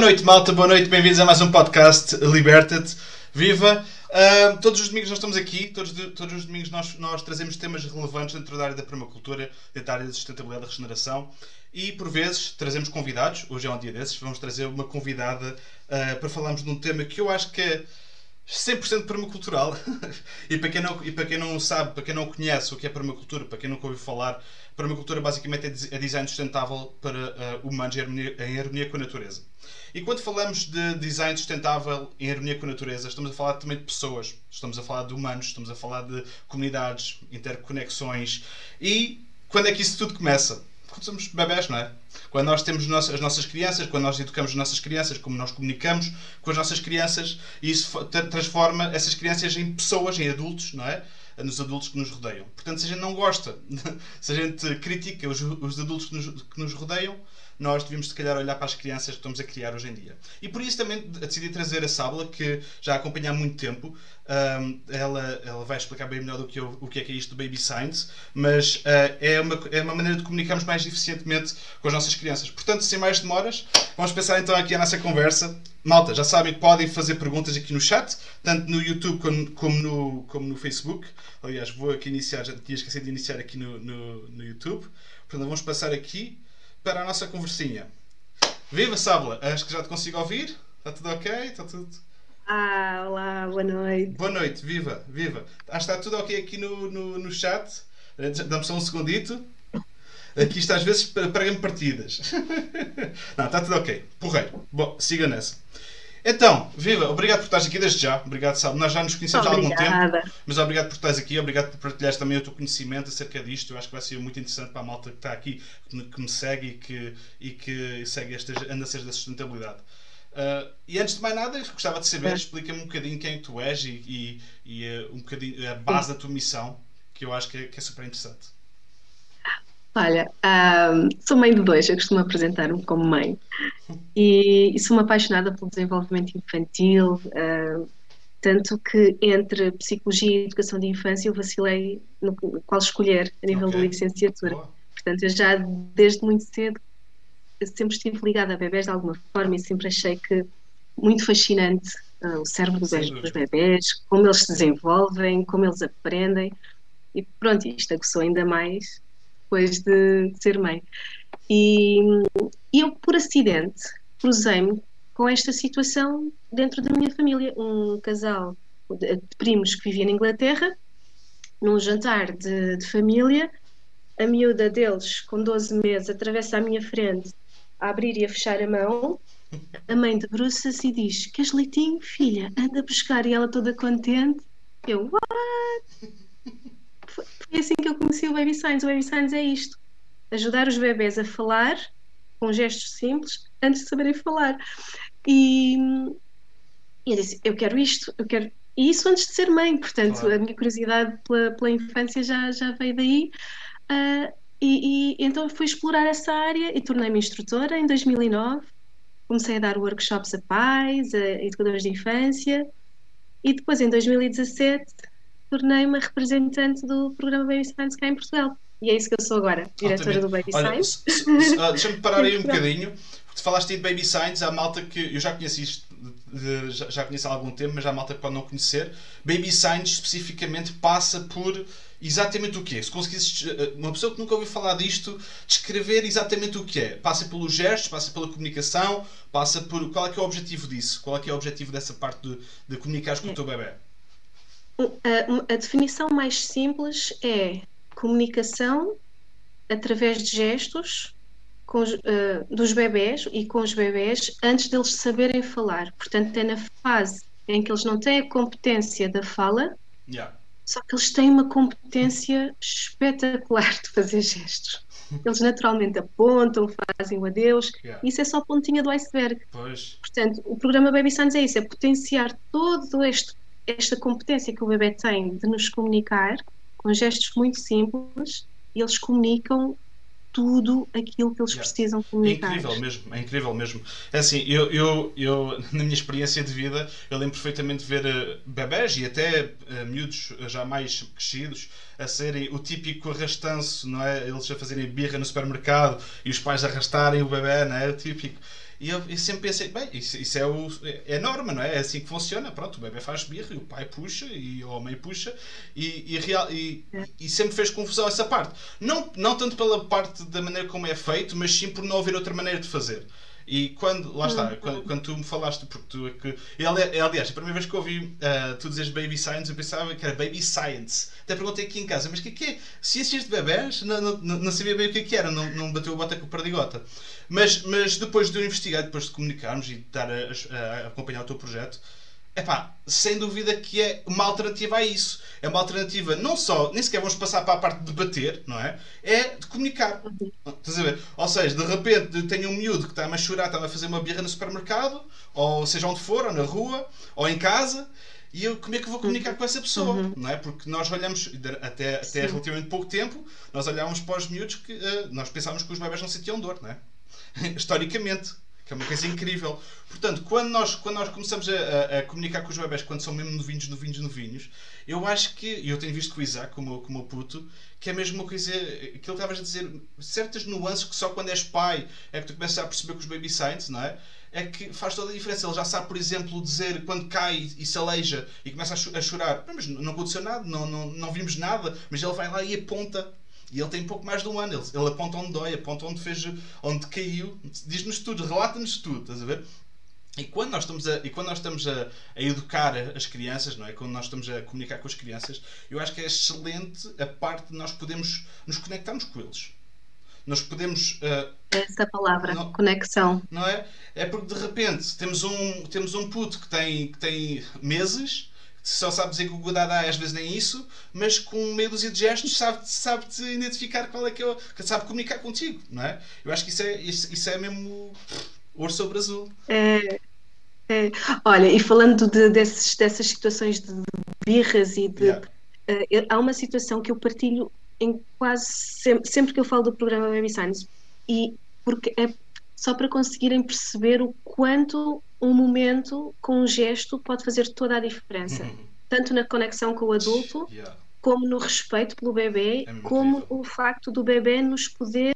Boa noite, malta, boa noite, bem-vindos a mais um podcast Liberta-te, viva! Uh, todos os domingos nós estamos aqui, todos, todos os domingos nós, nós trazemos temas relevantes dentro da área da permacultura, dentro da área da sustentabilidade da regeneração e por vezes trazemos convidados, hoje é um dia desses, vamos trazer uma convidada uh, para falarmos de um tema que eu acho que é 100% permacultural. e, para quem não, e para quem não sabe, para quem não conhece o que é permacultura, para quem nunca ouviu falar, permacultura basicamente é, é design sustentável para uh, humanos em harmonia, em harmonia, com a natureza. E quando falamos de design sustentável em harmonia com a natureza, estamos a falar também de pessoas, estamos a falar de humanos, estamos a falar de comunidades, interconexões. E quando é que isso tudo começa? Quando somos bebés, não é? Quando nós temos as nossas crianças, quando nós educamos as nossas crianças, como nós comunicamos com as nossas crianças, e isso transforma essas crianças em pessoas, em adultos, não é? Nos adultos que nos rodeiam. Portanto, se a gente não gosta, se a gente critica os, os adultos que nos, que nos rodeiam, nós devíamos se calhar olhar para as crianças que estamos a criar hoje em dia. E por isso também decidi trazer a Sábula, que já acompanha há muito tempo. Um, ela, ela vai explicar bem melhor do que eu o que é que é isto do Baby Science, mas uh, é, uma, é uma maneira de comunicarmos mais eficientemente com as nossas crianças. Portanto, sem mais demoras, vamos pensar então aqui a nossa conversa. Malta, já sabem que podem fazer perguntas aqui no chat, tanto no YouTube como, como, no, como no Facebook. Aliás, vou aqui iniciar, já tinha esquecido de iniciar aqui no, no, no YouTube. Portanto, vamos passar aqui para a nossa conversinha. Viva Sábula, acho que já te consigo ouvir. Está tudo ok? Está tudo. Ah, olá, boa noite. Boa noite, viva, viva. Acho que está tudo ok aqui no, no, no chat. Dá-me só um segundito. Aqui está às vezes para partidas. Não, está tudo ok. Porreiro. Bom, siga nessa. Então, viva, obrigado por estares aqui desde já. Obrigado, sabe. Nós já nos conhecemos há algum tempo. Mas obrigado por estares aqui, obrigado por partilhares também o teu conhecimento acerca disto. Eu acho que vai ser muito interessante para a malta que está aqui, que me segue e que, e que segue estas andanças da sustentabilidade. Uh, e antes de mais nada, gostava de saber, explica-me um bocadinho quem tu és e, e, e uh, um bocadinho a base da tua missão, que eu acho que é, que é super interessante. Olha, um, sou mãe de dois, eu costumo apresentar-me como mãe. E, e, sou uma apaixonada pelo desenvolvimento infantil, tanto que entre psicologia e educação de infância eu vacilei no qual escolher a nível okay. de licenciatura. Boa. Portanto, eu já desde muito cedo sempre estive ligada a bebés de alguma forma e sempre achei que muito fascinante uh, o cérebro dos, dos bebés, como eles se desenvolvem, como eles aprendem. E pronto, isto aguçou ainda mais depois de, ser mãe. E, eu, por acidente, cruzei-me com esta situação dentro da minha família. Um casal de primos que vivia na Inglaterra, num jantar de, de família, a miúda deles, com 12 meses, atravessa a minha frente a abrir e a fechar a mão. A mãe debruça-se e diz: Queres leitinho, filha? Anda buscar. E ela toda contente. Eu, what? Foi, assim que eu conheci o Baby Science. O Baby Science é isto: ajudar os bebés a falar com gestos simples antes de saberem falar. E, e eu disse: Eu quero isto, eu quero. E isso antes de ser mãe, portanto, claro. a minha curiosidade pela, pela infância já, já veio daí. Uh, e, e, então fui explorar essa área e tornei-me instrutora em 2009. Comecei a dar workshops a pais, a educadores de infância. E depois, em 2017, tornei-me representante do programa Baby Science cá em Portugal. E é isso que eu sou agora, diretora do Baby Olha, Science. Deixa-me parar aí um bocadinho. Tu falaste de Baby Science, há malta que eu já conheci isto, de, já, já conheço há algum tempo, mas há malta que pode não conhecer. Baby Science especificamente passa por exatamente o que é. Se conseguisses, eh, uma pessoa que nunca ouviu falar disto, descrever exatamente o que é. Passa pelos gestos, passa pela comunicação, passa por. Qual é que é o objetivo disso? Qual é que é o objetivo dessa parte de, de comunicares com é. o teu bebê? A, a definição mais simples é comunicação através de gestos com, uh, dos bebés e com os bebés antes deles saberem falar. Portanto, é na fase em que eles não têm a competência da fala, yeah. só que eles têm uma competência espetacular de fazer gestos. Eles naturalmente apontam, fazem o adeus. Yeah. Isso é só a pontinha do iceberg. Pois. Portanto, o programa Baby Science é isso: é potenciar todo este esta competência que o bebê tem de nos comunicar com gestos muito simples eles comunicam tudo aquilo que eles yeah. precisam comunicar. É incrível mesmo, é incrível mesmo. É assim, eu, eu, eu na minha experiência de vida, eu lembro perfeitamente de ver uh, bebés e até uh, miúdos já mais crescidos a serem o típico arrastanço, não é? Eles a fazerem birra no supermercado e os pais arrastarem o bebê, não é? O típico. E eu, eu sempre pensei, bem, isso, isso é, o, é a norma, não é? É assim que funciona. Pronto, o bebê faz birra e o pai puxa e a mãe puxa e, e, real, e, e, sempre fez confusão essa parte. Não, não tanto pela parte da maneira como é feito, mas sim por não haver outra maneira de fazer. E quando, lá está, uhum. quando, quando, tu me falaste, porque tu é que. Aliás, a primeira vez que ouvi uh, tu dizeres Baby Science, eu pensava que era Baby Science. Até perguntei aqui em casa, mas o que é que é? Ciências de bebés? Não, não, não sabia bem o que, é que era, não, não bateu a bota com o perdigota. Mas, mas depois de eu investigar, depois de comunicarmos e de estar a, a acompanhar o teu projeto, Epá, sem dúvida que é uma alternativa a isso. É uma alternativa não só, nem sequer vamos passar para a parte de debater, não é? É de comunicar. Estás a ver? Ou seja, de repente tenho um miúdo que está a chorar, está a fazer uma birra no supermercado, ou seja onde for, ou na rua, ou em casa, e eu como é que vou comunicar com essa pessoa? Uhum. Não é? Porque nós olhamos, até, até relativamente pouco tempo, nós olhávamos para os miúdos que uh, nós pensávamos que os bebés não sentiam dor, não é? Historicamente que é uma coisa incrível. Portanto, quando nós, quando nós começamos a, a, a, comunicar com os bebés quando são mesmo novinhos, novinhos, novinhos, eu acho que, e eu tenho visto com o Isaac, como, o puto, que é mesmo uma coisa que ele estava a dizer, certas nuances que só quando és pai é que tu começas a perceber com os baby signs, não é? É que faz toda a diferença. Ele já sabe, por exemplo, dizer quando cai e se aleija e começa a chorar, mas não aconteceu nada, não, não, não vimos nada, mas ele vai lá e aponta e ele tem pouco mais de um ano. Ele, ele aponta onde dói, aponta onde fez, onde caiu, diz-nos tudo, relata-nos tudo, estás a ver? E quando nós estamos, a, e quando nós estamos a, a, educar as crianças, não é? quando nós estamos a comunicar com as crianças, eu acho que é excelente a parte de nós podermos nos conectarmos com eles. Nós podemos. Uh, Essa palavra, não, conexão. Não é? É porque de repente temos um, temos um puto que tem, que tem meses só sabe dizer que o Godadá às vezes nem isso, mas com meia dúzia de gestos sabe-te sabe -te identificar qual é que é sabe comunicar contigo, não é? Eu acho que isso é, isso, isso é mesmo ouro sobre azul. É, é. Olha, e falando de, desses, dessas situações de birras e de. Yeah. Uh, há uma situação que eu partilho em quase sempre, sempre que eu falo do programa Baby Science, e porque é só para conseguirem perceber o quanto um momento com um gesto pode fazer toda a diferença. Uhum. Tanto na conexão com o adulto, yeah. como no respeito pelo bebê, é como o facto do bebê nos poder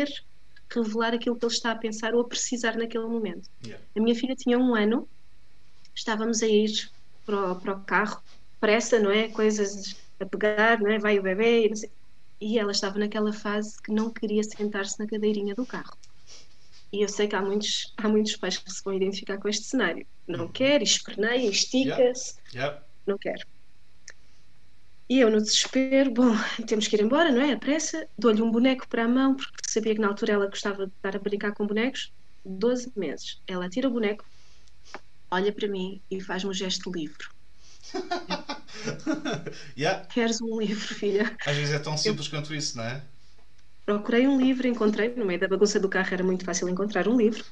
revelar aquilo que ele está a pensar ou a precisar naquele momento. Yeah. A minha filha tinha um ano, estávamos a ir para o, para o carro, pressa, não é? Coisas a pegar, não é? Vai o bebê e, e ela estava naquela fase que não queria sentar-se na cadeirinha do carro. E eu sei que há muitos, há muitos pais que se vão identificar com este cenário. Não uhum. quer, esperneia, estica-se. Yeah. Yeah. Não quer. E eu, no desespero, bom, temos que ir embora, não é? A pressa. Dou-lhe um boneco para a mão, porque sabia que na altura ela gostava de estar a brincar com bonecos. 12 meses. Ela tira o boneco, olha para mim e faz-me um gesto de livro. yeah. Queres um livro, filha? Às vezes é tão simples eu... quanto isso, não é? Procurei um livro, encontrei, no meio da bagunça do carro era muito fácil encontrar um livro.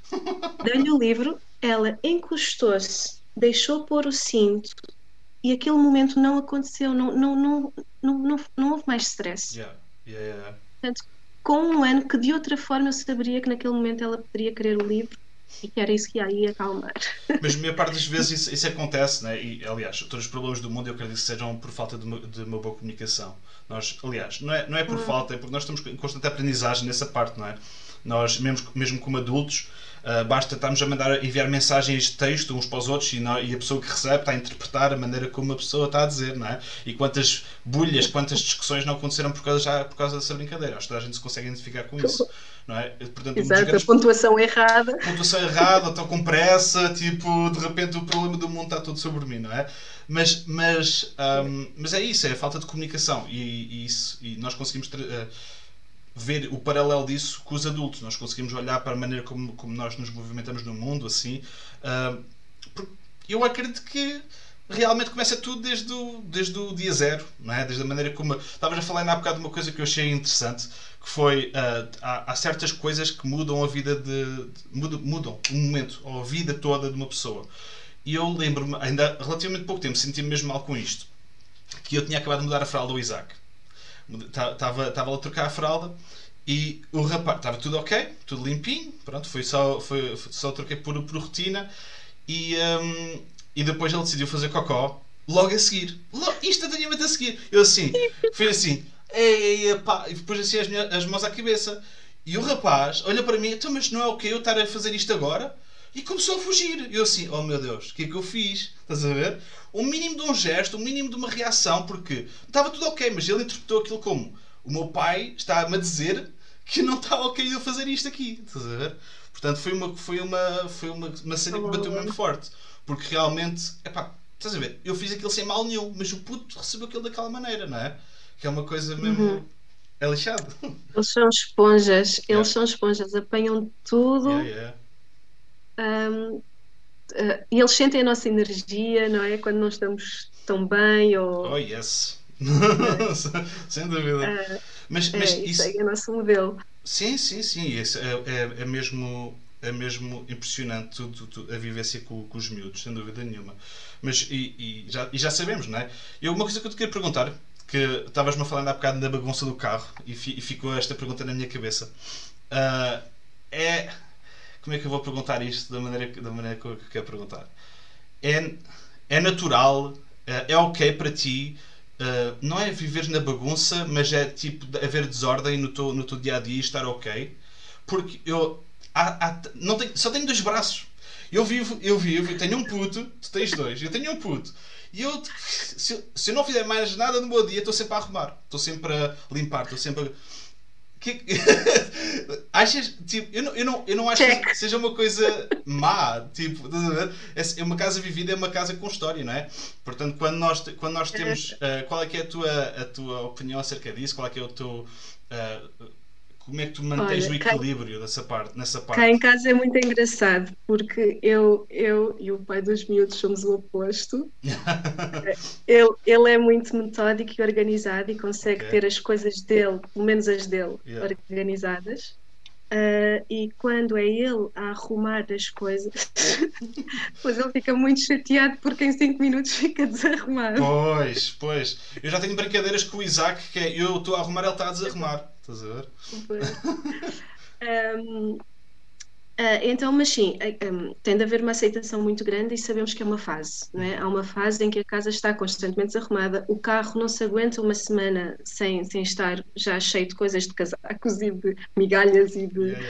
Dei-lhe o livro, ela encostou-se, deixou pôr o cinto e aquele momento não aconteceu, não, não, não, não, não, não houve mais stress. Yeah. Yeah, yeah. Portanto, com um ano que de outra forma eu saberia que naquele momento ela poderia querer o livro e que era isso que ia acalmar. Mas a maior parte das vezes isso, isso, acontece, né? e aliás, todos os problemas do mundo eu acredito que sejam por falta de uma, de uma boa comunicação. Nós, aliás, não é, não é por hum. falta, é porque nós estamos em constante aprendizagem nessa parte, não é? Nós, mesmo, mesmo como adultos, uh, basta estarmos a mandar enviar mensagens de texto uns para os outros e, não, e, a pessoa que recebe está a interpretar a maneira como a pessoa está a dizer, não é? E quantas bulhas, quantas discussões não aconteceram por causa, já, por causa dessa brincadeira. Acho que a gente se consegue identificar com isso. Não é? Portanto, Exato, grandes... a pontuação errada. Pontuação errada, estou com pressa, tipo, de repente o problema do mundo está todo sobre mim, não é? Mas, mas, um, mas é isso, é a falta de comunicação e, e isso, e nós conseguimos uh, ver o paralelo disso com os adultos. Nós conseguimos olhar para a maneira como, como nós nos movimentamos no mundo, assim. Uh, eu acredito que realmente começa tudo desde o, desde o dia zero, não é? Desde a maneira como. Estavas a falar na bocado de uma coisa que eu achei interessante, que foi. Uh, há, há, certas coisas que mudam a vida de. de mudam, mudam um momento, ou a vida toda de uma pessoa. E eu lembro-me, ainda relativamente pouco tempo, senti-me mesmo mal com isto. Que eu tinha acabado de mudar a fralda ao Isaac. Estava a trocar a fralda e o rapaz, estava tudo ok, tudo limpinho, pronto, foi só, foi, só troquei por, por rotina e, um, e depois ele decidiu fazer cocó logo a seguir, logo, instantaneamente a seguir. Eu assim, foi assim, ei, pá, e depois assim as, minhas, as mãos à cabeça. E o rapaz olha para mim, então, mas não é o que eu estar a fazer isto agora? E começou a fugir. E eu assim, oh meu Deus, o que é que eu fiz? Estás a ver? Um mínimo de um gesto, um mínimo de uma reação, porque estava tudo ok, mas ele interpretou aquilo como o meu pai está-me a dizer que não está ok eu fazer isto aqui. Estás a ver? Portanto, foi uma, foi uma, foi uma, uma cena que bateu mesmo forte. Porque realmente, epá, estás a ver? Eu fiz aquilo sem mal nenhum, mas o puto recebeu aquilo daquela maneira, não é? Que é uma coisa mesmo. Uhum. É lixado. Eles são esponjas, Yeah. eles são esponjas, apanham tudo Yeah, yeah. Hum, eh, e eles sentem a nossa energia, não é? Quando não estamos tão bem ou Oh, yes. Sem dúvida. eh, Mas, é, mas isso isso. aí é o nosso modelo. Sim, sim, sim. Isso é, é, é mesmo, é mesmo impressionante tudo, tudo- a vivência com, com os miúdos, sem dúvida nenhuma. Mas e, e já, e já sabemos, não é? Eu, uma coisa que eu te queria perguntar, que estavas-me a falar há bocado da bagunça do carro e, fi- e ficou esta pergunta na minha cabeça. Ah, é. Como é que eu vou perguntar isto da maneira, da maneira que eu quero perguntar? É, é natural, ah, é ok para ti Uh, não é viver na bagunça, mas é tipo haver desordem no teu, no teu dia a dia e estar ok. Porque eu há- há- não tenho, só tenho dois braços. Eu vivo, eu vivo, eu tenho um puto, tu tens dois, eu tenho um puto. E eu, se, eu- se eu não fizer mais nada no meu dia, estou sempre a arrumar, estou sempre a limpar, estou sempre a. Que... Achas, tipo, eu não, eu não, eu não acho Check. que seja uma coisa má, tipo, estás? É é uma casa vivida, é uma casa com história, não é? Portanto, quando nós, quando nós temos. ah, qual é que é a tua, a tua opinião acerca disso? Qual é que é o teu. ah, como é que tu mantens Olha, o cá- equilíbrio dessa parte, nessa parte? Cá em casa é muito engraçado porque eu, eu e o pai dos miúdos somos o oposto. Ele, ele é muito metódico e organizado e consegue Ok. ter as coisas dele, pelo menos as dele, Yeah. organizadas. Ah, e quando é ele a arrumar as coisas, pois ele fica muito chateado porque em 5 minutos fica desarrumado. Pois, pois. Eu já tenho brincadeiras com o Isaac que é eu estou a arrumar, ele está a desarrumar. Estás a ver? Um, ah, então, mas sim, ah, um, tem de haver uma aceitação muito grande e sabemos que é uma fase, não é? Há uma fase em que a casa está constantemente desarrumada, o carro não se aguenta uma semana sem, sem estar já cheio de coisas de casacos e de migalhas e de. Yeah,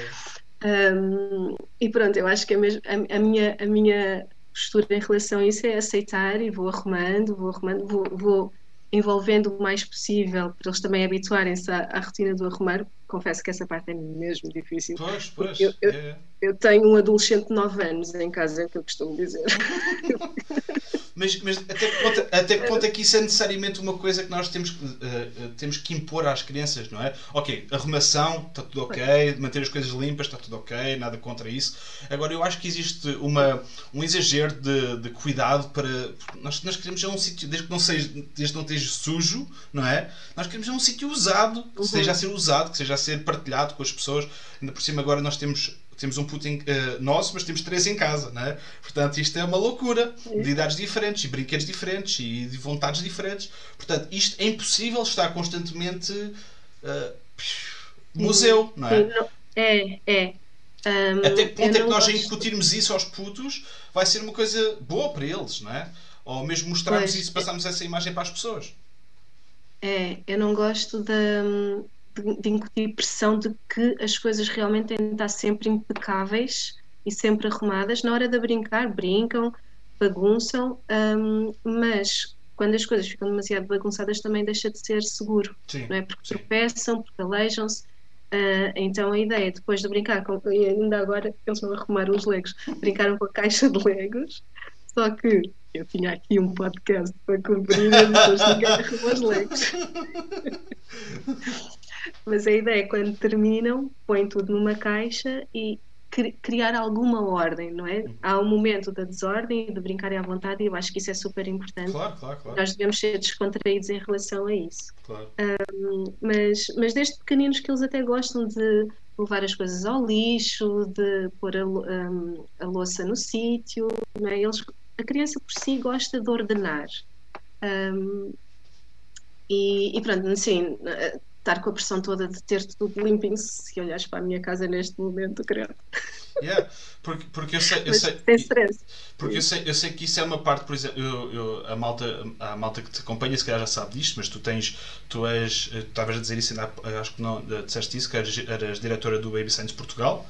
yeah. Um, e pronto, eu acho que é mesmo, a, a minha, a minha postura em relação a isso é aceitar e vou arrumando, vou arrumando, vou, vou envolvendo o mais possível para eles também habituarem-se à, à rotina do arrumar. Confesso que essa parte é mesmo difícil. Pois, pois. Eu- eu- yeah. Eu tenho um adolescente de 9 anos em casa, é o que eu costumo dizer. Mas, mas até, que ponto, até que ponto é que isso é necessariamente uma coisa que nós temos, que, eh, temos que impor às crianças, não é? Ok, arrumação, está tudo ok, manter as coisas limpas, está tudo ok, nada contra isso. Agora, eu acho que existe uma, um exagero de, de cuidado para. Nós, nós queremos é um sítio, desde que não seja, desde que não esteja sujo, não é? Nós queremos é um sítio usado, que Uhum. seja a ser usado, que seja a ser partilhado com as pessoas. Ainda por cima, agora nós temos. Temos um puto em- eh, nosso, mas temos três em casa, não é? Portanto, isto é uma loucura de idades diferentes, e brinquedos diferentes, e de vontades diferentes. Portanto, isto é impossível estar constantemente eh, museu, não é? É, é. Um, Até que ponto é que nós gosto- incutirmos isso aos putos vai ser uma coisa boa para eles, não é? Ou mesmo mostrarmos Pois. isso, passarmos essa imagem para as pessoas. É, eu não gosto de, de, de incutir pressão de que as coisas realmente têm de estar sempre impecáveis e sempre arrumadas. Na hora de brincar, brincam, bagunçam, hum, mas quando as coisas ficam demasiado bagunçadas também deixa de ser seguro, Sim. não é? Porque Sim. tropeçam, porque aleijam-se. Ah, então a ideia, depois de brincar, com, e ainda agora eles vão arrumar os legos, brincaram com a caixa de legos, só que eu tinha aqui um podcast para cumprir e depois ninguém arrumou os legos. Mas a ideia é quando terminam, põem tudo numa caixa e cri- criar alguma ordem, não é? Há um momento da desordem e de brincarem à vontade e eu acho que isso é super importante. Claro, claro, claro. Nós devemos ser descontraídos em relação a isso. claro. Mas, mas desde pequeninos que eles até gostam de levar as coisas ao lixo, de pôr a, hum, a louça no sítio, não é? Eles, a criança por si gosta de ordenar. Hum, e, e pronto, assim, eh, estar com a pressão toda de ter tudo limpinho, se olhares para a minha casa neste momento, creio. Yeah. Porque, porque eu sei, eu sei, sem stress. Porque eu sei, eu sei que isso é uma parte, por exemplo, eu, eu- a, malta, a malta que te acompanha se calhar já sabe disto, mas tu tens, tu és, eh, tu estavas a dizer isso, ainda há- acho que não eh, disseste isso, que eras, eras diretora do Baby Science Portugal.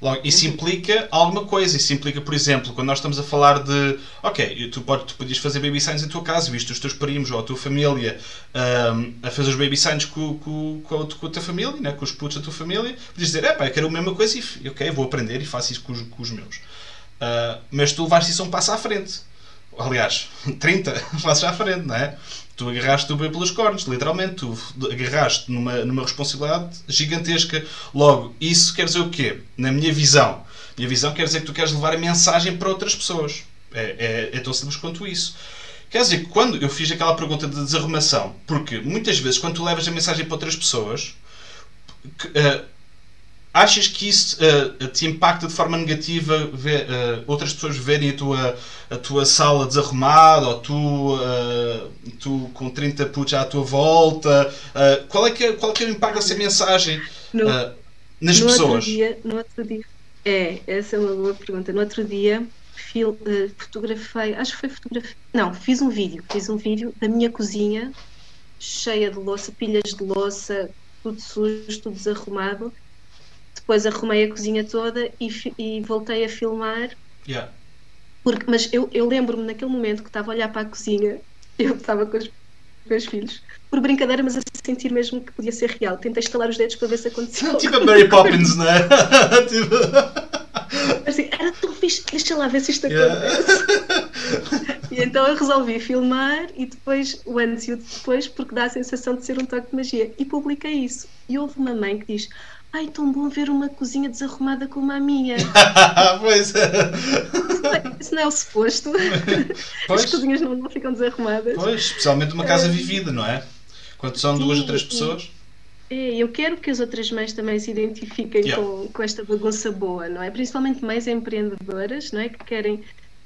Logo, isso implica alguma coisa. Isso implica, por exemplo, quando nós estamos a falar de. Ok, tu, pode, tu podias fazer baby signs em tua casa, visto os teus primos ou a tua família um, a fazer os baby signs com, com, com, a, com a tua família, né, com os putos da tua família. Podias dizer, é pá, eu quero a mesma coisa e ok, vou aprender e faço isso com os, com os meus. Uh, mas tu levaste isso um passo à frente. Aliás, 30 passos à frente, não é? Tu agarraste o bem pelos cornos, literalmente. Tu agarraste numa, numa responsabilidade gigantesca. Logo, isso quer dizer o quê? Na minha visão. Minha visão quer dizer que tu queres levar a mensagem para outras pessoas. É, é, é tão simples quanto isso. Quer dizer que quando eu fiz aquela pergunta de desarrumação, porque muitas vezes quando tu levas a mensagem para outras pessoas, uh, achas que isso uh, te impacta de forma negativa ver, uh, outras pessoas verem a tua, a tua sala desarrumada ou tu, uh, tu com 30 putos à tua volta? qual, é que é, qual é que é o impacto dessa mensagem no, nas no pessoas? Outro dia, no outro dia, é, essa é uma boa pergunta. No outro dia fil, fotografei, acho que foi fotografia, não, fiz um vídeo, fiz um vídeo da minha cozinha cheia de louça, pilhas de louça, tudo sujo, tudo desarrumado depois arrumei a cozinha toda e, e voltei a filmar. Yeah. Porque, mas eu, eu lembro-me naquele momento que estava a olhar para a cozinha, eu estava com os meus filhos, por brincadeira, mas a sentir mesmo que podia ser real. Tentei estalar os dedos para ver se acontecia. tipo a Mary Poppins, não é? tipo... Assim, era tão fixe, deixa lá ver se isto acontece. Yeah. e então eu resolvi filmar e depois, o antes e o depois, porque dá a sensação de ser um toque de magia. E publiquei isso. E houve uma mãe que diz: Ai, tão bom ver uma cozinha desarrumada como a minha. pois. Isso não é o suposto. Pois. As cozinhas não, não ficam desarrumadas. Pois, especialmente uma casa é. vivida, não é? Quando são sim, duas ou três pessoas. É, eu quero que as outras mães também se identifiquem yeah. com, com esta bagunça boa, não é? Principalmente mães empreendedoras, não é? Que querem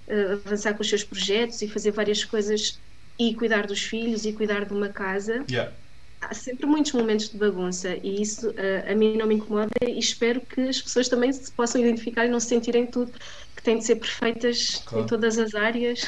uh, avançar com os seus projetos e fazer várias coisas e cuidar dos filhos e cuidar de uma casa. Yeah há sempre muitos momentos de bagunça e isso uh, a mim não me incomoda e espero que as pessoas também se possam identificar e não se sentirem tudo que têm de ser perfeitas claro. em todas as áreas.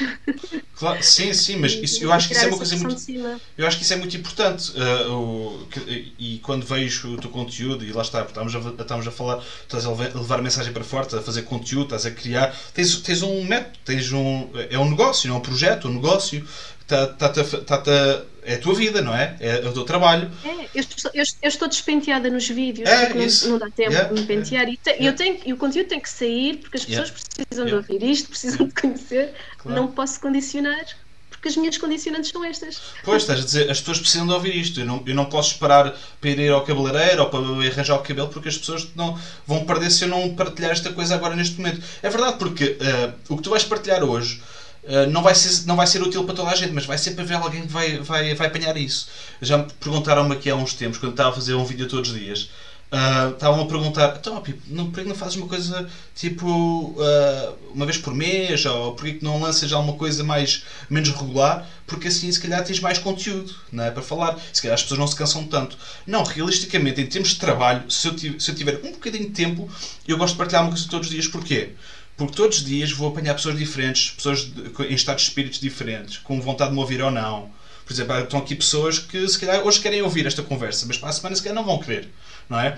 Claro, sim, sim, mas isso, eu acho que isso é uma coisa muito. Eu acho que isso é muito importante. Uh, o, que, e quando vejo o teu conteúdo, e lá está, estamos a, estamos a falar, estás a levar a mensagem para fora, a fazer conteúdo, estás a criar, tens, tens um método, tens um. É um negócio, não é um projeto, um negócio tá, tá, tá, tá, é a tua vida, não é? É o teu trabalho. É, eu, estou, eu, eu estou despenteada nos vídeos, é, porque não, não, dá tempo yeah, de me pentear. Yeah, e, te, yeah. eu tenho, e o conteúdo tem que sair, porque as pessoas precisam de ouvir isto, precisam de conhecer. Claro. Não posso condicionar, porque as minhas condicionantes são estas. Pois, estás a dizer, as pessoas precisam de ouvir isto. Eu não, eu não posso esperar para ir ao cabeleireiro ou para arranjar o cabelo, porque as pessoas não vão perder se eu não partilhar esta coisa agora neste momento. É verdade, porque uh, o que tu vais partilhar hoje Uh, não, vai ser, não vai ser útil para toda a gente, mas vai ser para ver alguém que vai, vai, vai apanhar isso. Já me perguntaram-me aqui há uns tempos, quando estava a fazer um vídeo todos os dias, uh, estavam a perguntar: então, Pipo, não, porquê não fazes uma coisa tipo uh, uma vez por mês? Ou porquê que não lanças alguma coisa mais, menos regular? Porque assim, se calhar, tens mais conteúdo não é, para falar. Se calhar as pessoas não se cansam tanto. Não, realisticamente, em termos de trabalho, se eu, se eu tiver um bocadinho de tempo, eu gosto de partilhar uma coisa todos os dias. Porquê? Porque todos os dias vou apanhar pessoas diferentes, pessoas em estados de espíritos diferentes, com vontade de me ouvir ou não. Por exemplo, estão aqui pessoas que se calhar hoje querem ouvir esta conversa, mas para a semana se calhar não vão querer, não é?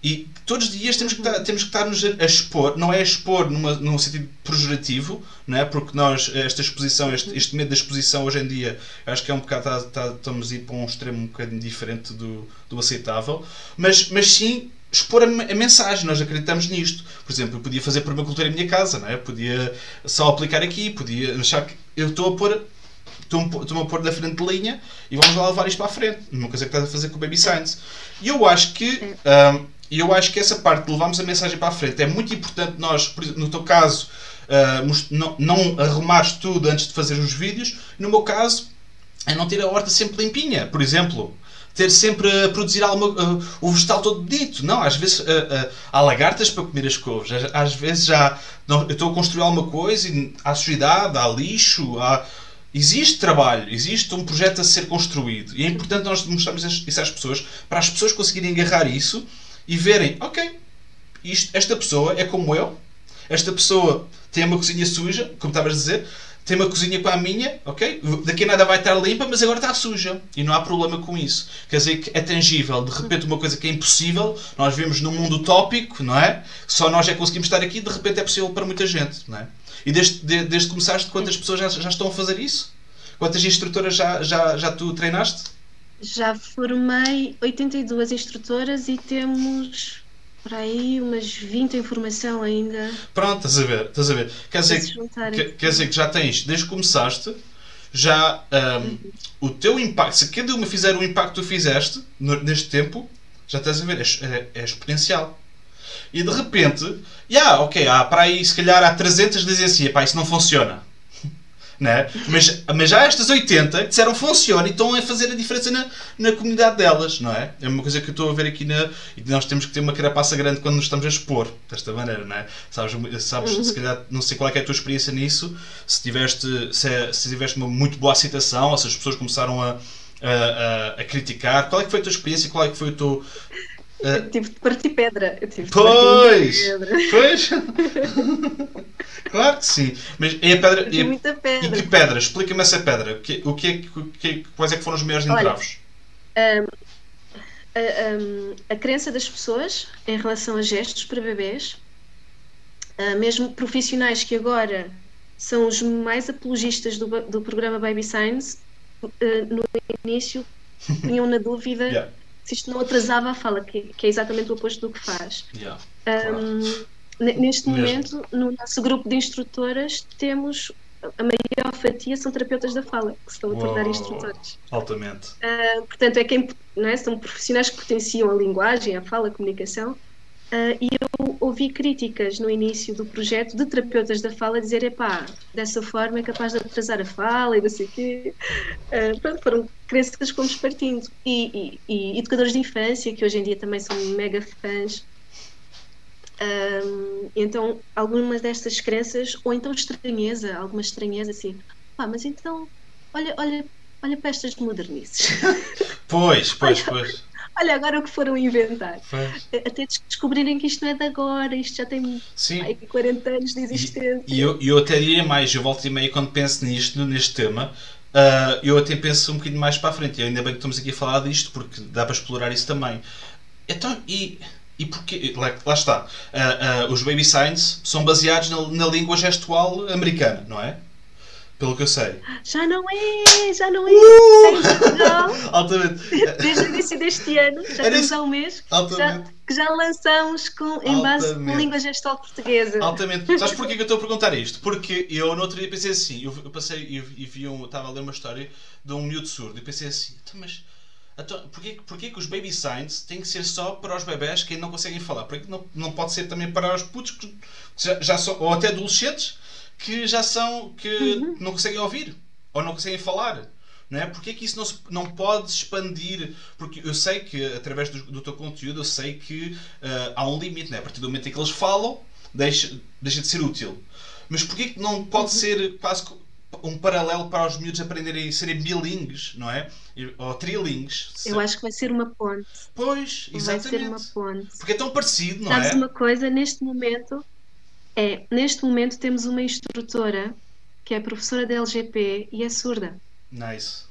E todos os dias temos que estar, temos que estar nos a expor, não é expor numa, num sentido pejorativo, não é? Porque nós, esta exposição, este, este medo da exposição hoje em dia, acho que é um bocado, está, está, estamos a ir para um extremo um bocadinho diferente do, do aceitável, mas, mas sim expor a, a, mensagem, nós acreditamos nisto. Por exemplo, eu podia fazer permacultura em minha casa, não é? podia só aplicar aqui, podia achar que eu estou a pôr. Estou-me a pôr da frente de linha e vamos lá levar isto para a frente. Uma coisa que estás a fazer com o Baby Science. E eu acho que um, eu acho que essa parte de levarmos a mensagem para a frente é muito importante nós, no teu caso, uh, não, não arrumares tudo antes de fazer os vídeos. No meu caso, é não ter a horta sempre limpinha. Por exemplo, ter sempre a produzir alguma, uh, o vegetal todo bonito. Não, às vezes uh, uh, há lagartas para comer as couves. Às vezes já eu estou a construir alguma coisa e há sujidade, há lixo, há, existe trabalho, existe um projeto a ser construído. E é importante nós mostrarmos isso às pessoas para as pessoas conseguirem agarrar isso e verem, ok, isto, esta pessoa é como eu, esta pessoa tem uma cozinha suja, como estavas a dizer, tem uma cozinha com a minha, ok? Daqui a nada vai estar limpa, mas agora está suja. E não há problema com isso. Quer dizer que é tangível. De repente, uma coisa que é impossível, nós vivemos num mundo utópico, não é? Só nós é que conseguimos estar aqui, de repente é possível para muita gente, não é? E desde, desde, desde que começaste, quantas pessoas já, já estão a fazer isso? Quantas instrutoras já, já, já tu treinaste? Já formei 82 instrutoras e temos por aí umas 20 em formação ainda. Pronto, estás a ver, estás a ver. Quer dizer, que, quer dizer que já tens, desde que começaste, já um, uhum. o teu impacto, se cada uma fizer o impacto que tu fizeste no, neste tempo, já estás a ver, é, é, é exponencial. E de repente, já, yeah, ok, há para aí, se calhar há 300 que dizem assim, pá, isso não funciona né? mas, mas já estas 80 disseram funciona e estão a fazer a diferença na, na comunidade delas, não é? É uma coisa que eu estou a ver aqui na. E nós temos que ter uma carapaça grande quando nos estamos a expor, desta maneira, não é? Sabes, sabes uhum. se calhar, não sei qual é, é, a tua experiência nisso, se tiveste, se, é, se tiveste uma muito boa aceitação, ou se as pessoas começaram a, a, a, a criticar, qual é que foi a tua experiência, qual é que foi o teu. Eu tive de partir pedra. Eu tive de pois! Pedra. Pois! claro que sim. Mas é a pedra. É, muita pedra. E que pedra? Explica-me essa pedra. O que, o que, é, o que, quais é que foram os maiores entraves? Um, a, um, a crença das pessoas em relação a gestos para bebês, uh, mesmo profissionais que agora são os mais apologistas do, do programa Baby Science, uh, no início tinham na dúvida. yeah se isto não atrasava a fala, que, que é exatamente o oposto do que faz. Yeah, um, claro. Neste Mesmo. momento, no nosso grupo de instrutoras, temos a maior fatia são terapeutas da fala, que se estão a tornar instrutores. Altamente. Uh, portanto, é quem, não é? são profissionais que potenciam a linguagem, a fala, a comunicação, Uh, e eu ouvi críticas no início do projeto de terapeutas da fala dizer: epá, dessa forma é capaz de atrasar a fala e não sei o quê. Uh, pronto, foram crenças que fomos partindo. E, e, e, educadores de infância, que hoje em dia também são mega fãs. Um, então, algumas destas crenças, ou então estranheza, alguma estranheza assim, pá, mas então, olha, olha, olha para estas modernices. Pois, pois, pois. Olha, agora o que foram inventar. Até descobrirem que isto não é de agora, isto já tem Sim. Ai, 40 anos de existência. E, e eu, eu até diria mais, eu volto e meia quando penso nisto, neste tema, uh, eu até penso um bocadinho mais para a frente. E ainda bem que estamos aqui a falar disto, porque dá para explorar isso também. Então, e. E porque, lá, lá está, uh, uh, os baby signs são baseados na, na língua gestual americana, não é? Pelo que eu sei. Já não é, já não é. Uh! Altamente. Desde o início deste ano, já estamos há um mês, já, que já lançamos com, em base com língua gestual portuguesa. Altamente. Sabes porquê que eu estou a perguntar isto? Porque eu no outro dia pensei assim, eu, eu passei e vi um, estava a ler uma história de um miúdo surdo e pensei assim, então, mas então, porquê, porquê que os baby signs têm que ser só para os bebés que não conseguem falar? Porquê que não, não pode ser também para os putos que já, já são, ou até adolescentes que já são, que uhum. não conseguem ouvir ou não conseguem falar. Não é? Porquê que isso não, se, não pode expandir? Porque eu sei que, através do, do teu conteúdo, eu sei que uh, há um limite. Não é? A partir do momento em que eles falam, deixa, deixa de ser útil. Mas porquê que não pode uhum. ser quase um paralelo para os miúdos aprenderem a serem bilingues, não é? Ou trilingues. Eu acho que vai ser uma ponte. Pois, exatamente. Vai ser uma ponte. Porque é tão parecido, não Sabes é? Sabes uma coisa, neste momento, é, neste momento temos uma instrutora que é professora da LGP e é surda. Nice.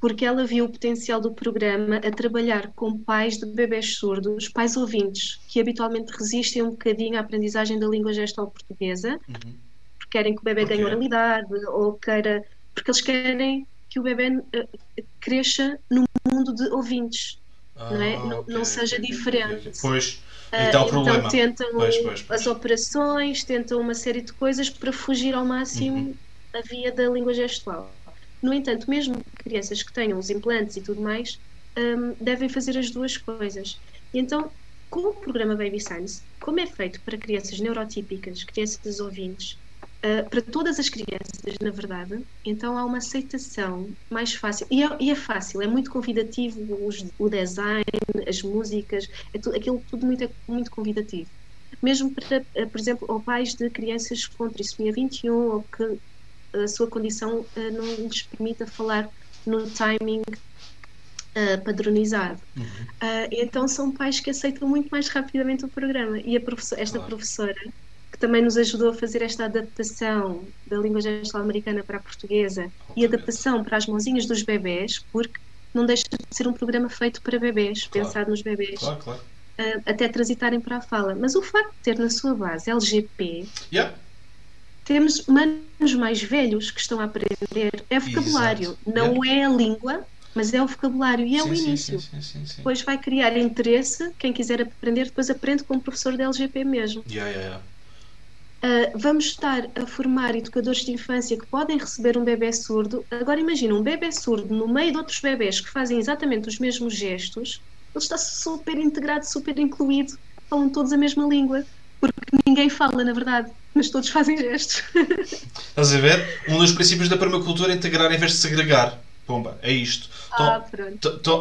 Porque ela viu o potencial do programa a trabalhar com pais de bebés surdos, pais ouvintes, que habitualmente resistem um bocadinho à aprendizagem da língua gestual portuguesa, uhum. porque querem que o bebê ganhe oralidade, ou queira. porque eles querem que o bebê uh, cresça no mundo de ouvintes, ah, não, é? okay, não seja diferente. Okay, pois então, então tentam pois, pois, pois. as operações, tentam uma série de coisas para fugir ao máximo uhum. a via da língua gestual. No entanto, mesmo crianças que tenham os implantes e tudo mais, um, devem fazer as duas coisas. E então, com o programa Baby Science, como é feito para crianças neurotípicas, crianças ouvintes, uh, para todas as crianças, na verdade, então há uma aceitação mais fácil. E é, e é fácil, é muito convidativo os, o design, as músicas, é tu, aquilo tudo muito, muito convidativo. Mesmo para, uh, por exemplo, ou pais de crianças com trissomia 21 ou que a sua condição uh, não lhes permita falar no timing Uh, padronizado. Uhum. Uh, então são pais que aceitam muito mais rapidamente o programa. E professora, esta claro. professora que também nos ajudou a fazer esta adaptação da língua gestual americana para a portuguesa e adaptação para as mãozinhas dos bebés, porque não deixa de ser um programa feito para bebés, Claro. pensado nos bebés, Claro, claro. ah, até transitarem para a fala. Mas o facto de ter na sua base LGP, Yeah. temos manos mais velhos que estão a aprender. É vocabulário, Exato. não é a língua, mas é o vocabulário e é Sim, o início. Sim, sim, sim, sim. Depois vai criar interesse, quem quiser aprender, depois aprende com o professor da LGP mesmo. Yeah, yeah, yeah. Uh, vamos estar a formar educadores de infância que podem receber um bebê surdo. Agora imagina um bebê surdo no meio de outros bebés que fazem exatamente os mesmos gestos, ele está super integrado, super incluído, falam todos a mesma língua, porque ninguém fala, na verdade, mas todos fazem gestos. Estás a ver? Um dos princípios da permacultura é integrar em vez de segregar. Pomba, é isto. ah,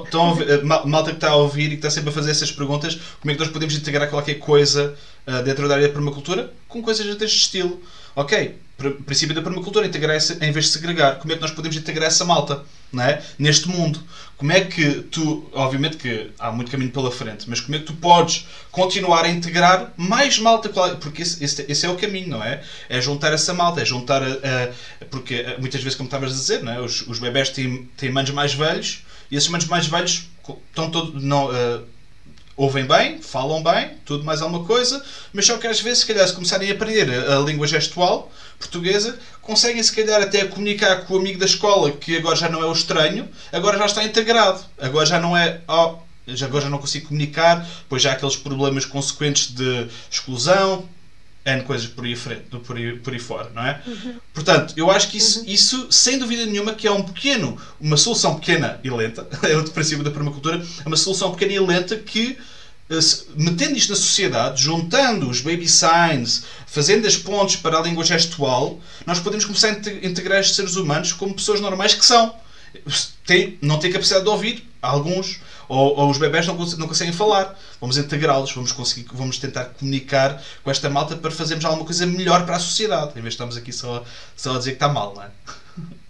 Estão a ouvir- eh, mal- malta que está a ouvir e que está sempre a fazer essas perguntas, como é que nós podemos integrar qualquer coisa ah, dentro da área da permacultura com coisas deste estilo? Ok, pr- princípio da permacultura, integrar em vez de segregar. Como é que nós podemos integrar essa malta não é? neste mundo? Como é que tu, obviamente que há muito caminho pela frente, mas como é que tu podes continuar a integrar mais malta? É- Porque esse, esse, esse é o caminho, não é? É juntar essa malta, é juntar a. a- porque muitas vezes, como estavas a dizer, não é? os, os bebés têm, têm manos mais velhos e esses manos mais velhos estão todos. Não, eh, ouvem bem, falam bem, tudo mais alguma coisa, mas só que às vezes, se calhar, se começarem a aprender a, a língua gestual portuguesa, conseguem, se calhar, até comunicar com o amigo da escola, que agora já não é o estranho, agora já está integrado. Agora já não é. Oh, agora já não consigo comunicar, pois já há aqueles problemas consequentes de exclusão, N coisas por aí, frente, por aí, por aí fora, não é? Portanto, eu acho que isso, isso, sem dúvida nenhuma, que é um pequeno, uma solução pequena e lenta, é outro princípio da permacultura, é uma solução pequena e lenta que, metendo isto na sociedade, juntando os baby signs, fazendo as pontes para a língua gestual, nós podemos começar a inte- integrar estes seres humanos como pessoas normais que são. Tem, não têm capacidade de ouvir, alguns, ou, ou os bebés não, não conseguem falar. Vamos integrá-los, vamos, conseguir, vamos tentar comunicar com esta malta para fazermos alguma coisa melhor para a sociedade, em vez de estarmos aqui só, só a dizer que está mal, não é?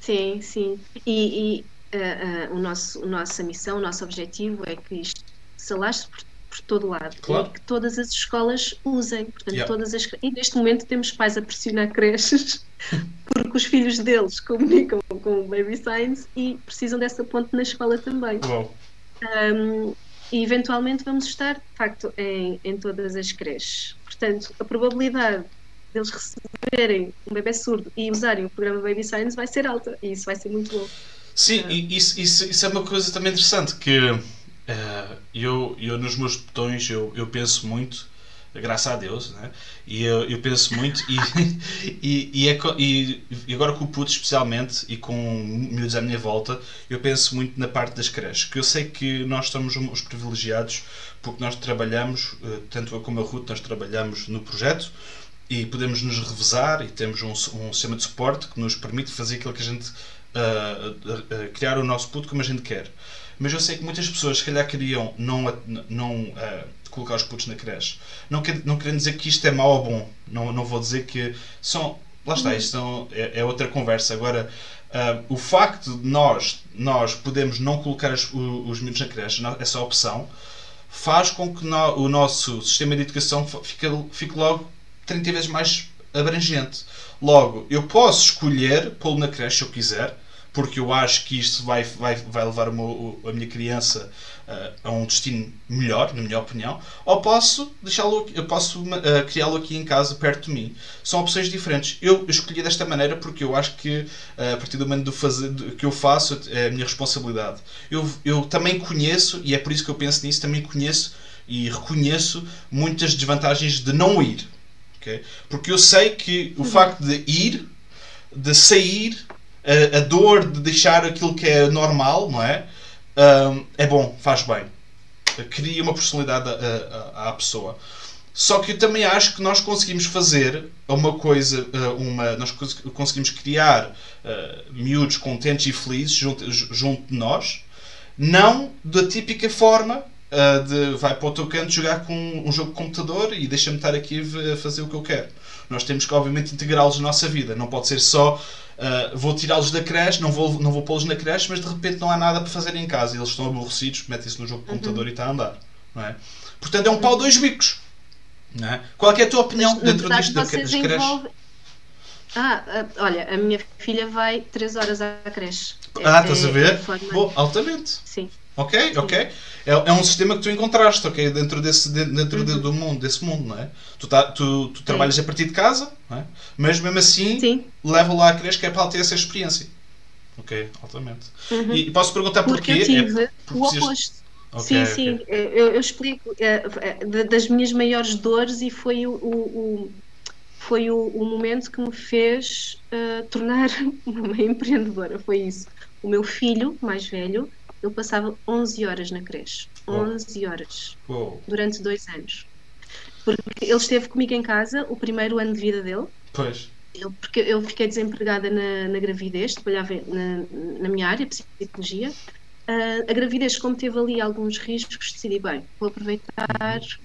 Sim, sim. E, e, ah, ah, o nosso, a nossa missão, o nosso objetivo é que isto se alastre por, por todo o lado Claro. e que todas as escolas usem. Portanto, Yeah. todas as, e neste momento temos pais a pressionar creches porque os filhos deles comunicam com o Baby Science e precisam dessa ponte na escola também. Um, e eventualmente vamos estar, de facto, em, em todas as creches. Portanto, a probabilidade deles receberem um bebê surdo e usarem o programa Baby Science vai ser alta e isso vai ser muito bom. Sim, e isso, isso, isso é uma coisa também interessante que eu, eu nos meus botões eu, eu penso muito, graças a Deus, né? e eu, eu penso muito e, e, e, é e, agora com o puto especialmente e com miúdos à minha volta, eu penso muito na parte das creches, que eu sei que nós um- os privilegiados porque nós trabalhamos, eh, tanto eu como a Ruth, nós trabalhamos no projeto e podemos nos revezar e temos um, um sistema de suporte que nos permite fazer aquilo que a gente ah, ah, criar o nosso puto como a gente quer. Mas eu sei que muitas pessoas, se calhar, queriam não, não ah, colocar os putos na creche. Não, quer, não querendo dizer que isto é mau ou bom. Não, não vou dizer que são. Lá está, isto são, é, é outra conversa. Agora, ah, o facto de nós, nós podemos não colocar os, os miúdos na creche, não- essa opção, faz com que no- o nosso sistema de educação fique, fique logo 30 vezes mais abrangente. Logo, eu posso escolher pô-lo na creche se eu quiser, porque eu acho que isto vai, vai, vai levar meu- a minha criança ah, a um destino melhor, na minha opinião, ou posso deixá-lo, eu posso ah, criá-lo aqui em casa, perto de mim. São opções diferentes. Eu escolhi desta maneira porque eu acho que ah, a partir do momento do fazer, do- que eu faço é a minha responsabilidade. Eu, eu também conheço, e é por isso que eu penso nisso, também conheço e reconheço muitas desvantagens de não ir. ok? Porque eu sei que o facto de ir, de sair, a, a dor de deixar aquilo que é normal, não é? É bom, faz bem. Cria uma personalidade à- pessoa. Só que eu também acho que nós conseguimos fazer uma coisa, ah, uma, nós cons- conseguimos criar ah, miúdos contentes e felizes junto, junto de nós, não da típica forma ah, de vai para o teu canto jogar com um jogo de computador e deixa-me estar aqui a fazer o que eu quero. Nós temos que, obviamente, integrá-los na nossa vida. Não pode ser só ah, vou tirá-los da creche, não vou, não vou pô-los na creche, mas de repente não há nada para fazer em casa. e Eles estão aborrecidos, metem-se no jogo de computador e está a andar. Não é? Portanto, é um pau dois bicos. Não é? Qual é, é a tua opinião Mas, dentro disto das creches? envolvem- Ah, ah, olha, a minha filha vai 3 horas à creche. Ah, É- estás a é ver? a forma- Bom, altamente. Sim. Ok, ok. É, é um sistema que tu encontraste, ok? Dentro, desse, de- dentro de- Uhum. do mundo, desse mundo, não é? Tu, tá, tu, tu trabalhas a partir de casa, não é? Mas mesmo assim, Sim. leva lá a creche que é para ela ter essa experiência. Ok, altamente. Uhum. E, e posso perguntar Porque porquê? eu tive É porque o oposto. Ok, sim, ok. sim, eu, eu explico eh, eh, da- das minhas maiores dores e foi o, o- foi o, o momento que me fez eh, tornar uma empreendedora, foi isso. O meu filho, mais velho, ele passava 11 horas na creche, Oh. 11 horas, Uou, durante dois anos. Porque ele esteve comigo em casa o primeiro ano de vida dele, Pois. eu, porque eu fiquei desempregada na, na gravidez, trabalhava na, na minha área, psicologia. Ah, a gravidez, como teve ali alguns riscos, decidi, bem, vou aproveitar,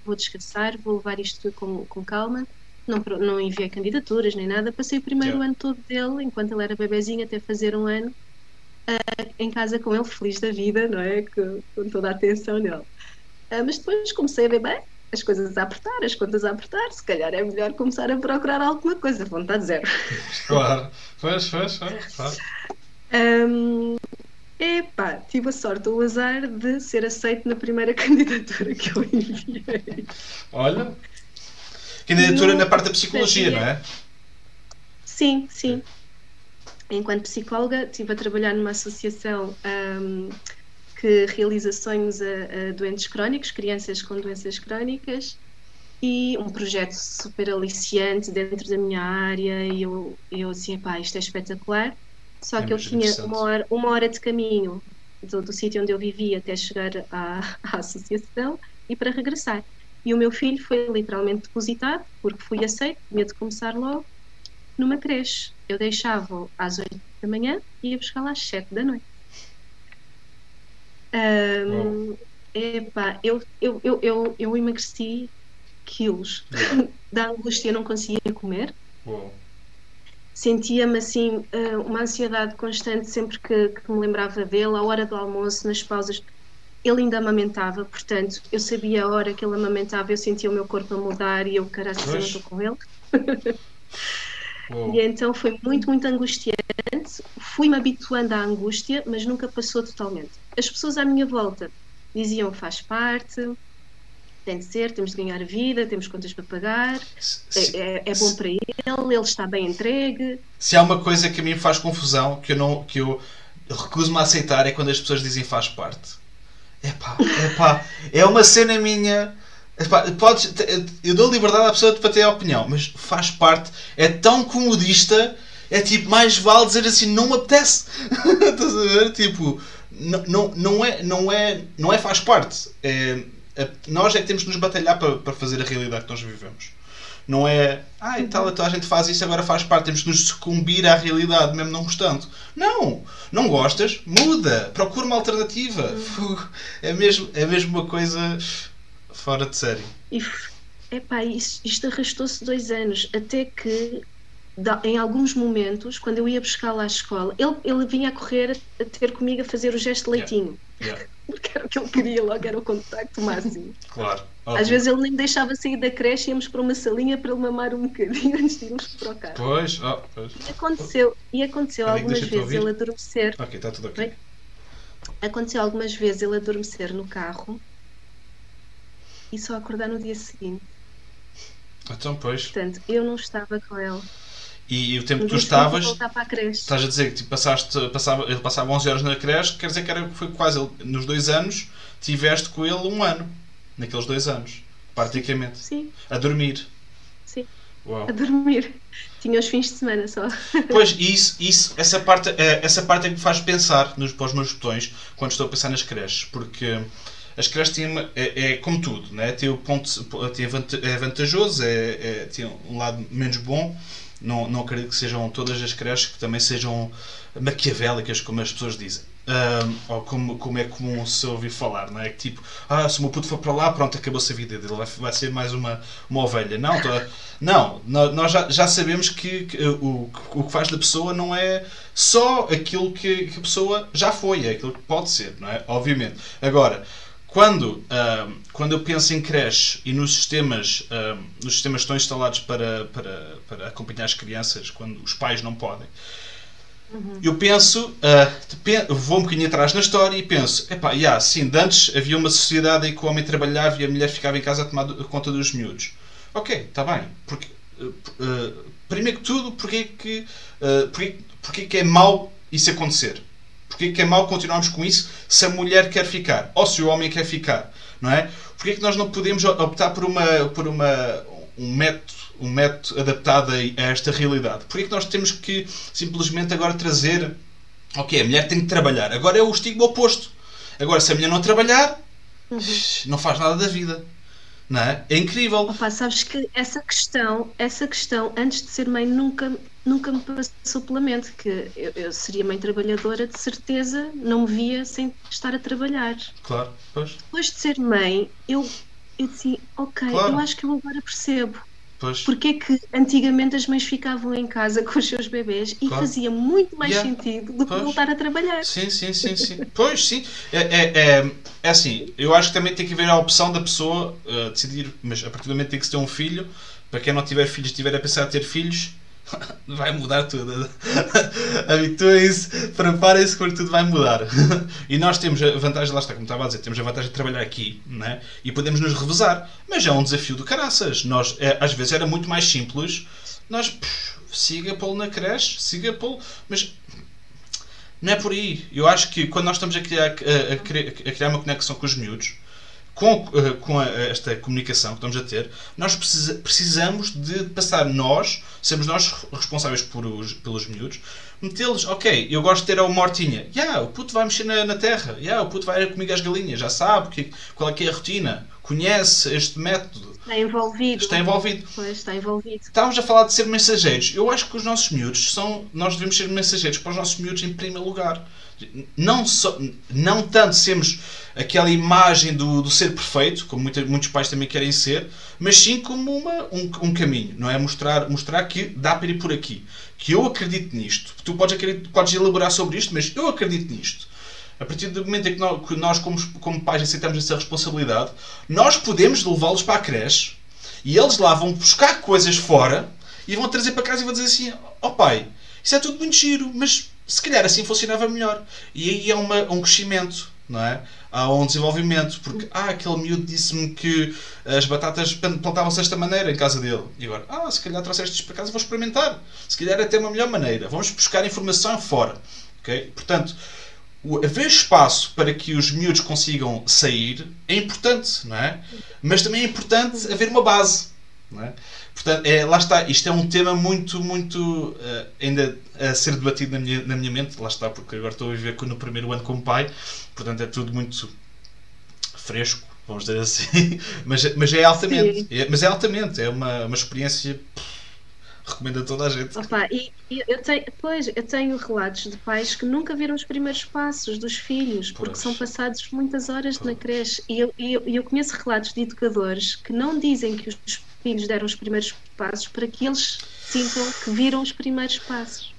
vou descansar, vou levar isto com, com calma. Não, não enviei candidaturas nem nada. Passei o primeiro Yeah. ano todo dele, enquanto ele era bebezinho, até fazer um ano, ah, em casa com ele, feliz da vida, não é? Com, com toda a atenção nele. Ah, mas depois comecei a ver, bem, as coisas a apertar, as contas a apertar, se calhar é melhor começar a procurar alguma coisa, vontade zero. Claro. Pois, pois, pois. Claro. Hum, epá, tive a sorte ou o azar de ser aceito na primeira candidatura que eu enviei. Olha. Candidatura Não na parte da psicologia, não é? Sim, sim. Enquanto psicóloga, estive a trabalhar numa associação hum, que realiza sonhos a, a doentes crónicos, crianças com doenças crónicas, e um projeto super aliciante dentro da minha área. E eu, eu assim, pá, isto é espetacular. Só É que eu tinha uma hora, uma hora de caminho do, do sítio onde eu vivia até chegar à, à associação e para regressar. E o meu filho foi literalmente depositado, porque fui aceito, tinha de começar logo, numa creche. Eu deixava às 8 da manhã e ia buscar lá às 7 da noite. Ahm, epá, eu, eu, eu, eu, eu emagreci quilos. Da angústia eu não conseguia comer. Sentia-me assim, ah, uma ansiedade constante sempre que, que me lembrava dele, à hora do almoço, nas pausas. Ele ainda amamentava, portanto, eu sabia a hora que ele amamentava, eu sentia o meu corpo a mudar e eu, caralho, eu não Pois. estou com ele. Uou. E então foi muito, muito angustiante. Fui-me habituando à angústia, mas nunca passou totalmente. As pessoas à minha volta diziam faz parte, tem de ser, temos de ganhar a vida, temos contas para pagar, Se- é, é- é bom para ele, ele está bem entregue. Se há uma coisa que a mim faz confusão, que eu, não, que eu recuso-me a aceitar, é quando as pessoas dizem faz parte. Epá, epá, é uma cena minha. Epá, podes, eu dou liberdade à pessoa para ter a opinião, mas faz parte. É tão comodista, é tipo, mais vale dizer assim, não me apetece. Estás a ver? Tipo, não, não, não, é, não, é, não é faz parte. É, é- nós é que temos de nos batalhar para, para fazer a realidade que nós vivemos. Não é, ah, e tal, então a gente faz isso, agora faz parte, temos de nos sucumbir à realidade, mesmo não gostando. Não! Não gostas? Muda! Procura uma alternativa. Fuh, É mesmo, é mesmo uma coisa fora de série. E epá, isto, isto arrastou-se dois anos, até que em alguns momentos, quando eu ia buscar lá à escola, ele, ele vinha a correr a, ter comigo a fazer o gesto de Yeah. leitinho, Yeah, porque era o que ele queria logo, era o contacto máximo. claro. Às Óbvio. vezes ele nem me deixava sair da creche, íamos para uma salinha para ele mamar um bocadinho antes de irmos para o carro. Pois, oh, pois. E aconteceu, e aconteceu Amigo, algumas vezes ele adormecer. Ok, está tudo ok. Aconteceu algumas vezes ele adormecer no carro e só acordar no dia seguinte. Então, pois. Portanto, eu não estava com ele. E, o tempo No que tu estavas, voltar para a creche. estás a dizer que tipo, passaste, passava, ele passava 11 horas na creche, quer dizer que era, foi quase nos dois anos, tiveste com ele um ano. Naqueles dois anos. Praticamente. Sim, A dormir. sim, Uau. a dormir. Tinha os fins de semana só. Pois, e isso, isso, essa, parte, é, essa parte é que me faz pensar nos, para os meus botões quando estou a pensar nas creches, porque as creches têm é, é como tudo, né? tem o ponto tem é vantajoso, é, é- tem um lado menos bom. Não, não acredito que sejam todas as creches que também sejam maquiavélicas, como as pessoas dizem. Ahm, ou como, como é comum se ouvir falar, não é? Que tipo, ah, se o meu puto for para lá, pronto, acabou-se a vida dele, vai, vai ser mais uma, uma ovelha. Não, não nó- nós já, já sabemos que, que o, o que faz da pessoa não é só aquilo que, que a pessoa já foi, é aquilo que pode ser, não é? Obviamente. Agora, quando, uh, quando eu penso em creche e nos sistemas, uh, nos sistemas que estão instalados para, para, para acompanhar as crianças quando os pais não podem, uhum. eu penso, uh, vou um bocadinho atrás na história e penso, epá, yeah, sim, antes havia uma sociedade em que o homem trabalhava e a mulher ficava em casa a tomar conta dos miúdos. Ok, está bem. Porque, primeiro que tudo, porque que, porque, porque que é mau isso acontecer? Porquê que é mau continuarmos com isso se a mulher quer ficar? Ou se o homem quer ficar? Não é? Porquê que nós não podemos optar por, uma, por uma, um método um método adaptado a esta realidade. Porquê que nós temos que simplesmente agora trazer ok, a mulher tem que trabalhar. Agora é o estigma oposto. Agora, se a mulher não trabalhar, uhum. não faz nada da vida. Não é? é incrível. Opa, sabes que essa questão, essa questão, antes de ser mãe, nunca, nunca me passou pela mente que eu, eu, seria mãe trabalhadora, de certeza não me via sem estar a trabalhar. Claro, pois. Depois de ser mãe, eu, eu disse, ok, claro. eu acho que eu agora percebo. Pois. Porque é que antigamente as mães ficavam em casa com os seus bebês e claro. fazia muito mais yeah. sentido do que voltar a trabalhar. Sim, sim, sim, sim. pois, sim. É, é, é, é, assim, eu acho que também tem que haver a opção da pessoa uh, decidir, mas a partir do momento em que se tem um filho, para quem não tiver filhos, estiver a pensar em ter filhos, vai mudar tudo. Habituem-se, preparem-se porque tudo vai mudar. e nós temos a vantagem, lá está, como estava a dizer, temos a vantagem de trabalhar aqui né? e podemos nos revezar. Mas é um desafio do caraças. Nós, é, às vezes era muito mais simples. Nós, siga pô-lo na creche, siga pô-lo. Mas não é por aí. Eu acho que quando nós estamos a criar, a, a, a criar uma conexão com os miúdos, com, uh, com esta comunicação que estamos a ter, nós precisa, precisamos de passar nós, sermos nós responsáveis por os, pelos miúdos, metê-los, ok, eu gosto de ter a uma hortinha. Yeah, o puto vai mexer na, na terra. Yeah, o puto vai comigo às galinhas. Já sabe que, qual é que é a rotina. Conhece este método. Está envolvido. Está envolvido. Pois, está envolvido. Estávamos a falar de ser mensageiros. Eu acho que os nossos miúdos são... Nós devemos ser mensageiros para os nossos miúdos em primeiro lugar. Não, só, não tanto sermos aquela imagem do, do ser perfeito, como muitos, muitos pais também querem ser, mas sim como uma, um, um caminho, não é? Mostrar, mostrar que dá para ir por aqui. Que eu acredito nisto. Tu podes, podes elaborar sobre isto, mas eu acredito nisto. A partir do momento em que nós, que nós como, como pais, aceitamos essa responsabilidade, nós podemos levá-los para a creche e eles lá vão buscar coisas fora e vão trazer para casa e vão dizer assim: Ó oh, pai, isso é tudo muito giro, mas se calhar assim funcionava melhor. E aí é uma, um crescimento, não é? Há um desenvolvimento, porque ah, aquele miúdo disse-me que as batatas plantavam-se desta maneira em casa dele. E agora, ah, se calhar trouxeste isto para casa, vou experimentar. Se calhar é até uma melhor maneira. Vamos buscar informação fora. Okay? Portanto, haver espaço para que os miúdos consigam sair é importante, não é? Mas também é importante haver uma base, não é? Portanto, é, lá está, isto é um tema muito, muito uh, ainda a ser debatido na minha, na minha mente, lá está, porque agora estou a viver no primeiro ano como pai, portanto é tudo muito fresco, vamos dizer assim, mas, mas é altamente, é, mas é altamente, é uma, uma experiência recomendo a toda a gente. Opa, e, e, eu tenho, pois, eu tenho relatos de pais que nunca viram os primeiros passos dos filhos, porque pois. são passados muitas horas pois. na creche. E eu, eu, eu conheço relatos de educadores que não dizem que os filhos deram os primeiros passos para que eles sintam que viram os primeiros passos.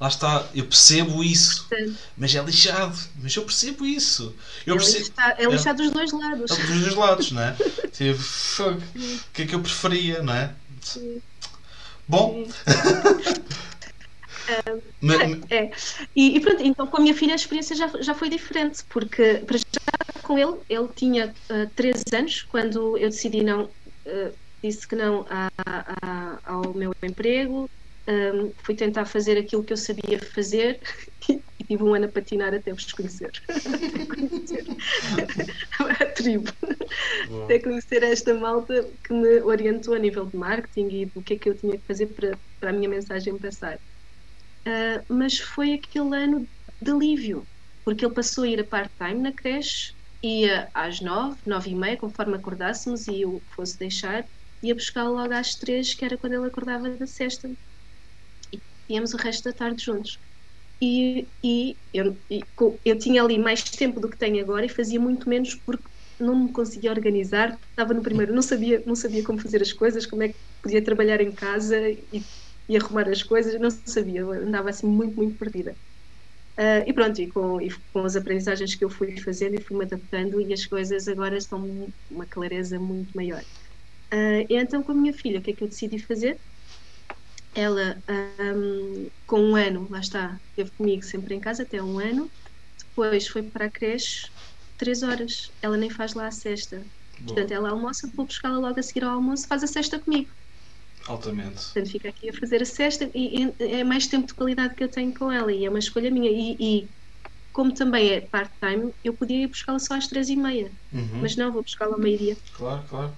Lá está, eu percebo isso, mas é lixado, mas eu percebo isso. Eu é, percebo, lixado, é lixado é, dos dois lados. É dos dois lados, não é? tipo, o que é que eu preferia, não é? Sim. Bom. é. E, e, pronto, então com a minha filha a experiência já, já foi diferente, porque para já com ele, ele tinha uh, 13 anos quando eu decidi não, uh, disse que não ao meu emprego, um, fui tentar fazer aquilo que eu sabia fazer e, e tive um ano a patinar até vos conhecer. até conhecer a tribo. Bom. Até conhecer esta malta que me orientou a nível de marketing e do que é que eu tinha que fazer para, para a minha mensagem passar. Uh, mas foi aquele ano de alívio, porque ele passou a ir a part-time na creche, ia às nove, nove e meia, conforme acordássemos e eu fosse deixar, ia buscá-lo logo às três, que era quando ele acordava da sexta íamos o resto da tarde juntos. E, e, eu, e, eu tinha ali mais tempo do que tenho agora e fazia muito menos porque não me conseguia organizar. Estava no primeiro, não sabia, não sabia como fazer as coisas, como é que podia trabalhar em casa e, e arrumar as coisas, não sabia, andava assim muito, muito perdida. Uh, e pronto, e com, e com as aprendizagens que eu fui fazendo e fui-me adaptando e as coisas agora estão uma clareza muito maior. Uh, então, com a minha filha, o que é que eu decidi fazer? Ela, um, com um ano, lá está, esteve comigo sempre em casa até um ano, depois foi para a creche três horas. Ela nem faz lá a cesta. Boa. Portanto, ela almoça, vou buscá-la logo a seguir ao almoço, faz a cesta comigo. Altamente. Portanto, fica aqui a fazer a cesta e, e, é mais tempo de qualidade que eu tenho com ela e é uma escolha minha. E, e como também é part-time, eu podia ir buscá-la só às três e meia. Uhum. Mas não, vou buscá-la ao meio-dia. Claro, claro.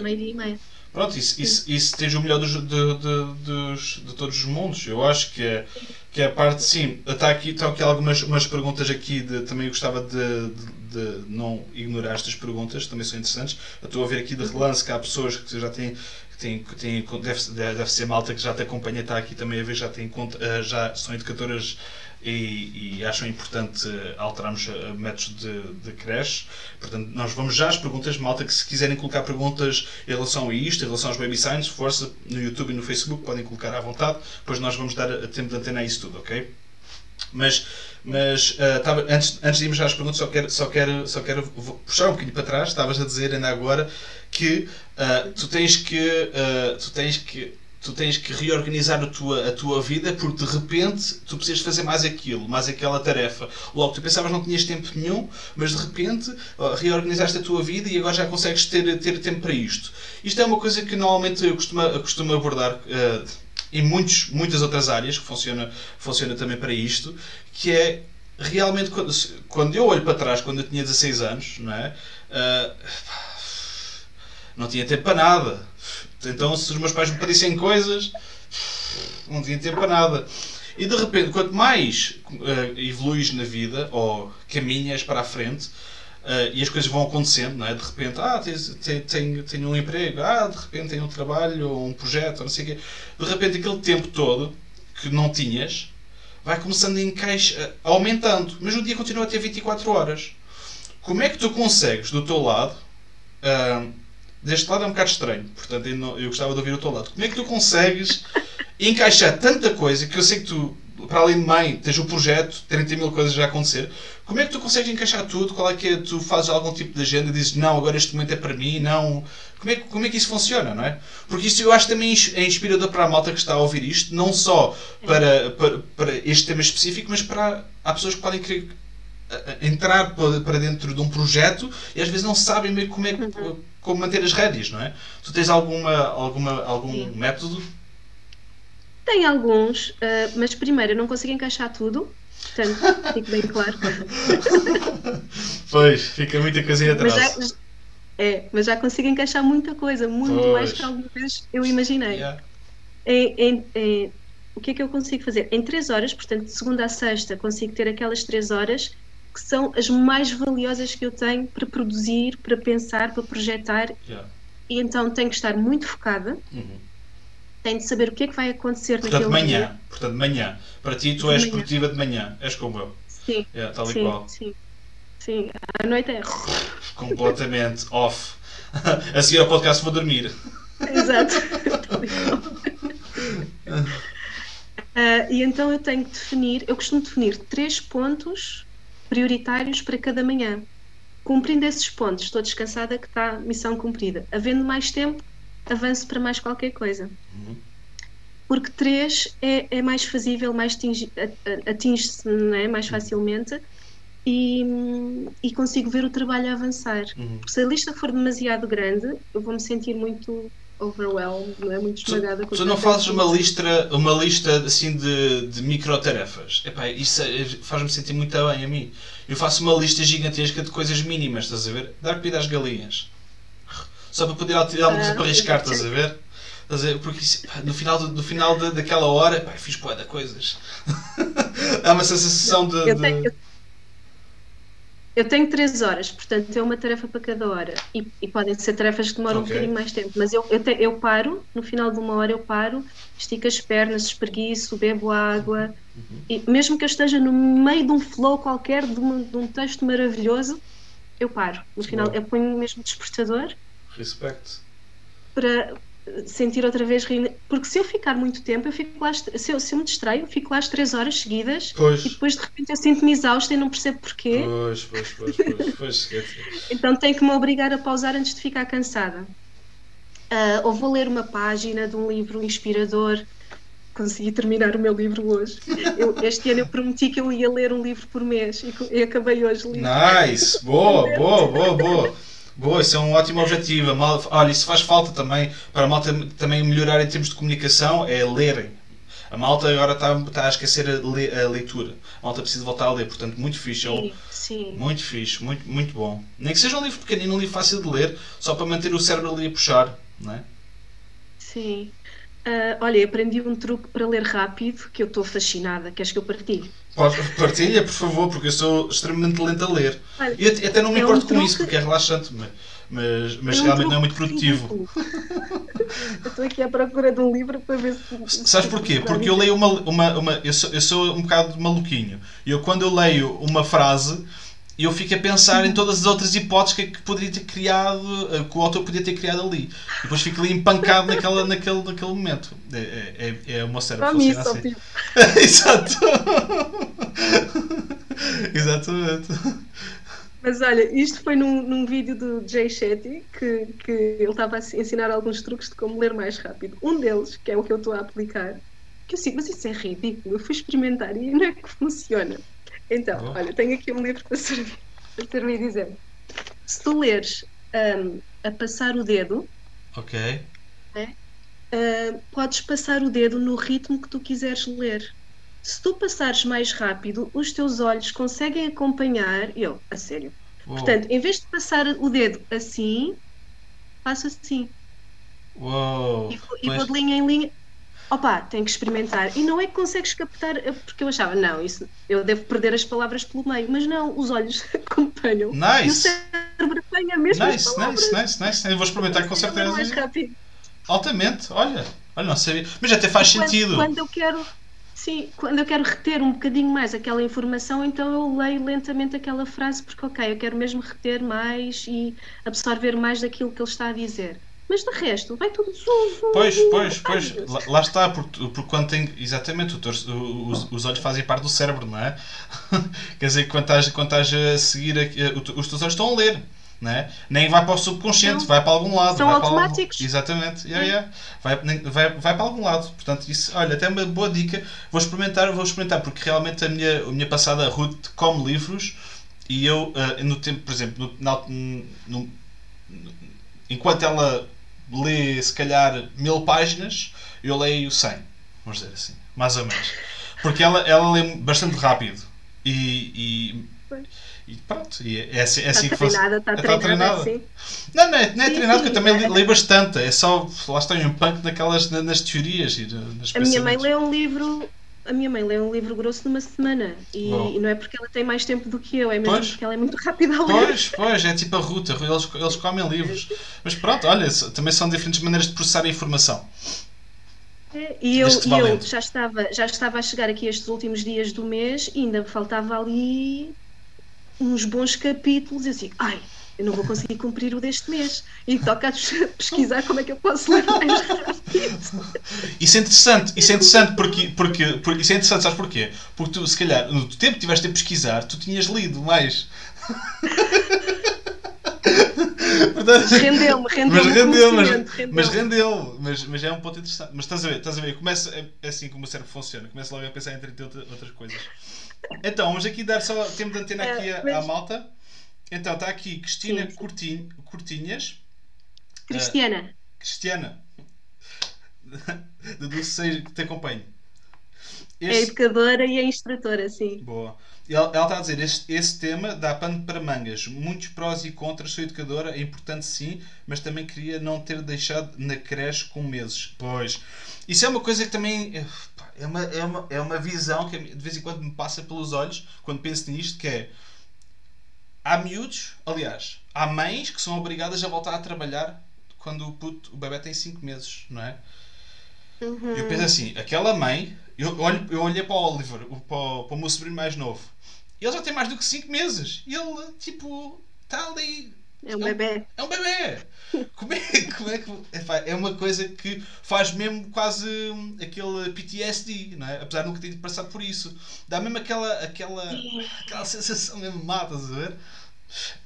Meio-dia e meia. Pronto, isso, isso, isso tens o melhor dos, de, de, dos, de todos os mundos. Eu acho que é, que é a parte, sim. Está aqui, está aqui algumas umas perguntas aqui, de, também gostava de, de, de, não ignorar estas perguntas, também são interessantes. Eu estou a ver aqui de relance que há pessoas que já têm tem, tem, deve, deve ser malta que já te acompanha, está aqui também a ver, já, tem, eh, já são educadoras e, e acham importante alterarmos eh, métodos de, de creche. Portanto, nós vamos já às perguntas, malta, que se quiserem colocar perguntas em relação a isto, em relação aos baby signs, força, no YouTube e no Facebook, podem colocar à vontade, depois nós vamos dar tempo de antena a isso tudo, ok? Mas, mas uh, tava, antes, antes de irmos às perguntas, só quero, só quero, só quero puxar um bocadinho para trás. Estavas a dizer ainda agora que uh, tu tens que. Uh, tu tens que tu tens que reorganizar a tua, a tua vida porque de repente tu precisas fazer mais aquilo, mais aquela tarefa. Logo, tu pensavas não tinhas tempo nenhum, mas de repente reorganizaste a tua vida e agora já consegues ter, ter tempo para isto. Isto é uma coisa que normalmente eu costumo, costumo abordar. Uh, em muitos, muitas outras áreas, que funciona, funciona também para isto, que é realmente quando, quando eu olho para trás, quando eu tinha 16 anos, não é? Uh, não tinha tempo para nada. Então, se os meus pais me pedissem coisas, não tinha tempo para nada. E de repente, quanto mais uh, evoluís na vida, ou caminhas para a frente, Uh, e as coisas vão acontecendo, não é? De repente, ah, tenho, tenho, tenho um emprego, ah, de repente tenho um trabalho, ou um projeto, ou não sei o quê. De repente, aquele tempo todo que não tinhas vai começando a encaixar, aumentando, mas o dia continua a ter 24 horas. Como é que tu consegues, do teu lado, uh, deste lado é um bocado estranho, portanto eu, não, eu gostava de ouvir o teu lado. Como é que tu consegues encaixar tanta coisa que eu sei que tu para além de mãe, tens o projeto, 30 mil coisas já a acontecer. Como é que tu consegues encaixar tudo? Qual é que é? Tu fazes algum tipo de agenda e dizes, não, agora este momento é para mim, não. Como é, que, como é que isso funciona, não é? Porque isso eu acho também é inspirador para a malta que está a ouvir isto, não só para, para, para este tema específico, mas para. Há pessoas que podem querer entrar para dentro de um projeto e às vezes não sabem bem como é uhum. como manter as rédeas, não é? Tu tens alguma, alguma, algum Sim. método tem alguns, uh, mas primeiro eu não consigo encaixar tudo, portanto, fique bem claro. pois, fica muita coisinha atrás. Mas já, é, mas já consigo encaixar muita coisa, muito pois. mais que alguma vez eu imaginei. Yeah. Em, em, em, o que é que eu consigo fazer? Em três horas, portanto, de segunda a sexta, consigo ter aquelas três horas que são as mais valiosas que eu tenho para produzir, para pensar, para projetar. Yeah. E então tenho que estar muito focada. Uhum tem de saber o que é que vai acontecer Portanto, naquele manhã, dia. Portanto, manhã. Para ti, tu és produtiva de manhã. És como eu. Sim. É, tal sim, e qual. Sim. Sim. À noite é. Completamente off. a seguir ao podcast vou dormir. Exato. e. Uh, e então eu tenho que definir, eu costumo definir três pontos prioritários para cada manhã. Cumprindo esses pontos, estou descansada que está missão cumprida. Havendo mais tempo, avanço para mais qualquer coisa. Uhum. Porque 3 é, é mais fazível, mais atinge-se é? mais uhum. facilmente e, e, consigo ver o trabalho a avançar. Uhum. Se a lista for demasiado grande, eu vou me sentir muito overwhelmed, não é? Muito esmagada. Tu, tu não fazes uma lista, uma lista assim de, de micro-tarefas. Epá, isso é, faz-me sentir muito bem a mim. Eu faço uma lista gigantesca de coisas mínimas, estás a ver? Dar comida às galinhas só para poder tirar uma coisa para arriscar, estás a ver? Ver? Porque pá, no final, no final de, daquela hora, pá, fiz poeda coisas. Há uma sensação de. Eu tenho, eu, eu tenho três horas, portanto é uma tarefa para cada hora. E, e podem ser tarefas que demoram okay. um bocadinho mais tempo. Mas eu, eu, te, eu paro, no final de uma hora eu paro, estico as pernas, espreguiço, bebo água. Uhum. E mesmo que eu esteja no meio de um flow qualquer, de, uma, de um texto maravilhoso, eu paro. No final, Boa. eu ponho mesmo despertador Respect. Para, sentir outra vez. Porque se eu ficar muito tempo, eu fico lá, se eu, se eu me distraio, eu fico lá as três horas seguidas Pois. e depois de repente eu sinto-me exausta e não percebo porquê. Pois, pois, pois, pois, pois. Então tenho que me obrigar a pausar antes de ficar cansada. Ah, ou vou ler uma página de um livro inspirador. Consegui terminar o meu livro hoje. Eu- este ano eu prometi que eu ia ler um livro por mês e, e acabei hoje o livro. Nice! Boa, boa, boa, boa. Boa, isso é um ótimo objetivo. Mal- Olha, isso faz falta também para a malta também melhorar em termos de comunicação, é lerem. A malta agora está, está a esquecer a, le- a leitura. A malta precisa voltar a ler, portanto, muito fixe. É Sim, sim. Muito fixe, muito, muito bom. Nem que seja um livro pequenino, um livro fácil de ler, só para manter o cérebro ali a puxar, não é? sim. Ah, olha, aprendi um truque para ler rápido que eu estou fascinada. Queres que eu partilhe? Partilha, por favor, porque eu sou extremamente lento a ler. Olha, E até, não me é um importo com truque- isso, porque é relaxante, mas, mas, mas é um realmente não é muito produtivo. eu estou aqui à procura de um livro para ver se. Sabes porquê? Porque eu leio uma. uma, uma eu, sou, eu sou um bocado maluquinho. E eu, quando eu leio uma frase, eu fico a pensar em todas as outras hipóteses que, que poderia ter criado, eh, que o autor podia ter criado ali. E depois fico ali empancado naquela, naquele, naquele momento. É, é, é, é uma mim, funciona só assim. Exato. Exatamente. Mas olha, isto foi num, num vídeo do Jay Shetty que, que ele estava a ensinar alguns truques de como ler mais rápido. Um deles, que é o que eu estou a aplicar, que eu sei, mas isso é ridículo, eu fui experimentar e não é que funciona. Então, Oh. olha, tenho aqui um livro para servir, para servir dizendo. Se tu leres hum, a passar o dedo, Ok. hum, podes passar o dedo no ritmo que tu quiseres ler. Se tu passares mais rápido, os teus olhos conseguem acompanhar. Eu, a sério. Uou. Portanto, em vez de passar o dedo assim, faço assim. Uou. E, e vou de linha em linha. Opa, tem que experimentar. E não é que consegues captar, eh, porque eu achava, não, isso eu devo perder as palavras pelo meio, mas não, os olhos acompanham. E o Nice. cérebro apanha mesmo as Nice, palavras. nice, nice, nice. Eu vou experimentar com ler mais certeza. rápido. Altamente, olha. Olha, não sabia. Mas até faz Quando- sentido. Quando eu quero, sim, quando eu quero reter um bocadinho mais aquela informação, então eu leio lentamente aquela frase, porque ok, eu quero mesmo reter mais e absorver mais daquilo que ele está a dizer. Mas de resto, vai tudo zum, Pois, pois, pois. Lá, lá está, porque, porque quando tem. Exatamente, o tor- o- os, os olhos fazem parte do cérebro, não é? Quer dizer, quando estás, quando estás a seguir. tu- os teus olhos estão a ler. Não é? Nem vai para o subconsciente, São- vai para algum lado. são para algum- automáticos. Exatamente, yeah, Sim. yeah. Vai, nem- vai, vai para algum lado. Portanto, isso, olha, até uma boa dica. Vou experimentar, vou experimentar, porque realmente a minha, a minha passada Ruth come livros e eu, ah, no tempo, por exemplo, no- no- no- enquanto ela lê se calhar mil páginas, eu leio 100, vamos dizer assim, mais ou menos. Porque ela, ela lê bastante rápido e, e, e pronto, e é assim, é assim Está que fosse. treinada, está Está treinada, treinada. sim. Não, não é, não é Sim, treinado, sim. que eu também leio bastante. É só, lá está um punk naquelas, na- nas teorias e nas A minha mãe lê um livro. A minha mãe lê um livro grosso numa semana e, não é porque ela tem mais tempo do que eu, é mesmo Pois. porque ela é muito rápida a ler. Pois, pois, é tipo a ruta, eles, eles comem livros. Mas pronto, olha, também são diferentes maneiras de processar a informação. É, E eu, e eu já, estava, já estava a chegar aqui estes últimos dias do mês e ainda faltava ali uns bons capítulos. E assim, ai, eu não vou conseguir cumprir o deste mês. E toca a pesquisar como é que eu posso ler mais rápido. Isso é interessante, isso é interessante porque, porque, porque isso é interessante, sabes porquê? Porque tu, se calhar, no tempo que tiveste a pesquisar, tu tinhas lido mais. Rendeu-me, rendeu-me. mas rendeu, mas, rendeu-me. mas rendeu, mas, mas é um ponto interessante. Mas estás a ver, estás a ver, começa, é, é assim como o cérebro funciona, começa logo a pensar em 30 outra- outras coisas. Então, vamos aqui dar só tempo de antena aqui É, à, à malta. Então, está aqui Cristina Sim, sim. Curtin, Curtinhas. Cristiana, Cristiana. Do Doce que te acompanho. é Este- educadora e é instrutora, sim. Boa. Ela, ela está a dizer: este, esse tema dá pano para mangas. Muitos prós e contras. Sou educadora, é importante sim, mas também queria não ter deixado na creche com meses. Pois. Isso é uma coisa que também. é, pá, É uma, é uma, é uma visão que de vez em quando me passa pelos olhos quando penso nisto: que é. Há miúdos, aliás, há mães que são obrigadas a voltar a trabalhar quando o puto, o bebê tem 5 meses, não é? Uhum. Eu penso assim, aquela mãe, eu, olho, eu olhei para o Oliver, para, o- para o meu sobrinho mais novo, ele já tem mais do que 5 meses. E ele, tipo, está ali É um bebê. É um bebê! Como é, como é que. É, uma coisa que faz mesmo quase aquele PTSD, não é? Apesar de nunca ter passado por isso. Dá mesmo aquela, aquela, aquela sensação mesmo mata, estás a ver?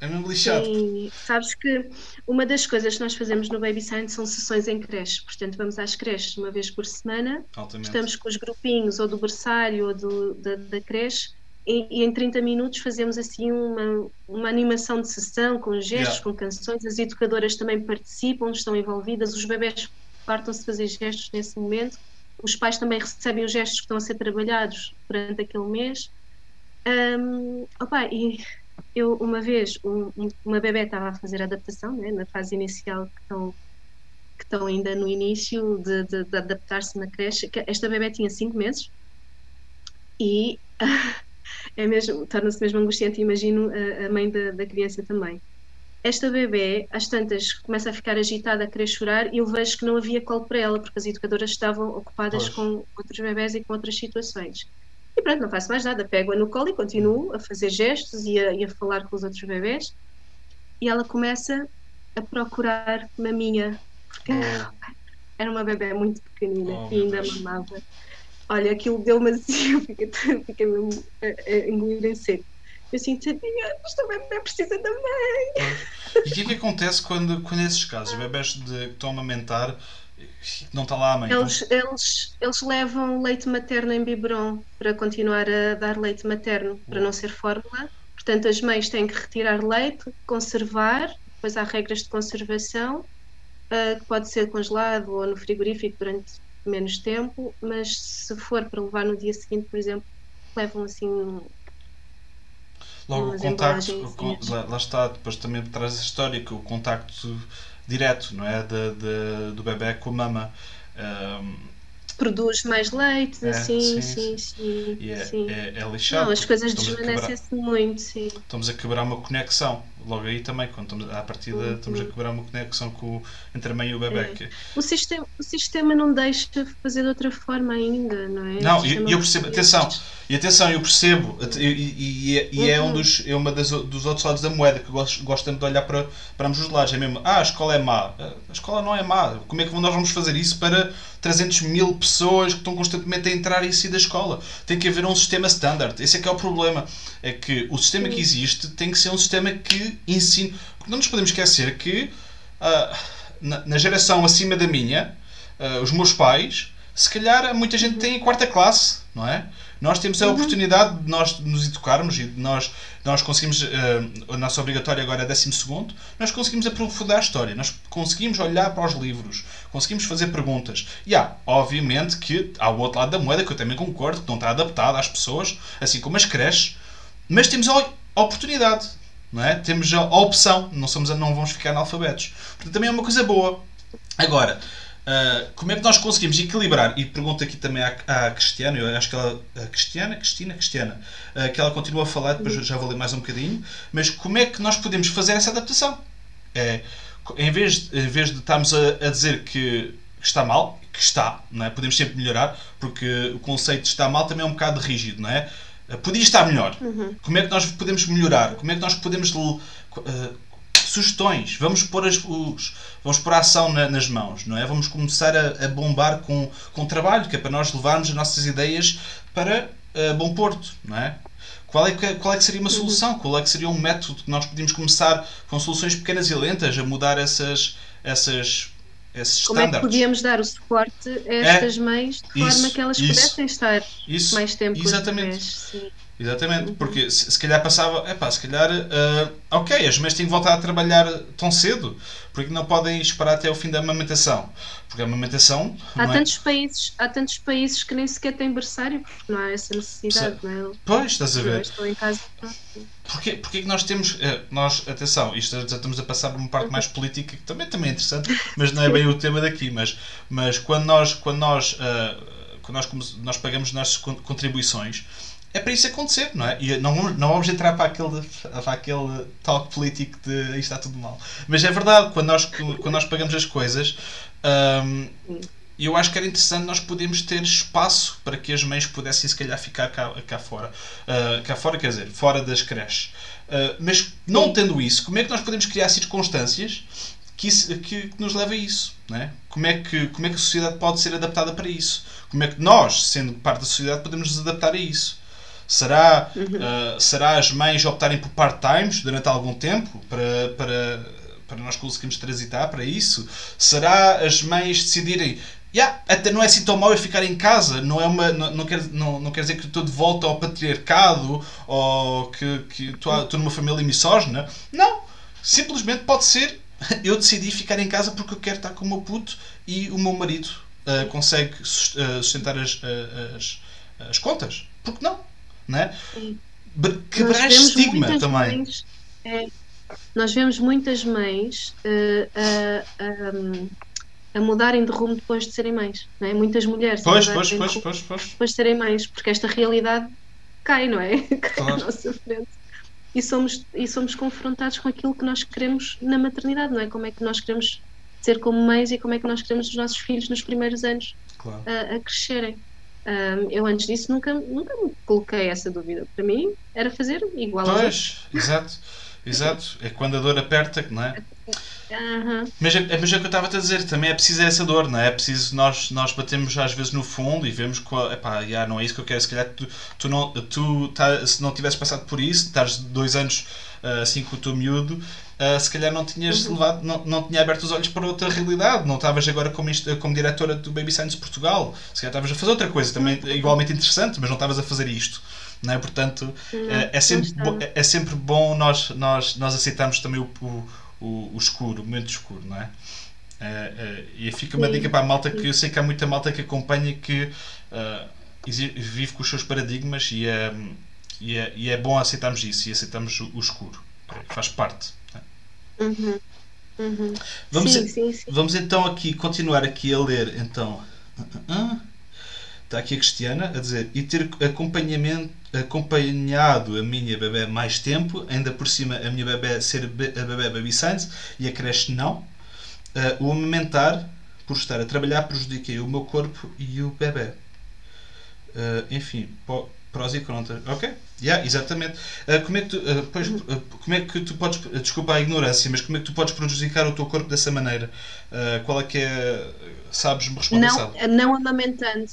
É mesmo lixado. Sim, sabes que uma das coisas que nós fazemos no Baby Science são sessões em creche. Portanto, vamos às creches uma vez por semana. Altamente. Estamos com os grupinhos ou do berçário ou do, da, da creche e, e, em 30 minutos fazemos assim uma, uma animação de sessão com gestos, yeah. com canções. As educadoras também participam, estão envolvidas. Os bebés partam-se a fazer gestos nesse momento. Os pais também recebem os gestos que estão a ser trabalhados durante aquele mês. Um, opa, e eu uma vez um, uma bebê estava a fazer a adaptação né, na fase inicial que estão que estão ainda no início de, de, de adaptar-se na creche esta bebê tinha 5 meses e é mesmo torna-se mesmo angustiante imagino a, a mãe da, da, criança também esta bebê às tantas começa a ficar agitada a querer chorar e eu vejo que não havia colo para ela porque as educadoras estavam ocupadas pois. com outros bebés e com outras situações e pronto, não faço mais nada. Pego-a no colo e continuo a fazer gestos e a, e a falar com os outros bebés. E ela começa a procurar maminha, porque oh. era uma bebé muito pequenina oh, e ainda mamava. Olha, aquilo deu-me assim, eu fiquei, fiquei mesmo a, a engolir em seco. Eu assim, tadinha, esta bebê precisa da mãe. E o que é que acontece quando, quando nesses casos, bebés de, que estão a amamentar não está lá a mãe. Eles, então... eles, eles levam leite materno em biberon para continuar a dar leite materno, para não ser fórmula. Portanto, as mães têm que retirar leite, conservar, depois há regras de conservação, uh, que pode ser congelado ou no frigorífico durante menos tempo, mas se for para levar no dia seguinte, por exemplo, levam assim. Logo o contacto, lá, lá, está, depois também traz a história que o contacto direto, não é? De, de do bebê com a mama. Um, Produz mais leite, é, sim, sim, sim. sim, e é, sim. É, é lixado. Não, as coisas desvanecem-se muito, sim. Estamos a quebrar uma conexão, logo aí também, quando estamos, à partida uhum. estamos a quebrar uma conexão com, entre a mãe e o bebê. É. O, sistema, o sistema não deixa fazer de outra forma ainda, não é? Não, e eu percebo, atenção, e atenção, eu percebo, e, e, e é, uhum. um dos, é uma das, dos outros lados da moeda que eu gosto, gosto de olhar para, para ambos os lados. É mesmo, ah, a escola é má. A escola não é má. Como é que nós vamos fazer isso para 300 mil pessoas que estão constantemente a entrar e sair da escola? Tem que haver um sistema standard. Esse é que é o problema. É que o sistema que existe tem que ser um sistema que ensine. Porque não nos podemos esquecer que uh, na, na, geração acima da minha, uh, os meus pais, se calhar muita gente tem quarta classe, não é? Nós temos a uhum. oportunidade de nós nos educarmos e de nós, nós conseguimos, uh, a nossa obrigatória agora é 12 segundo, nós conseguimos aprofundar a história, nós conseguimos olhar para os livros, conseguimos fazer perguntas. E há, obviamente, que há o outro lado da moeda, que eu também concordo, que não está adaptado às pessoas, assim como as creches, mas temos a oportunidade, não é? Temos a opção, não, somos, não vamos ficar analfabetos. Portanto, também é uma coisa boa. Agora, Uh, como é que nós conseguimos equilibrar? E pergunto aqui também à, à Cristiana, eu acho que ela. A Cristiana? Cristina? Cristiana. Uh, que ela continua a falar, depois já vou ler mais um bocadinho. Mas como é que nós podemos fazer essa adaptação? É, em, vez, em vez de estarmos a, a dizer que está mal, que está, não é? podemos sempre melhorar, porque o conceito de está mal também é um bocado rígido, não é? Uh, podia estar melhor. Uhum. Como é que nós podemos melhorar? Como é que nós podemos uh, sugestões, vamos pôr, as, os, vamos pôr a ação na, nas mãos, não é? Vamos começar a, a, bombar com, com trabalho, que é para nós levarmos as nossas ideias para uh, bom porto, não é? Qual é, que, qual é que seria uma solução? Qual é que seria um método que nós podíamos começar com soluções pequenas e lentas a mudar essas, essas esses Como standards. é que podíamos dar o suporte a estas é, mães de isso, forma que elas isso, pudessem estar isso, mais tempo exatamente. com os Exatamente, uhum. porque se, se calhar passava, é pá, se calhar, uh, ok, as mães têm que voltar a trabalhar tão cedo, porque não podem esperar até o fim da amamentação. Porque a amamentação. Há, é... tantos, países, há tantos países que nem sequer têm berçário, porque não há essa necessidade, não é? Pois, estás a ver. Estou em casa. Porquê, porquê que nós temos. Eh, nós, atenção, isto já estamos a passar por uma parte mais política que também, também é interessante, mas não é bem o tema daqui. Mas, mas quando nós, quando nós, uh, quando nós, nós pagamos as nossas contribuições é para isso acontecer, não é? E não, não vamos entrar para aquele, para aquele talk político de isto está tudo mal. Mas é verdade, quando nós, quando nós pagamos as coisas, um, eu acho que era interessante nós podermos ter espaço para que as mães pudessem, se calhar, ficar cá, cá fora. Uh, cá fora, quer dizer, fora das creches. Uh, mas não tendo isso, como é que nós podemos criar circunstâncias que, isso, que, que, nos leva a isso? Né? Como, é que, como é que a sociedade pode ser adaptada para isso? Como é que nós, sendo parte da sociedade, podemos nos adaptar a isso? Será, uhum. uh, será as mães optarem por part-times durante algum tempo para, para, para nós conseguirmos transitar para isso? Será as mães decidirem Yeah, até não é assim tão mau eu ficar em casa, não, é uma, não, não, quer, não, não quer dizer que estou de volta ao patriarcado ou que, que estou, numa família misógina. Não, simplesmente pode ser eu decidi ficar em casa porque eu quero estar com o meu puto e o meu marido uh, consegue sustentar as, as, as contas. Porque não? Né? Quebrar estigma também. Mães, é, nós vemos muitas mães uh, uh, a mudarem de rumo depois de serem mães, não é? Muitas mulheres pois, pois, pois, pois, pois. depois de serem mães, porque esta realidade cai, não é? Cai claro. à nossa frente. E somos, e somos confrontados com aquilo que nós queremos na maternidade, não é? Como é que nós queremos ser como mães e como é que nós queremos os nossos filhos nos primeiros anos claro. a, a, crescerem. Um, eu antes disso nunca, nunca me coloquei essa dúvida. Para mim era fazer igual Pois, exato, exato. É quando a dor aperta, não é? Uhum. Mas, é, é, mas é o que eu estava a dizer, também é preciso essa dor, não é? É preciso nós, nós batemos às vezes no fundo e vemos que epá, já, não é isso que eu quero. Se calhar tu, tu, não, tu tá, se não tivesse passado por isso, estás dois anos assim com o teu miúdo, uh, se calhar não tinhas uhum. levado, não, não tinha aberto os olhos para outra realidade, não estavas agora como, como diretora do Baby Science Portugal, se calhar estavas a fazer outra coisa também uhum. igualmente interessante, mas não estavas a fazer isto. Não é? Portanto, é, é, sempre, é, é sempre bom nós, nós, nós aceitarmos também o, o o, o escuro, o momento escuro, não é? Uh, uh, e fica uma dica para a malta que eu sei que há muita malta que acompanha que vive com os seus paradigmas e é, e é, e é bom aceitarmos isso e aceitarmos o, o escuro. Faz parte. É? Uhum. Uhum. Vamos, sim, sim, sim. vamos então aqui continuar aqui a ler então. Está aqui a Cristiana a dizer e ter acompanhamento acompanhado a minha bebê mais tempo, ainda por cima a minha bebê ser a bebê Baby Science e a creche não. Uh, o amamentar, por estar a trabalhar, prejudiquei o meu corpo e o bebê. Uh, enfim, prós e contras. Ok? Yeah, exatamente. Uh, como, é que tu, uh, pois, uh, como é que tu podes. desculpa a ignorância, mas como é que tu podes prejudicar o teu corpo dessa maneira? qual é que é. Sabes-me responder? Não, sabe? não amamentando.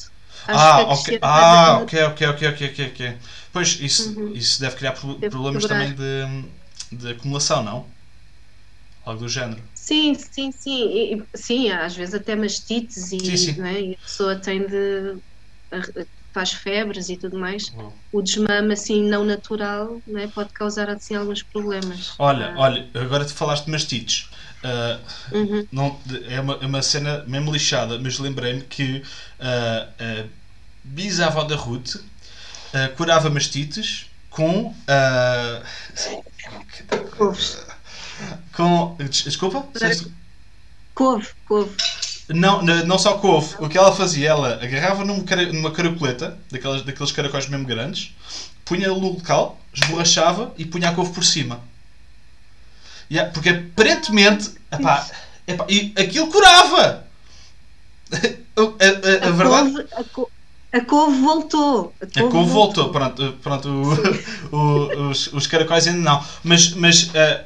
Ah, ok. Ah, ok, ok, ok, ok, ok, ok. Pois, isso, uhum. isso deve criar pro deve problemas também de, de acumulação, não? Algo do género. Sim, sim, sim. E, sim, às vezes até mastites e, sim, sim. Né, e a pessoa tem de. Faz febres e tudo mais. Uhum. O desmame assim não natural né, pode causar assim alguns problemas. Olha, ah. olha, agora tu falaste de mastites. Uh, uhum. não, é, uma, é uma cena mesmo lixada, mas lembrei-me que uh, a bisavó da Ruth uh, curava mastites com. com. Desculpa? Couve, couve. Não, não só couve. O que ela fazia, ela agarrava num, numa caracoleta, daquelas, daqueles caracóis mesmo grandes, punha no local, esborrachava e punha a couve por cima. Yeah, porque aparentemente. Epá, epá, e aquilo curava! a, a, a, a verdade. Couve, a couve voltou. A couve, a couve voltou. voltou. Pronto, pronto o, o, os, os caracóis ainda não. Mas, mas uh,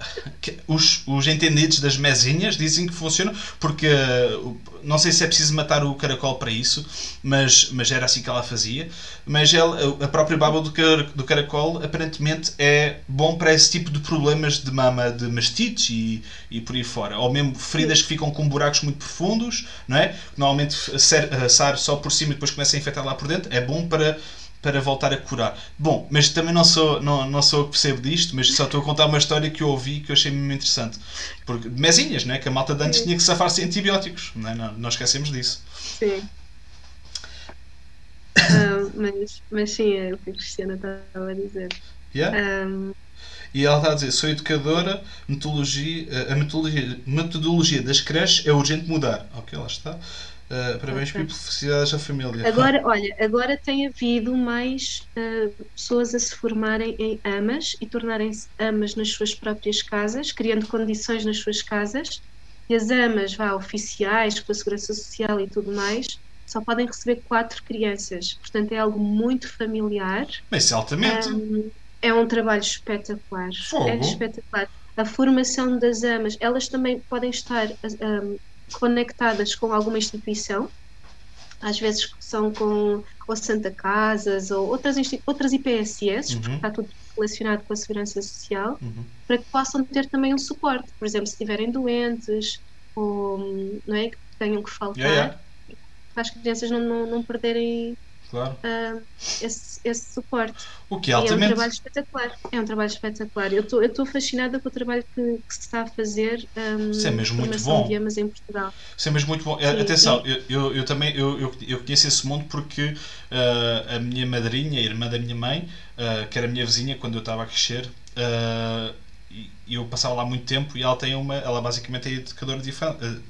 os, os entendidos das mesinhas dizem que funciona porque uh, não sei se é preciso matar o caracol para isso, mas, mas era assim que ela fazia. Mas ela, a própria baba do, car, do caracol aparentemente é bom para esse tipo de problemas de mama de mastites e, e por aí fora. Ou mesmo feridas que ficam com buracos muito profundos, não é? Normalmente assar só por cima e depois começa a infectar lá por dentro. É bom para para voltar a curar. Bom, mas também não sou, não, não sou eu que percebo disto, mas só estou a contar uma história que eu ouvi que eu achei muito interessante. Porque, mesinhas, né? que a malta de antes Sim. tinha que safar sem antibióticos, não, é? não, não esquecemos disso. Sim. um, mas, mas sim, é o que a Cristiana estava a dizer. Yeah? Um, e ela está a dizer: sou educadora, metodologia, a metodologia, metodologia das creches é urgente mudar. Ok, lá está. Uh, parabéns okay. por felicidades à família. Agora, olha, agora tem havido mais uh, pessoas a se formarem em amas e tornarem-se amas nas suas próprias casas, criando condições nas suas casas E as amas, vá, oficiais, com a Segurança Social e tudo mais, só podem receber quatro crianças. Portanto, é algo muito familiar. Mas é altamente. Um, é um trabalho espetacular. Fogo. É espetacular. A formação das amas, elas também podem estar um, conectadas com alguma instituição. Às vezes são com ou Santa Casas ou outras, outras IPSS, uhum. porque está tudo relacionado com a segurança social, uhum. para que possam ter também um suporte. Por exemplo, se estiverem doentes ou não é, que tenham que faltar, yeah, yeah. para as crianças não, não, não perderem claro. uh, esse, esse, suporte. O que é altamente... é um trabalho espetacular. É um trabalho espetacular. Eu estou fascinada com o trabalho que, que, se está a fazer um, Isso é mesmo muito bom. idiomas em Portugal. Isso é mesmo muito bom. Sim, Atenção, eu, eu, eu, também eu, eu, eu, conheço esse mundo porque uh, a minha madrinha, a irmã da minha mãe, uh, que era a minha vizinha quando eu estava a crescer, e eu passava lá muito tempo e ela tem uma, ela basicamente é educadora de infância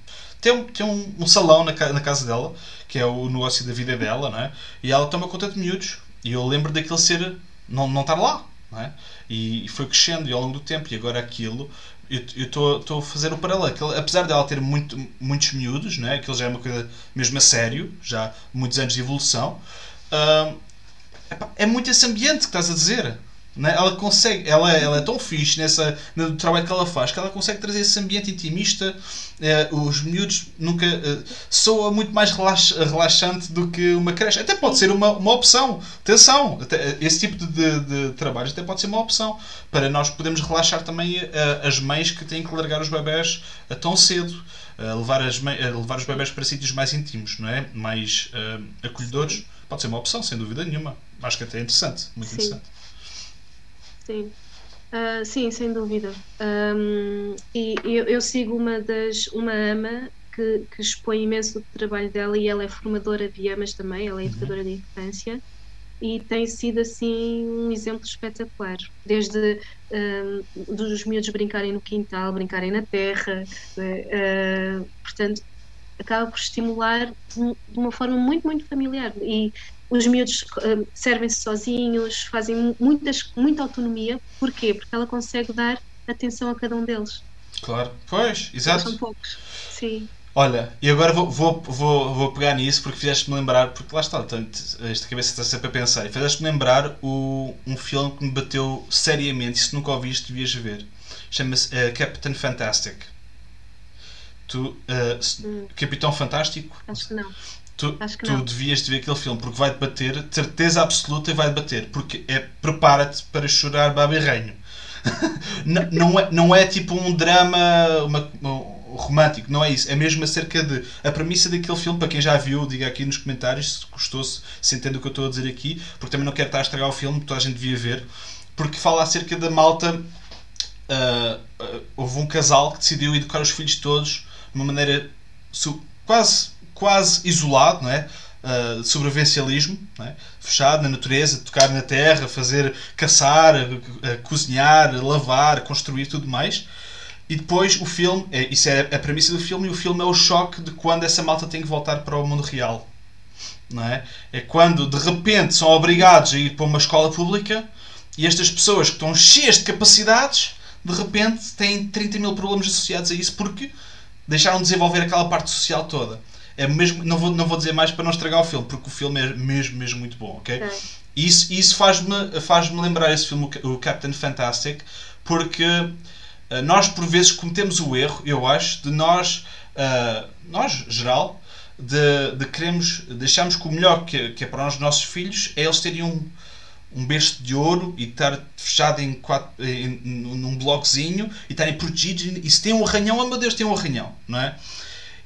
tem, um, tem um, um salão na, na, casa dela, que é o negócio da vida dela, não é? E ela toma conta de miúdos. E eu lembro daquilo ser. não, não estar lá, não é? E, e foi crescendo e ao longo do tempo. E agora aquilo. Eu estou a fazer o paralelo. Aquilo, apesar dela ter muito, muitos miúdos, não é? Aquilo já é uma coisa mesmo a sério, já muitos anos de evolução. Uh, é muito esse ambiente que estás a dizer. Né? Ela consegue, ela, ela é tão fixe nessa, no trabalho que ela faz que ela consegue trazer esse ambiente intimista. Eh, os miúdos nunca eh, soa muito mais relax, relaxante do que uma creche. Até pode ser uma, uma opção. Atenção, até, esse tipo de, de, de trabalho até pode ser uma opção para nós podermos relaxar também eh, as mães que têm que largar os bebés tão cedo. levar, as, levar os bebés para sítios mais íntimos, não é? mais acolhedores. Pode ser uma opção, sem dúvida nenhuma. Acho que até é interessante, muito Sim. interessante. Sim. Uh, sim, sem dúvida. Um, e eu, eu, sigo uma das uma ama que, que, expõe imenso o trabalho dela e ela é formadora de amas também, ela é uhum. educadora uhum. de infância e tem sido assim um exemplo espetacular. Desde um, dos miúdos brincarem no quintal, brincarem na terra, uh, portanto acaba por estimular de uma forma muito, muito familiar. E os miúdos uh, servem-se sozinhos, fazem muitas, muita autonomia. Porquê? Porque ela consegue dar atenção a cada um deles. Claro, pois, exato. São poucos, sim. Olha, e agora vou, vou, vou, vou pegar nisso porque fizeste-me lembrar, porque lá está, tanto, esta cabeça está sempre a pensar, e fizeste-me lembrar o, um filme que me bateu seriamente, e se nunca ouviste, devias ver. Chama-se uh, Captain Fantastic. Tu, uh, hum. Capitão Fantástico? Acho que não. Tu, tu devias de ver aquele filme porque vai debater, certeza absoluta vai debater, porque é prepara-te para chorar baba e reino. não, não, é, não é tipo um drama uma, um, romântico, não é isso. É mesmo acerca de. A premissa daquele filme, para quem já viu, diga aqui nos comentários se gostou-se, se entende o que eu estou a dizer aqui, porque também não quero estar a estragar o filme, toda a gente devia ver, porque fala acerca da malta. Uh, uh, houve um casal que decidiu educar os filhos todos de uma maneira quase quase isolado, não é? Uh, sobrevivencialismo, é? fechado na natureza, tocar na terra, fazer caçar, uh, cozinhar, lavar, construir tudo mais. E depois o filme, é, isso é a premissa do filme, e o filme é o choque de quando essa malta tem que voltar para o mundo real. Não é? é quando de repente são obrigados a ir para uma escola pública e estas pessoas que estão cheias de capacidades de repente têm 30 mil problemas associados a isso porque deixaram de desenvolver aquela parte social toda. É mesmo, não, vou, não vou dizer mais para não estragar o filme, porque o filme é mesmo, mesmo muito bom, ok? okay. Isso, isso faz-me faz lembrar esse filme, o Captain Fantastic, porque uh, nós por vezes cometemos o erro, eu acho, de nós, uh, nós, geral, de, de queremos, deixarmos que o melhor que, que é para os nossos filhos é eles terem um, um berço de ouro e estar fechado em, quatro, em, num bloquezinho e estarem protegidos e se tem um arranhão, oh meu Deus, tem um arranhão, não é?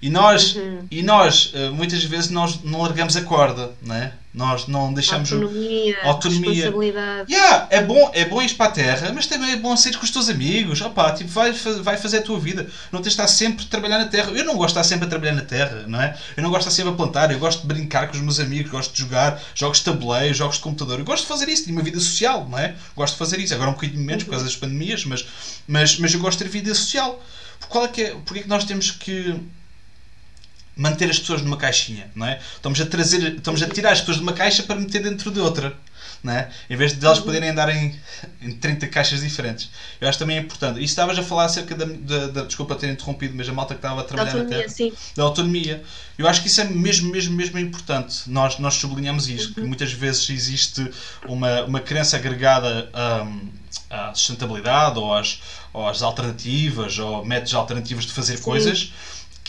E nós, uhum. e nós eh, muitas vezes nós não largamos a corda, não é? Nós não deixamos autonomia, autonomia. responsabilidade. Yeah, é bom, é bom ir para a terra, mas também é bom sair com os teus amigos. Opa, tipo, vai, vai fazer a tua vida. Não tens de estar sempre a trabalhar na terra. Eu não gosto de estar sempre a trabalhar na terra, não é? Eu não gosto de estar sempre a plantar, eu gosto de brincar com os meus amigos, gosto de jogar jogos de tabuleiro, jogos de computador. Eu gosto de fazer isso, de uma vida social, não é? Gosto de fazer isso. Agora um bocadinho menos por causa das pandemias, mas, mas, mas eu gosto de ter vida social. Qual é que é, porque é que nós temos que manter as pessoas numa caixinha, não é? Estamos a trazer, estamos a tirar as pessoas de uma caixa para meter dentro de outra. né? em vez de elas poderem andar em, em 30 caixas diferentes. Eu acho também importante. E estavas a falar acerca da, da, da, Desculpa ter interrompido, mas a malta que estava a trabalhar da autonomia, terra. Sim. Da autonomia. Eu acho que isso é mesmo, mesmo, mesmo importante. Nós, nós sublinhamos isto, que muitas vezes existe uma, uma crença agregada um, à sustentabilidade ou às, ou às alternativas ou métodos alternativos de fazer Sim. coisas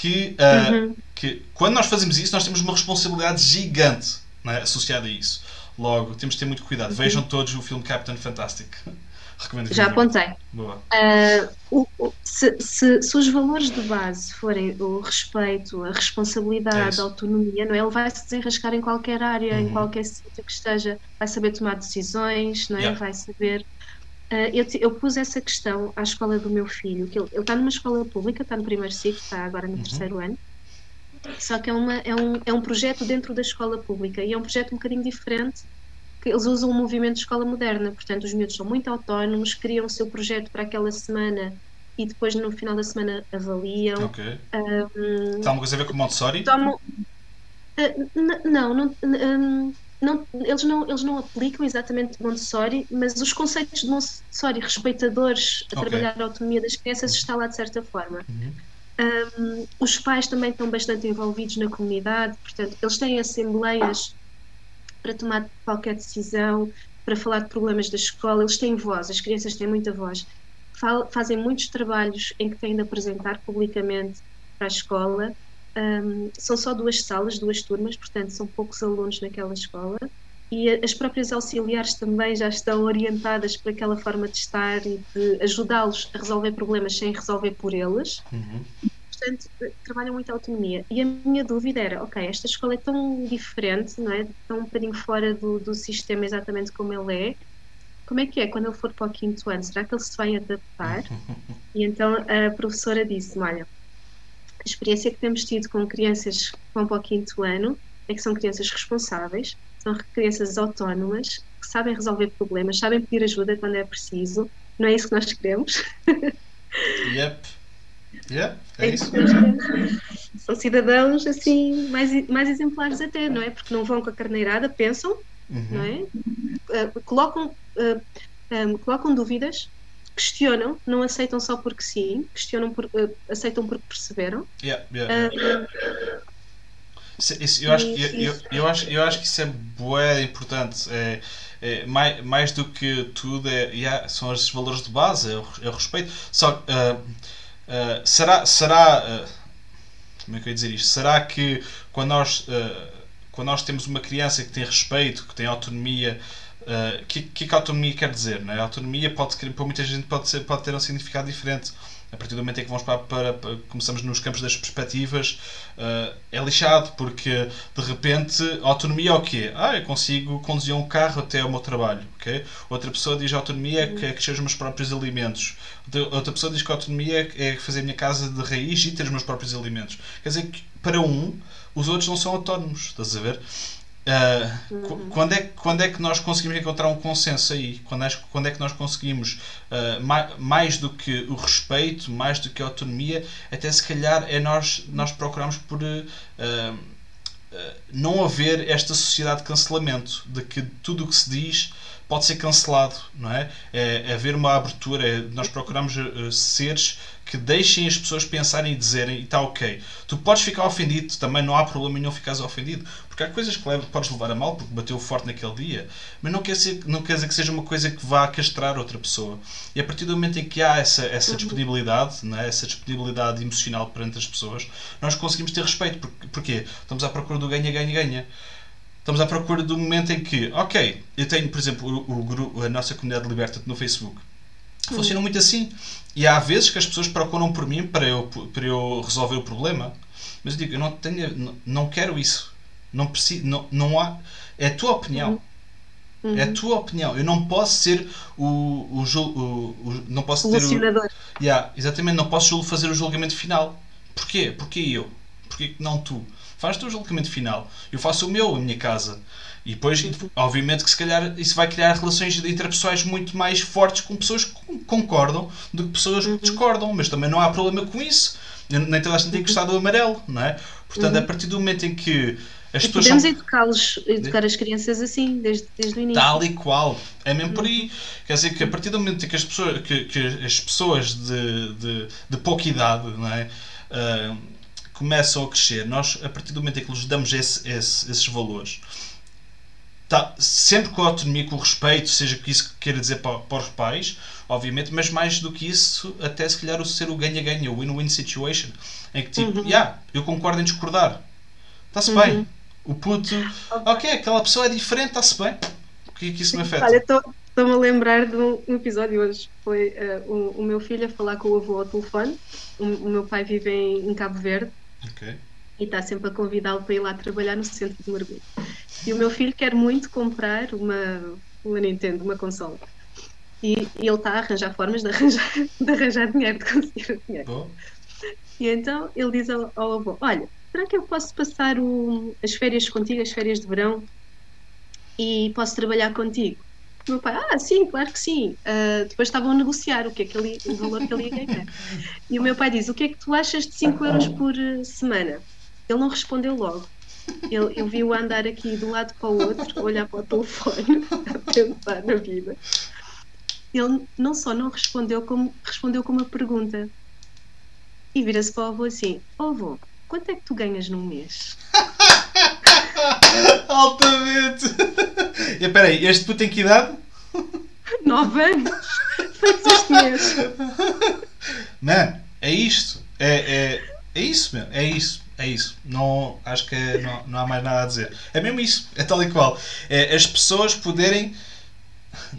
que, uh, Uhum. que quando nós fazemos isso nós temos uma responsabilidade gigante é, associada a isso. Logo, temos de ter muito cuidado. Vejam todos o filme Captain Fantastic. Recomendo Já apontei. Ah, o- se, se- se os valores de base forem o respeito, a É responsabilidade, isso. a autonomia, não é? ele vai se desenrascar em qualquer área, Uhum. em qualquer sítio que esteja, vai saber tomar decisões, não é? Yeah. vai saber. Ah, eu, eu pus essa questão à escola do meu filho, que ele, ele está numa escola pública, está no primeiro ciclo, está agora no Uhum. terceiro ano. Só que é, uma, é, um, é um projeto dentro da escola pública e é um projeto um bocadinho diferente que eles usam o movimento de escola moderna, portanto os miúdos são muito autónomos, criam o seu projeto para aquela semana e depois no final da semana avaliam. Ok. Hum, Tem alguma coisa a ver com Montessori? tomam. N- não, não, hum, não- eles, não, eles não aplicam exatamente Montessori, mas os conceitos de Montessori respeitadores a Ok. trabalhar a autonomia das crianças está lá de certa forma. Uhum. Um, os pais também estão bastante envolvidos na comunidade, portanto, eles têm assembleias para tomar qualquer decisão, para falar de problemas da escola, eles têm voz, as crianças têm muita voz. Fal- fazem muitos trabalhos em que têm de apresentar publicamente para a escola. Um, são só duas salas, duas turmas, portanto, são poucos alunos naquela escola. E as próprias auxiliares também já estão orientadas para aquela forma de estar e de ajudá-los a resolver problemas sem resolver por eles Uhum. portanto, eh, trabalham muito a autonomia. E a minha dúvida era, ok, esta escola é tão diferente, não é? Tão um bocadinho fora do, do sistema exatamente como ele é. Como é que é quando ele for para o quinto ano? Será que ele se vai adaptar? E então a professora disse-me, olha, a experiência que temos tido com crianças que vão para o quinto ano é que são crianças responsáveis, são crianças autónomas, que sabem resolver problemas, sabem pedir ajuda quando é preciso. Não é isso que nós queremos. Yep. Yep. É É isso. que. São cidadãos assim mais, mais exemplares até, não é? Porque não vão com a carneirada, pensam, não Uhum. é? Ah, colocam, ah, ah, colocam dúvidas, questionam, não aceitam só porque sim, questionam por, ah, aceitam porque perceberam. Yeah, yeah, yeah. Isso- isso- eu, acho, eu, eu, eu, acho, eu acho que isso é bué importante. É, é, mais, mais do que tudo, é, yeah, são esses valores de base, é o, é o respeito. Só ah, ah, será. será ah, como é que eu ia dizer isto? Será que quando nós, quando nós temos uma criança que tem respeito, que tem autonomia, o que, que que a autonomia quer dizer? É? A autonomia pode, para muita gente pode, ser, pode ter um significado diferente. A partir do momento em que vamos para, para, para- começamos nos campos das perspectivas, ah, é lixado, porque de repente autonomia é o quê? Ah, eu consigo conduzir um carro até ao meu trabalho. ok? Outra pessoa diz que autonomia é que é que seja os meus próprios alimentos. Outra- pessoa diz que autonomia é é fazer a minha casa de raiz e ter os meus próprios alimentos. Quer dizer que para um, os outros não são autónomos, estás a ver? Ah, qu- quando, é, quando é que nós conseguimos encontrar um consenso aí? Quando é, quando é que nós conseguimos, ah, mai- mais do que o respeito, mais do que a autonomia, até se calhar é nós, nós procuramos por ah, não haver esta sociedade de cancelamento, de que tudo o que se diz pode ser cancelado, não é? É, é haver uma abertura, é- nós procuramos ah, seres que deixem as pessoas pensarem e dizerem e está ok. Tu podes ficar ofendido, também não há problema nenhum ficares ofendido, porque há coisas que leva- podes levar a mal porque bateu forte naquele dia, mas não quer, ser, não quer dizer que seja uma coisa que vá castrar outra pessoa. E a partir do momento em que há essa, essa disponibilidade, não é? essa disponibilidade emocional perante as pessoas, nós conseguimos ter respeito. Por- Porquê? Estamos à procura do ganha, ganha, ganha. Estamos à procura do momento em que, ok, eu tenho, por exemplo, o, o grupo, a nossa comunidade Liberta-te no Facebook. Funciona muito assim. E há vezes que as pessoas procuram por mim para eu, para eu resolver o problema. Mas eu digo, eu não, tenho, não, não quero isso. Não preciso, não, não há. É a tua opinião. uhum. É a tua opinião. Eu não posso ser o. o, o, o não posso ter o. Yeah, exatamente, não posso fazer o julgamento final. Porquê? Porquê eu? Porquê que não tu? Faz o julgamento final. Eu faço o meu, a minha casa. E depois, obviamente, que se calhar isso vai criar relações interpessoais muito mais fortes com pessoas que con- concordam do que pessoas que discordam. Mas também não há problema com isso. Nem toda a gente tem que gostar do amarelo, não é? Portanto, a partir do momento em que as E pessoas podemos são educá-los, educar as crianças assim, desde, desde o início. tal e qual, é mesmo por aí. Quer dizer que a partir do momento em que as pessoas, que, que as pessoas de, de, de pouca idade não é, ah, começam a crescer, nós, a partir do momento em que lhes damos esse, esse- esses valores, tá, sempre com a autonomia, com o respeito, seja que isso queira dizer para, para os pais, obviamente, mas mais do que isso, até se calhar o ser o ganha-ganha, o win-win situation, em que tipo, Uhum. yeah, eu concordo em discordar, está-se Uhum. bem. O puto, ok, aquela pessoa é diferente, está-se bem. O que é que isso me afeta? Olha, estou-me a lembrar de um episódio hoje. Foi eh, o, o meu filho a falar com o avô ao telefone. O, o meu pai vive em, em Cabo Verde Ok. e está sempre a convidá-lo para ir lá trabalhar no centro de mergulho. E o meu filho quer muito comprar uma, uma Nintendo, uma consola. E, e ele está a arranjar formas de arranjar, de arranjar dinheiro, de conseguir o dinheiro. Bom. E então ele diz ao, ao avô: Olha, será que eu posso passar o- as férias contigo, as férias de verão, e posso trabalhar contigo? Meu pai: Ah, sim, claro que sim. Ah, depois estavam a negociar o, que é que ele, o valor que ele ia ganhar. E o meu pai diz: O que é que tu achas de 5 euros por eh, semana? Ele não respondeu logo. Ele, eu vi-o andar aqui de um lado para o outro, olhar para o telefone, a pensar na vida. Ele não só não respondeu, como respondeu com uma pergunta. E vira-se para o avô assim: Ó avô, quanto é que tu ganhas num mês? Altamente! E espera aí, este puto tem que idade? Nove anos! Feitos este mês. Mano, é isto. É, é, é isso, meu. É isso. É isso. Não, acho que não, não há mais nada a dizer. É mesmo isso. É tal e qual. É as pessoas poderem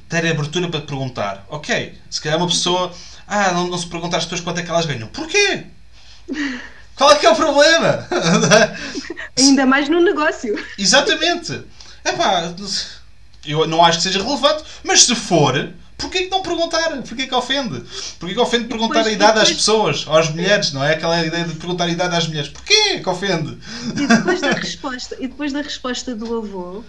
ter abertura para perguntar. Ok, se calhar uma pessoa. Ah, não, não se pergunta às pessoas quanto é que elas ganham. Porquê? Qual é que é o problema? Ainda mais no negócio. Exatamente. Epá, eu não acho que seja relevante, mas se for, porquê que não perguntar? Porquê que ofende? Porquê que ofende perguntar depois- a idade às depois- pessoas, às mulheres, não é? Aquela ideia de perguntar a idade às mulheres. Porquê que ofende? E depois da resposta, e depois da resposta do avô,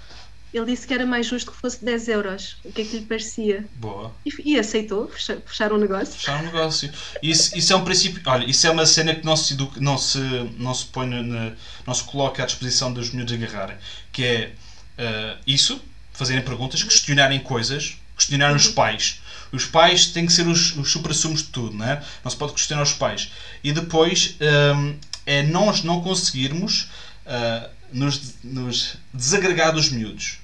ele disse que era mais justo que fosse 10 euros. O que é que lhe parecia? Boa. E, e aceitou, fecha- fecharam o negócio. Fechar um negócio. Isso, isso é um princípio. Olha, isso é uma cena que não se, não se, não se põe na, não se coloca à disposição dos miúdos agarrarem. Que é ah, isso, fazerem perguntas, questionarem coisas, questionarem os pais. Os pais têm que ser os, os supra-sumos de tudo, não é? Não se pode questionar os pais. E depois ahm, é nós não conseguirmos ah, nos, nos desagregar dos miúdos.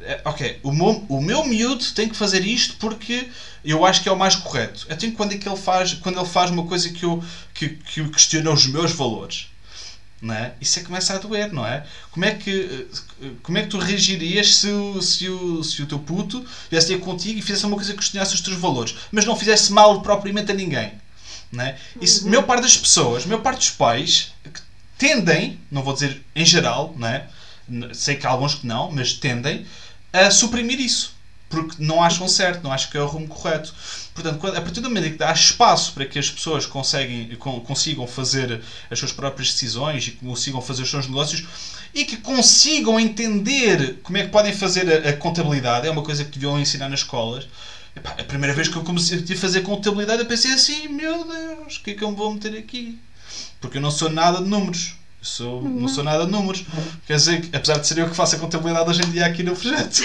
É, ok, o meu, o meu miúdo tem que fazer isto porque eu acho que é o mais correto. Até quando é que ele faz, quando ele faz uma coisa que eu que, que questiona os meus valores. Não é? Isso é que começa a doer, não é? Como é que, como é que tu reagirias se o, se o, se o teu puto viesse ter contigo e fizesse uma coisa que questionasse os teus valores, mas não fizesse mal propriamente a ninguém? Não é? Isso, Uhum. meu par das pessoas, meu par dos pais, que tendem, não vou dizer em geral, não é? Sei que há alguns que não, mas tendem a suprimir isso. Porque não acham certo, não acham que é o rumo correto. Portanto, a partir do momento que dá espaço para que as pessoas conseguem, con- consigam fazer as suas próprias decisões e consigam fazer os seus negócios e que consigam entender como é que podem fazer a, a contabilidade, é uma coisa que deviam ensinar nas escolas. Epá, a primeira vez que eu comecei a fazer contabilidade, eu pensei assim: meu Deus, o que é que eu me vou meter aqui? Porque eu não sou nada de números. Eu sou, Não sou nada de números. Quer dizer, que, apesar de ser eu que faço a contabilidade hoje em dia aqui no projeto.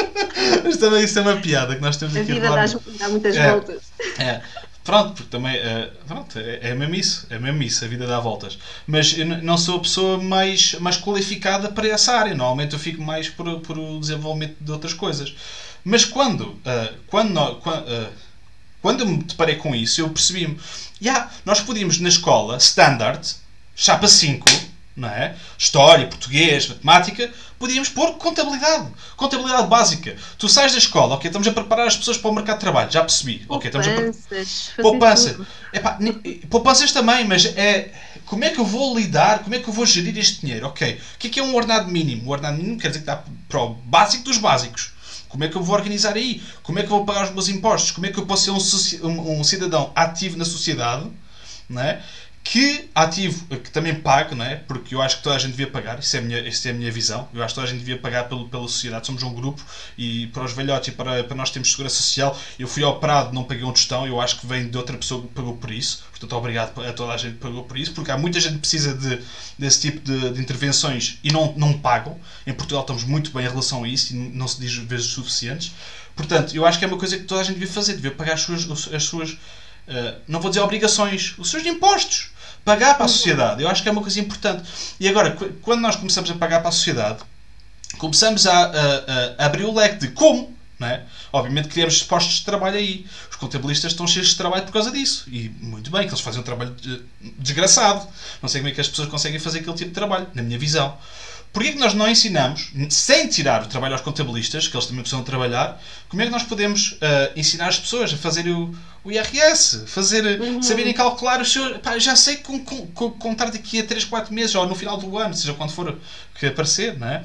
Mas também isso é uma piada que nós temos A aqui vida rolar. dá, dá muitas É. voltas. É, pronto, porque também é, pronto, é, é mesmo isso, é mesmo isso, a vida dá voltas. Mas eu não sou a pessoa mais, mais qualificada para essa área, normalmente eu fico mais por, por o desenvolvimento de outras coisas. Mas quando, ah, quando, nó- quan- ah, quando eu me deparei com isso, eu percebi-me, yeah, nós podíamos na escola, standard, chapa 5, não é? História, português, matemática, podíamos pôr contabilidade. Contabilidade básica. Tu sais da escola, ok, estamos a preparar as pessoas para o mercado de trabalho, já percebi. Ok, estamos a pre- Poupanças. Epá, poupanças também, mas é como é que eu vou lidar, como é que eu vou gerir este dinheiro? Ok, o que é que é um ordenado mínimo? O ordenado mínimo quer dizer que dá para o básico dos básicos. Como é que eu vou organizar aí? Como é que eu vou pagar os meus impostos? Como é que eu posso ser um, um- um cidadão ativo na sociedade? Não é? Que ativo, que também pago, não é? Porque eu acho que toda a gente devia pagar, isso é a minha, essa é a minha visão. Eu acho que toda a gente devia pagar pelo, pela sociedade. Somos um grupo e para os velhotes e para, para nós termos segurança social, eu fui operado, não paguei um tostão, eu acho que vem de outra pessoa que pagou por isso. Portanto, obrigado a toda a gente que pagou por isso, porque há muita gente que precisa de, desse tipo de, de intervenções e não, não pagam. Em Portugal estamos muito bem em relação a isso e não se diz vezes suficientes. Portanto, eu acho que é uma coisa que toda a gente devia fazer, devia pagar as suas, as suas uh, não vou dizer obrigações, os seus impostos pagar para a sociedade. Eu acho que é uma coisa importante. E agora, quando nós começamos a pagar para a sociedade, começamos a, a, a abrir o leque de como. É? Obviamente criamos postos de trabalho aí. Os contabilistas estão cheios de trabalho por causa disso. E muito bem, que eles fazem um trabalho desgraçado. Não sei como é que as pessoas conseguem fazer aquele tipo de trabalho, na minha visão. Porquê é que nós não ensinamos, sem tirar o trabalho aos contabilistas, que eles também precisam trabalhar, como é que nós podemos uh, ensinar as pessoas a fazer o, o IRS, fazer, uhum. saberem calcular os seus. Pá, já sei com, com, com, contar daqui a 3, 4 meses ou no final do ano, seja quando for que aparecer, não é?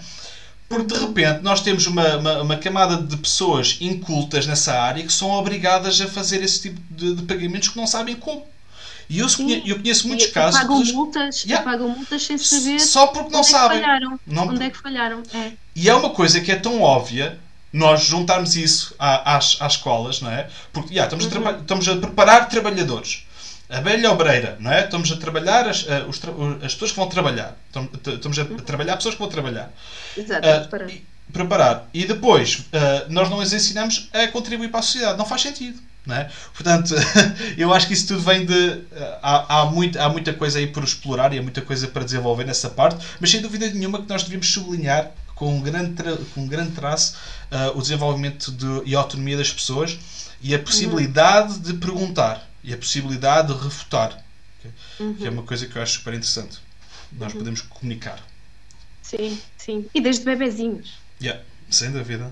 Porque de uhum. repente nós temos uma, uma, uma, camada de pessoas incultas nessa área que são obrigadas a fazer esse tipo de, de pagamentos que não sabem como. E eu, Sim, eu conheço muitos e, casos. Pagam pessoas... multas, yeah. pagam multas sem saber. Só porque não onde sabem. É que falharam. Não... Onde é que falharam? É. E é uma coisa que é tão óbvia nós juntarmos isso às, às escolas, não é? Porque yeah, estamos, uhum. a estamos a preparar trabalhadores. A velha obreira, não é? Estamos a trabalhar as, uh, os tra as pessoas que vão trabalhar. Estamos a, uhum. trabalhar pessoas que vão trabalhar. Exato, uh, preparar. E, preparar. E depois, uh, nós não as ensinamos a contribuir para a sociedade. Não faz sentido. Não é? Portanto, eu acho que isso tudo vem de. Há, há, muito, há muita coisa aí por explorar e há muita coisa para desenvolver nessa parte, mas sem dúvida nenhuma que nós devíamos sublinhar com um grande, tra com um grande traço uh, o desenvolvimento de, e a autonomia das pessoas e a possibilidade uhum. de perguntar e a possibilidade de refutar, okay? uhum. que é uma coisa que eu acho super interessante. Nós uhum. podemos comunicar. Sim, sim. E desde bebezinhos. Yeah, sem dúvida.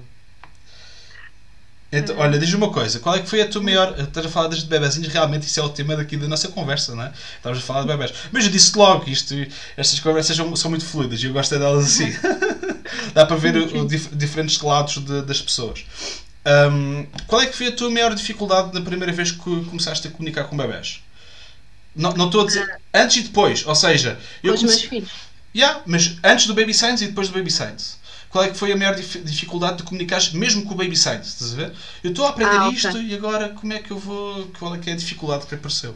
Então, olha, diz uma coisa, qual é que foi a tua maior. Estás a falar desde bebezinhos, realmente isso é o tema daqui da nossa conversa, não é? Estamos a falar de bebés. Mas eu disse logo, isto, estas conversas são, são muito fluidas e eu gosto delas assim. Dá para ver o, o, diferentes lados de, das pessoas. Um, qual é que foi a tua maior dificuldade na primeira vez que começaste a comunicar com bebés? Não, não estou a dizer. Antes e depois, ou seja. Eu com os meus filhos. Yeah, mas antes do Baby Science e depois do Baby Science qual é que foi a maior dif dificuldade de comunicar mesmo com o Baby Science, estás a ver? Eu estou a aprender ah, okay. isto e agora como é que eu vou. Qual é que é a dificuldade que apareceu?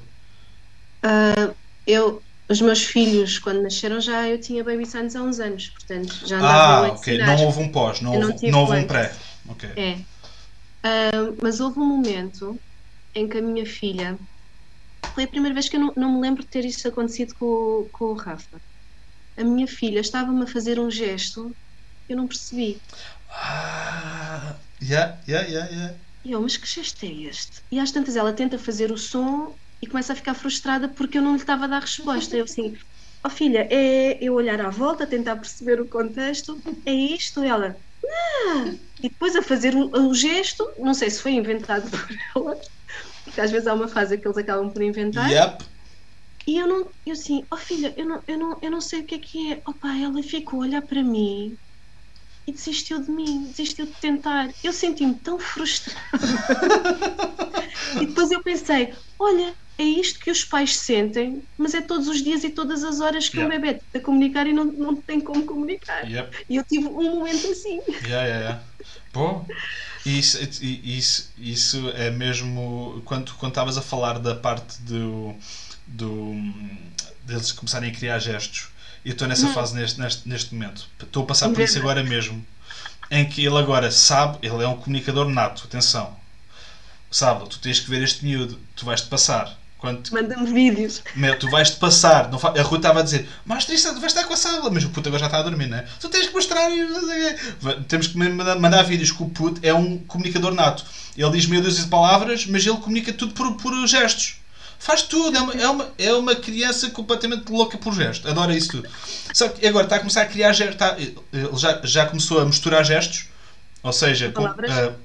Uh, eu, os meus filhos, quando nasceram, já eu tinha Baby Science há uns anos, portanto já andava Ah, ok. Não houve um pós, não, houve, não, houve um pré. Ok. É. Uh, mas houve um momento em que a minha filha. Foi a primeira vez que eu não, não me lembro de ter isso acontecido com, com o Rafa. A minha filha estava-me a fazer um gesto eu não percebi. Ah, yeah, yeah, yeah, yeah. E eu, mas que gesto é este? E às tantas ela tenta fazer o som e começa a ficar frustrada porque eu não lhe estava a dar resposta. Eu assim, ó oh, filha, é eu olhar à volta, tentar perceber o contexto, é isto? Ela, ah! E depois a fazer o, o, gesto, não sei se foi inventado por ela, porque às vezes há uma fase que eles acabam por inventar. Yep. E eu não, eu assim, ó oh, filha, eu não, eu, não, eu não sei o que é que é. Opa, ela ficou a olhar para mim e desistiu de mim, desistiu de tentar. Eu senti-me tão frustrada. e depois eu pensei: olha, é isto que os pais sentem, mas é todos os dias e todas as horas que yeah. um bebê tenta comunicar e não, não tem como comunicar. Yep. E eu tive um momento assim. Yeah, yeah, yeah. Pô, isso, isso, isso é mesmo. Quando estavas a falar da parte do, do, deles começarem a criar gestos eu estou nessa fase neste, neste, neste momento. Estou a passar por isso agora mesmo. Em que ele agora sabe, ele é um comunicador nato, atenção. Sabe, tu tens que ver este miúdo, tu vais-te passar. Quando... Manda-me vídeos. Meu, tu vais-te passar. Não fa... A Rui estava a dizer, mas triste, tu vais estar com a sala. Mas o puto agora já está a dormir, não é? Tu tens que mostrar. Temos que mandar, mandar vídeos que o puto é um comunicador nato. Ele diz meio dúzia de palavras, mas ele comunica tudo por, por gestos. Faz tudo, é uma, é uma, é uma criança completamente louca por gesto, adora isso tudo. Só que agora está a começar a criar gestos, está, ele já, já começou a misturar gestos, ou seja, com, uh,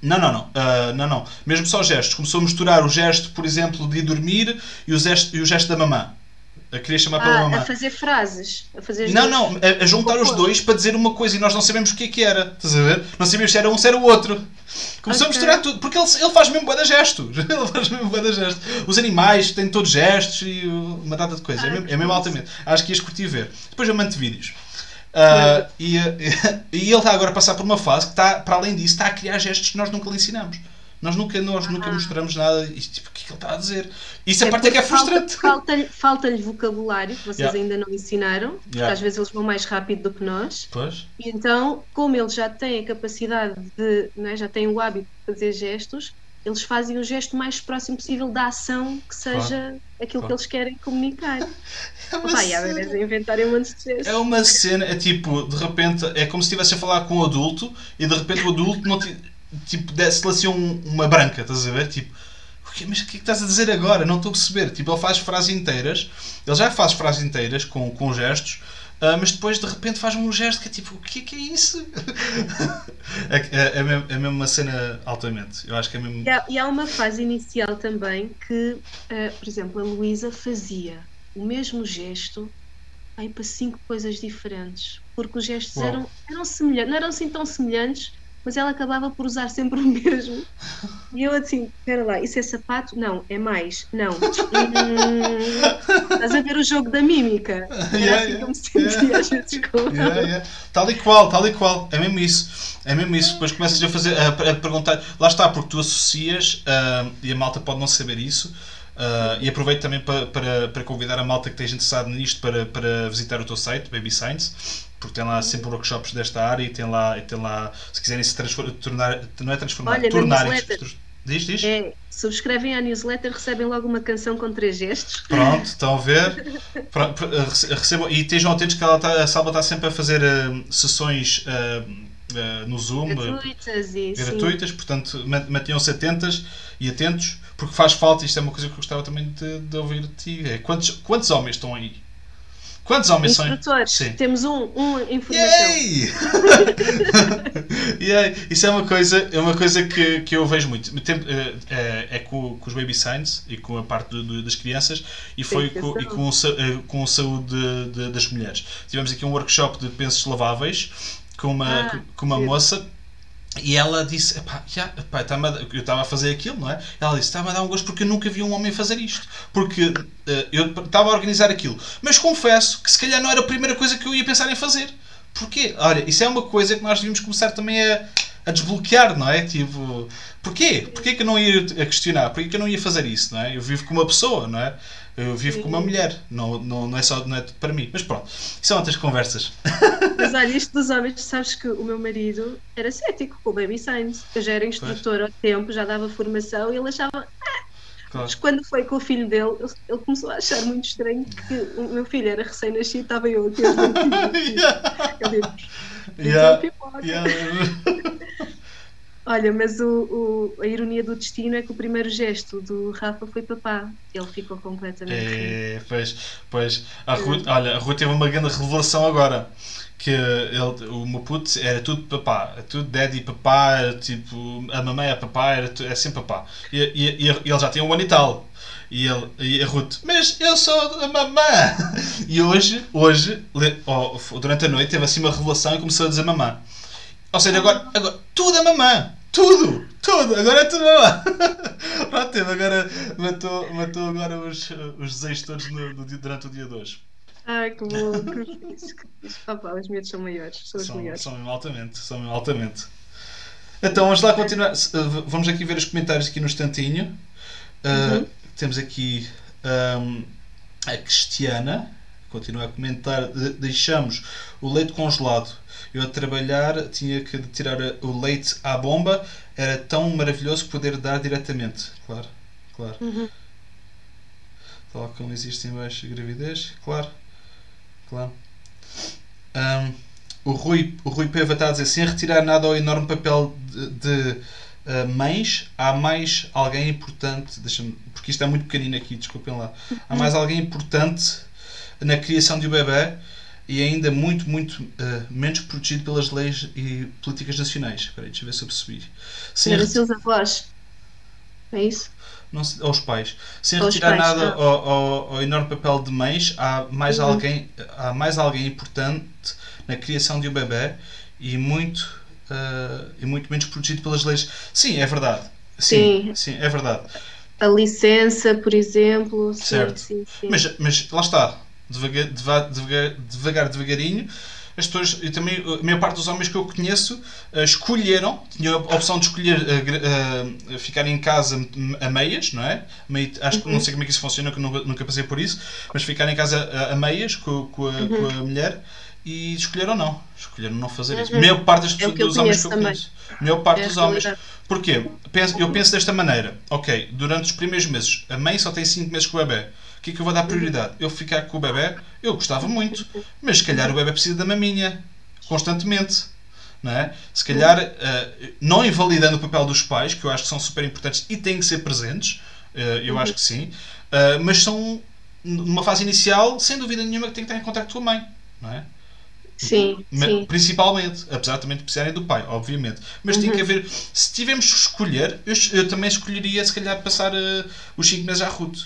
não, não, não, uh, não, não, mesmo só gestos. Começou a misturar o gesto, por exemplo, de dormir e o gesto, e o gesto da mamã. A querer chamar pela Ah, mamã. a fazer frases. A fazer Não, não, a, a juntar os dois para dizer uma coisa e nós não sabemos o que é que era. Estás a ver? Não sabíamos se era um, se era o outro. Começou a Ok. misturar tudo, porque ele, ele faz mesmo de gestos. Ele faz mesmo de gestos. Os animais têm todos gestos e uh, uma data de coisas. É Ah, mesmo, que é mesmo altamente. Acho que ias curtir ver. Depois eu mando vídeos. Ah, e, e ele está agora a passar por uma fase que está, para além disso, está a criar gestos que nós nunca lhe ensinamos. Nós nunca, nós nunca Ah. mostramos nada. E, tipo, o que é que ele está a dizer? Isso a É parte é que é falta- frustrante. Falta-lhe falta-lhe vocabulário que vocês Yeah. ainda não ensinaram, porque Yeah. às vezes eles vão mais rápido do que nós. Pois. E então, como eles já têm a capacidade de, não é, já têm o hábito de fazer gestos, eles fazem o gesto mais próximo possível da ação que seja aquilo Claro. que eles querem comunicar. É uma cena. inventarem um monte de gestos. É uma cena, é tipo, de repente, é como se estivesse a falar com um adulto e de repente o adulto não te, tipo, desse-lhe assim um- uma branca, estás a ver? Tipo, o quê? mas o que é que estás a dizer agora? Não estou a perceber. Tipo, ele faz frases inteiras, ele já faz frases inteiras com, com gestos, ah, mas depois de repente faz um gesto que é tipo, o que é que é isso? é, é, é, mesmo, é mesmo uma cena altamente. Eu acho que é mesmo. E há, e há uma fase inicial também que, eh, por exemplo, a Luísa fazia o mesmo gesto aí para cinco coisas diferentes, porque os gestos Uau. eram, eram semelhantes, não eram assim tão semelhantes, mas ela acabava por usar sempre o mesmo. E eu assim, espera lá, isso é sapato? Não, é mais. Não. Hum, estás a ver o jogo da mímica? Era Yeah, assim yeah, que eu me sentia yeah. às vezes com Yeah, yeah. Tal e qual, tal e qual. É mesmo isso. É mesmo isso. Depois começas a fazer a, a perguntar. Lá está, porque tu associas, ah, e a malta pode não saber isso. ah, e aproveito também para, para, para convidar a malta que esteja interessado nisto para, para visitar o teu site, Baby Science, porque tem lá sempre workshops desta área e tem lá, e tem lá se quiserem se transformar, tornar, não é transformar, Olha, newsletter. Diz, diz? É, subscrevem à newsletter, recebem logo uma canção com três gestos. Pronto, estão a ver? Eh, Recebam, e estejam atentos que ela tá, a Salva está sempre a fazer eh, sessões eh, eh, no Zoom gratuitas e sim. gratuitas, portanto ma- mantenham-se atentas e atentos, porque faz falta, isto é uma coisa que eu gostava também de, de ouvir de ti. É, quantos, quantos homens estão aí? Quantos homens são Sim. temos um, um informação. Yay! Yay! Isso é uma coisa, é uma coisa que, que eu vejo muito. É, é com, com os baby signs e com a parte do- do- das crianças e foi com, e com, eh, com a saúde de- de- das mulheres. Tivemos aqui um workshop de pensos laváveis com uma, Ah, com uma moça e ela disse: epá, tá-me a dar- eu estava a fazer aquilo, não é? Ela disse: estava a dar um gosto porque eu nunca vi um homem fazer isto. Porque eh, eu estava a organizar aquilo. Mas confesso que se calhar não era a primeira coisa que eu ia pensar em fazer. Porquê? Olha, isso é uma coisa que nós devíamos começar também a, a desbloquear, não é? Tipo, porquê? Porquê que eu não ia a questionar? Porquê que eu não ia fazer isso, não é? Eu vivo com uma pessoa, não é? Eu vivo com uma mulher, não, não, não é só não é tudo para mim. Mas pronto, são outras conversas. Mas olha, isto dos homens, sabes que o meu marido era cético com o Baby Science. Eu já era instrutora ao tempo, já dava formação e ele achava. Claro. Mas quando foi com o filho dele, ele, começou a achar muito estranho que o meu filho era recém-nascido, estava eu aqui. mentir. Yeah. Ele disse, Yeah. Yeah. Olha, mas o, o- a ironia do destino é que o primeiro gesto do Rafa foi papá. Ele ficou completamente. É, pois, pois. A Ruth, olha, a Ruth teve uma grande revelação agora. Que ele, o meu puto era tudo papá, tudo daddy papá, era tipo, a mamãe é papá, era é sempre papá. E, e, e ele já tem um ano e tal. E, ele, e a Ruth, mas eu sou a mamã! E hoje, hoje durante a noite, teve assim uma revelação e começou a dizer mamã. Ou seja, agora, agora tudo a mamã! Tudo! Tudo! Agora é tudo mamã! Pronto, agora, matou, matou agora os, os desejos todos no- no durante o dia de hoje. Ai, que bom, que fixe. Opa, os medos são maiores, são os São, maiores. são altamente, são altamente. Então vamos lá continuar. V- Vamos aqui ver os comentários aqui no instantinho. Uh, Uhum. Temos aqui um, a Cristiana, continua a comentar. de- Deixamos o leite congelado. Eu a trabalhar tinha que tirar o leite à bomba. Era tão maravilhoso poder dar diretamente. Claro, claro. Uhum. Tal como existe em baixa gravidez, claro. Claro. Ahm, o, Rui, o Rui Peva está a dizer, sem retirar nada ao enorme papel de, de, ah, mães, há mais alguém importante, deixa-me, porque isto é muito pequenino aqui, desculpem lá. Há mais alguém importante na criação de um bebê e ainda muito, muito ah, menos protegido pelas leis e políticas nacionais. Espera aí, deixa eu ver se eu percebi. Sem os seus avós. É isso? não aos pais. Sem Aos retirar pais, nada ao, ao- ao enorme papel de mães, há mais, Uhum. alguém, há mais alguém importante na criação de um bebê e muito, ah, e muito menos protegido pelas leis. Sim, é verdade. Sim, sim, Sim. é verdade. A licença, por exemplo. Certo. sim, sim. Mas, mas lá está, devagar, deva- devagar, devagar, devagarinho, as pessoas, e também a maior parte dos homens que eu conheço eh, escolheram, tinham a opção de escolher gra- eh, ficar em casa a meias, não é? Meio- acho que não sei como é que isso funciona, que eu nunca, nunca passei por isso, mas ficar em casa a, a meias com, com, a, com a mulher e escolheram não. Escolheram não fazer isso. A maior parte das É dos homens que eu conheço conheço. A maior parte É dos homens. Porquê? Penso- eu penso desta maneira. Ok, durante os primeiros meses, a mãe só tem 5 meses com o bebê. O que é que eu vou dar prioridade? Eu ficar com o bebê? Eu gostava muito. Mas se calhar o bebê precisa da maminha. Constantemente. Não é? Se calhar, eh, não invalidando o papel dos pais, que eu acho que são super importantes e têm que ser presentes, eh, eu acho que sim, eh, mas são, numa fase inicial, sem dúvida nenhuma, que tem que estar em contato com a mãe. Não é? Sim, sim. Principalmente, apesar também de precisarem do pai, obviamente. Mas tem que haver. Se tivermos que escolher, eu, eu também escolheria se calhar passar eh, os 5 meses à Ruth.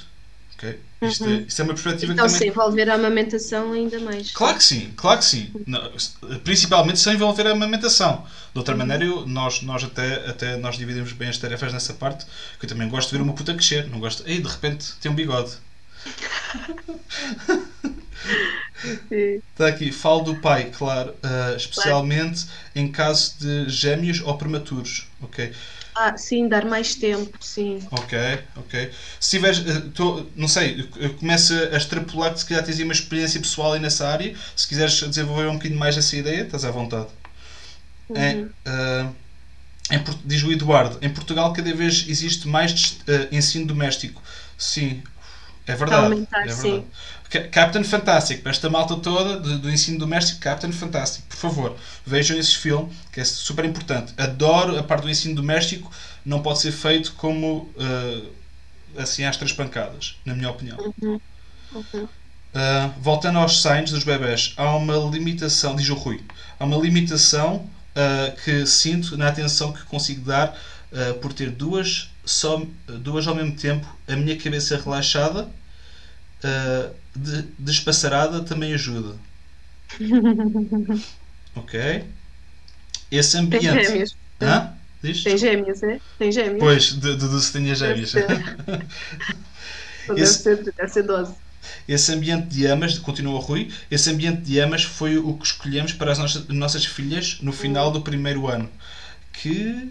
Ok? Isto, é, isto é uma perspectiva Então, que se também. envolver a amamentação ainda mais. Claro que sim, claro que sim. Não, Principalmente sem envolver a amamentação. De outra maneira, eu- nós, nós até, até nós dividimos bem as tarefas nessa parte, que eu também gosto de ver uma puta crescer. Não gosto. Ei, de repente tem um bigode. Está aqui, falo do pai, claro, ah, especialmente em caso de gêmeos ou prematuros, ok? Ah, sim, dar mais tempo, sim. Ok, ok. Se tiveres, eh, tô- não sei, eu começo a extrapolar que se calhar tens uma experiência pessoal aí nessa área, se quiseres desenvolver um bocadinho mais essa ideia, estás à vontade. Em, ah, em Por- diz o Eduardo, em Portugal cada vez existe mais eh, ensino doméstico. Sim, é verdade. aumentar, é sim. verdade. Ca- Captain Fantastic, para esta malta toda do, do ensino doméstico, Captain Fantastic, por favor, vejam esse filme, que é super importante. Adoro a parte do ensino doméstico, não pode ser feito como eh, assim às três pancadas, na minha opinião. Uhum. Uh, voltando aos signs dos bebés, há uma limitação, diz o Rui, há uma limitação uh, que sinto na atenção que consigo dar uh, por ter duas, só, duas ao mesmo tempo, a minha cabeça relaxada, uh, de, despassarada também ajuda. ok? Esse Tem ambiente. gêmeos. Hã? Diz? Tem gêmeos, é? Tem gêmeos. Pois, de se tinha gêmeos. Deve Deve, Esse- ser, deve ser 12. Esse ambiente de amas, continua o Rui, esse ambiente de amas foi o que escolhemos para as nossas, nossas filhas no final do primeiro ano. Que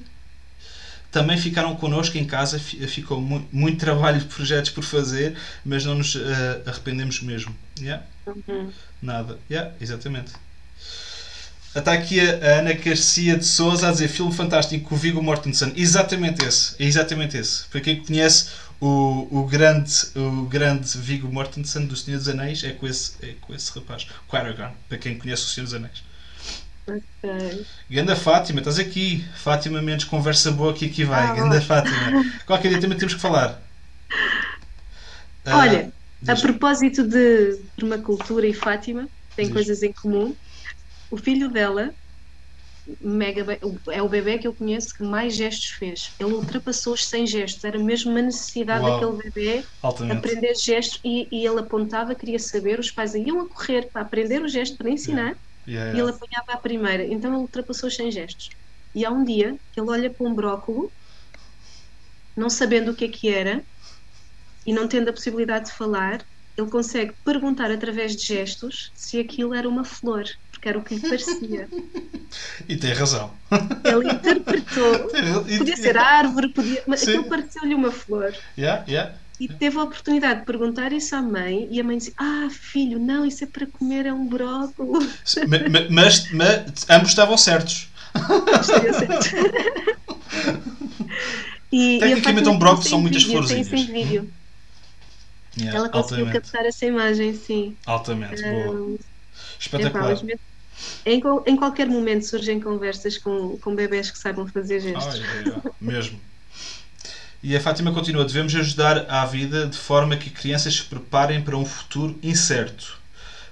também ficaram connosco em casa, fi- ficou mu muito trabalho de projetos por fazer, mas não nos eh, arrependemos mesmo. Yeah? Uhum. Nada. Yeah, exatamente. Está aqui a a Ana Garcia de Souza a dizer filme fantástico com o Viggo Mortensen. Exatamente esse. É exatamente esse. Para quem conhece o, o, grande, o grande Viggo Mortensen do Senhor dos Anéis, é com esse, é com esse rapaz. Com Aragorn. Para quem conhece o Senhor dos Anéis. Ok. Ganda Fátima, estás aqui. Fátima Mendes, conversa boa que aqui vai. Ah, Ganda Fátima. Qualquer dia também temos que falar. Ah, Olha, a diz. propósito de permacultura e Fátima, tem Diz. coisas em comum. O filho dela, mega be- é o bebê que eu conheço que mais gestos fez. Ele ultrapassou os 100 gestos. Era mesmo uma necessidade Uau. daquele bebê altamente. aprender gestos e, e ele apontava, queria saber, os pais iam a correr para aprender o gesto, para ensinar, Yeah, e ele yeah. apanhava a primeira. Então ele ultrapassou os 100 gestos. E há um dia que ele olha para um brócolo, não sabendo o que é que era, e não tendo a possibilidade de falar, ele consegue perguntar através de gestos se aquilo era uma flor, porque era o que lhe parecia. E tem razão. Ele interpretou. Podia ser árvore, podia, mas Sim. aquilo pareceu-lhe uma flor. Yeah, yeah. E teve a oportunidade de perguntar isso à mãe, e a mãe disse: Ah, filho, não, isso é para comer, é um brócolis. Ma- ma- Mas, mas ambos estavam certos. Estaria certo. E, Tecnicamente, Fátima um brócolis são muitas vídeo, tem sem vídeo. Yeah, Ela conseguiu altamente. captar essa imagem, sim. Altamente, boa. Hum, epá, Espetacular. mas mesmo- em, em qualquer momento surgem conversas com, com bebés que saibam fazer gestos. Ai, ai, ai, mesmo. E a Fátima continua: devemos ajudar à vida de forma que crianças se preparem para um futuro incerto.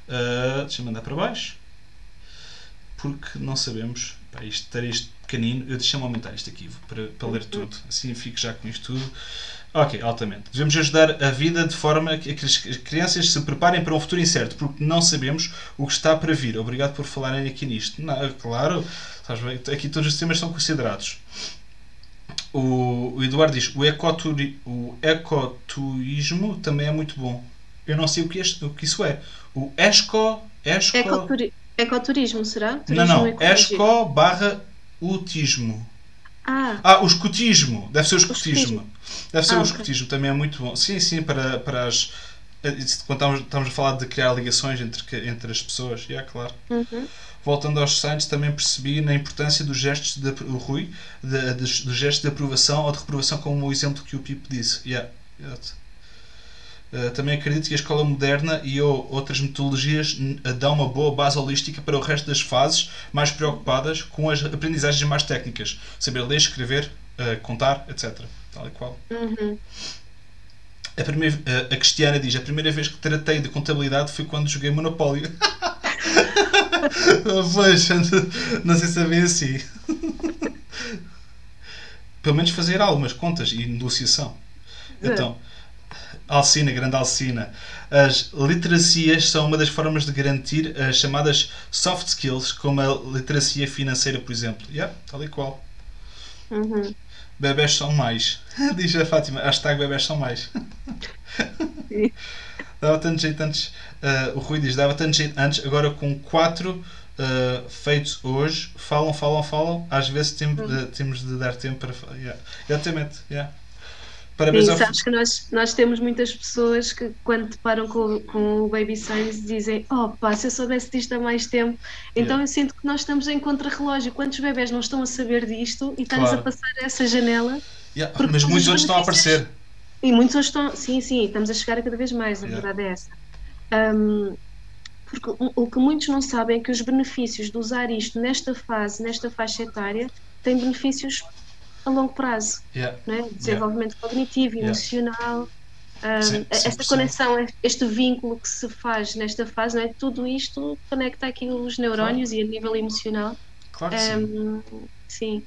Ah, Deixa-me mandar para baixo. Porque não sabemos. Pá, isto, ter isto pequenino. Eu deixa-me aumentar isto aqui para, para ler tudo. Assim fico já com isto tudo. Ok, altamente. Devemos ajudar a vida de forma que as crianças se preparem para um futuro incerto, porque não sabemos o que está para vir. Obrigado por falarem aqui nisto. Não, claro, aqui todos os temas são considerados. O, o Eduardo diz: o, ecoturi, o ecoturismo também é muito bom. Eu não sei o que, é, o que isso é. O esco. esco... Ecoturi, ecoturismo, será? Turismo não, não. Esco barra utismo. Ah. ah, o escutismo. Deve ser o escutismo. Deve ser ah, o escutismo, okay. também é muito bom. Sim, sim, para, para as. Eh, quando estamos, estamos a falar de criar ligações entre, entre as pessoas, é yeah, claro. Uhum. Voltando aos sites, também percebi na importância dos gestos de o Rui, de, dos gestos de aprovação ou de reprovação, como o exemplo que o Pipo disse. Yeah. Uh, também acredito que a escola moderna e ou outras metodologias dão uma boa base holística para o resto das fases, mais preocupadas com as aprendizagens mais técnicas, saber ler, escrever, uh, contar, etc. Tal e qual. Uhum. A, primeira, a Cristiana diz: a primeira vez que tratei de contabilidade foi quando joguei Monopólio. pois, não sei se é bem assim. Pelo menos fazer algumas contas e negociação. Então. Alcina, grande Alcina. As literacias são uma das formas de garantir as chamadas soft skills, como a literacia financeira, por exemplo. Yeah, tal e qual. Uhum. Bebés são mais. Diz a Fátima. Hashtag bebés são mais. dava tanto jeito antes. Uh, o Rui diz: dava tanto jeito antes, agora com quatro uh, feitos hoje, falam, falam, falam. Às vezes temos, uhum. uh, temos de dar tempo para. Yeah. Exatamente. Yeah. Parabéns Sim, ao... sabes que nós, nós temos muitas pessoas que quando deparam com, com o Baby Science dizem oh pá, se eu soubesse disto há mais tempo então yeah. eu sinto que nós estamos em contra-relógio quantos bebés não estão a saber disto e estamos claro. a passar essa janela yeah. mas muitos outros estão a aparecer e muitos outros estão, sim, sim, estamos a chegar a cada vez mais, a yeah. verdade é essa um, porque o que muitos não sabem é que os benefícios de usar isto nesta fase, nesta faixa etária, têm benefícios a longo prazo. Yeah. Né? Desenvolvimento yeah. cognitivo, emocional. Um, sim, esta conexão, este vínculo que se faz nesta fase, é? tudo isto conecta aqui os neurónios claro. e a nível emocional. Claro que um, sim. sim.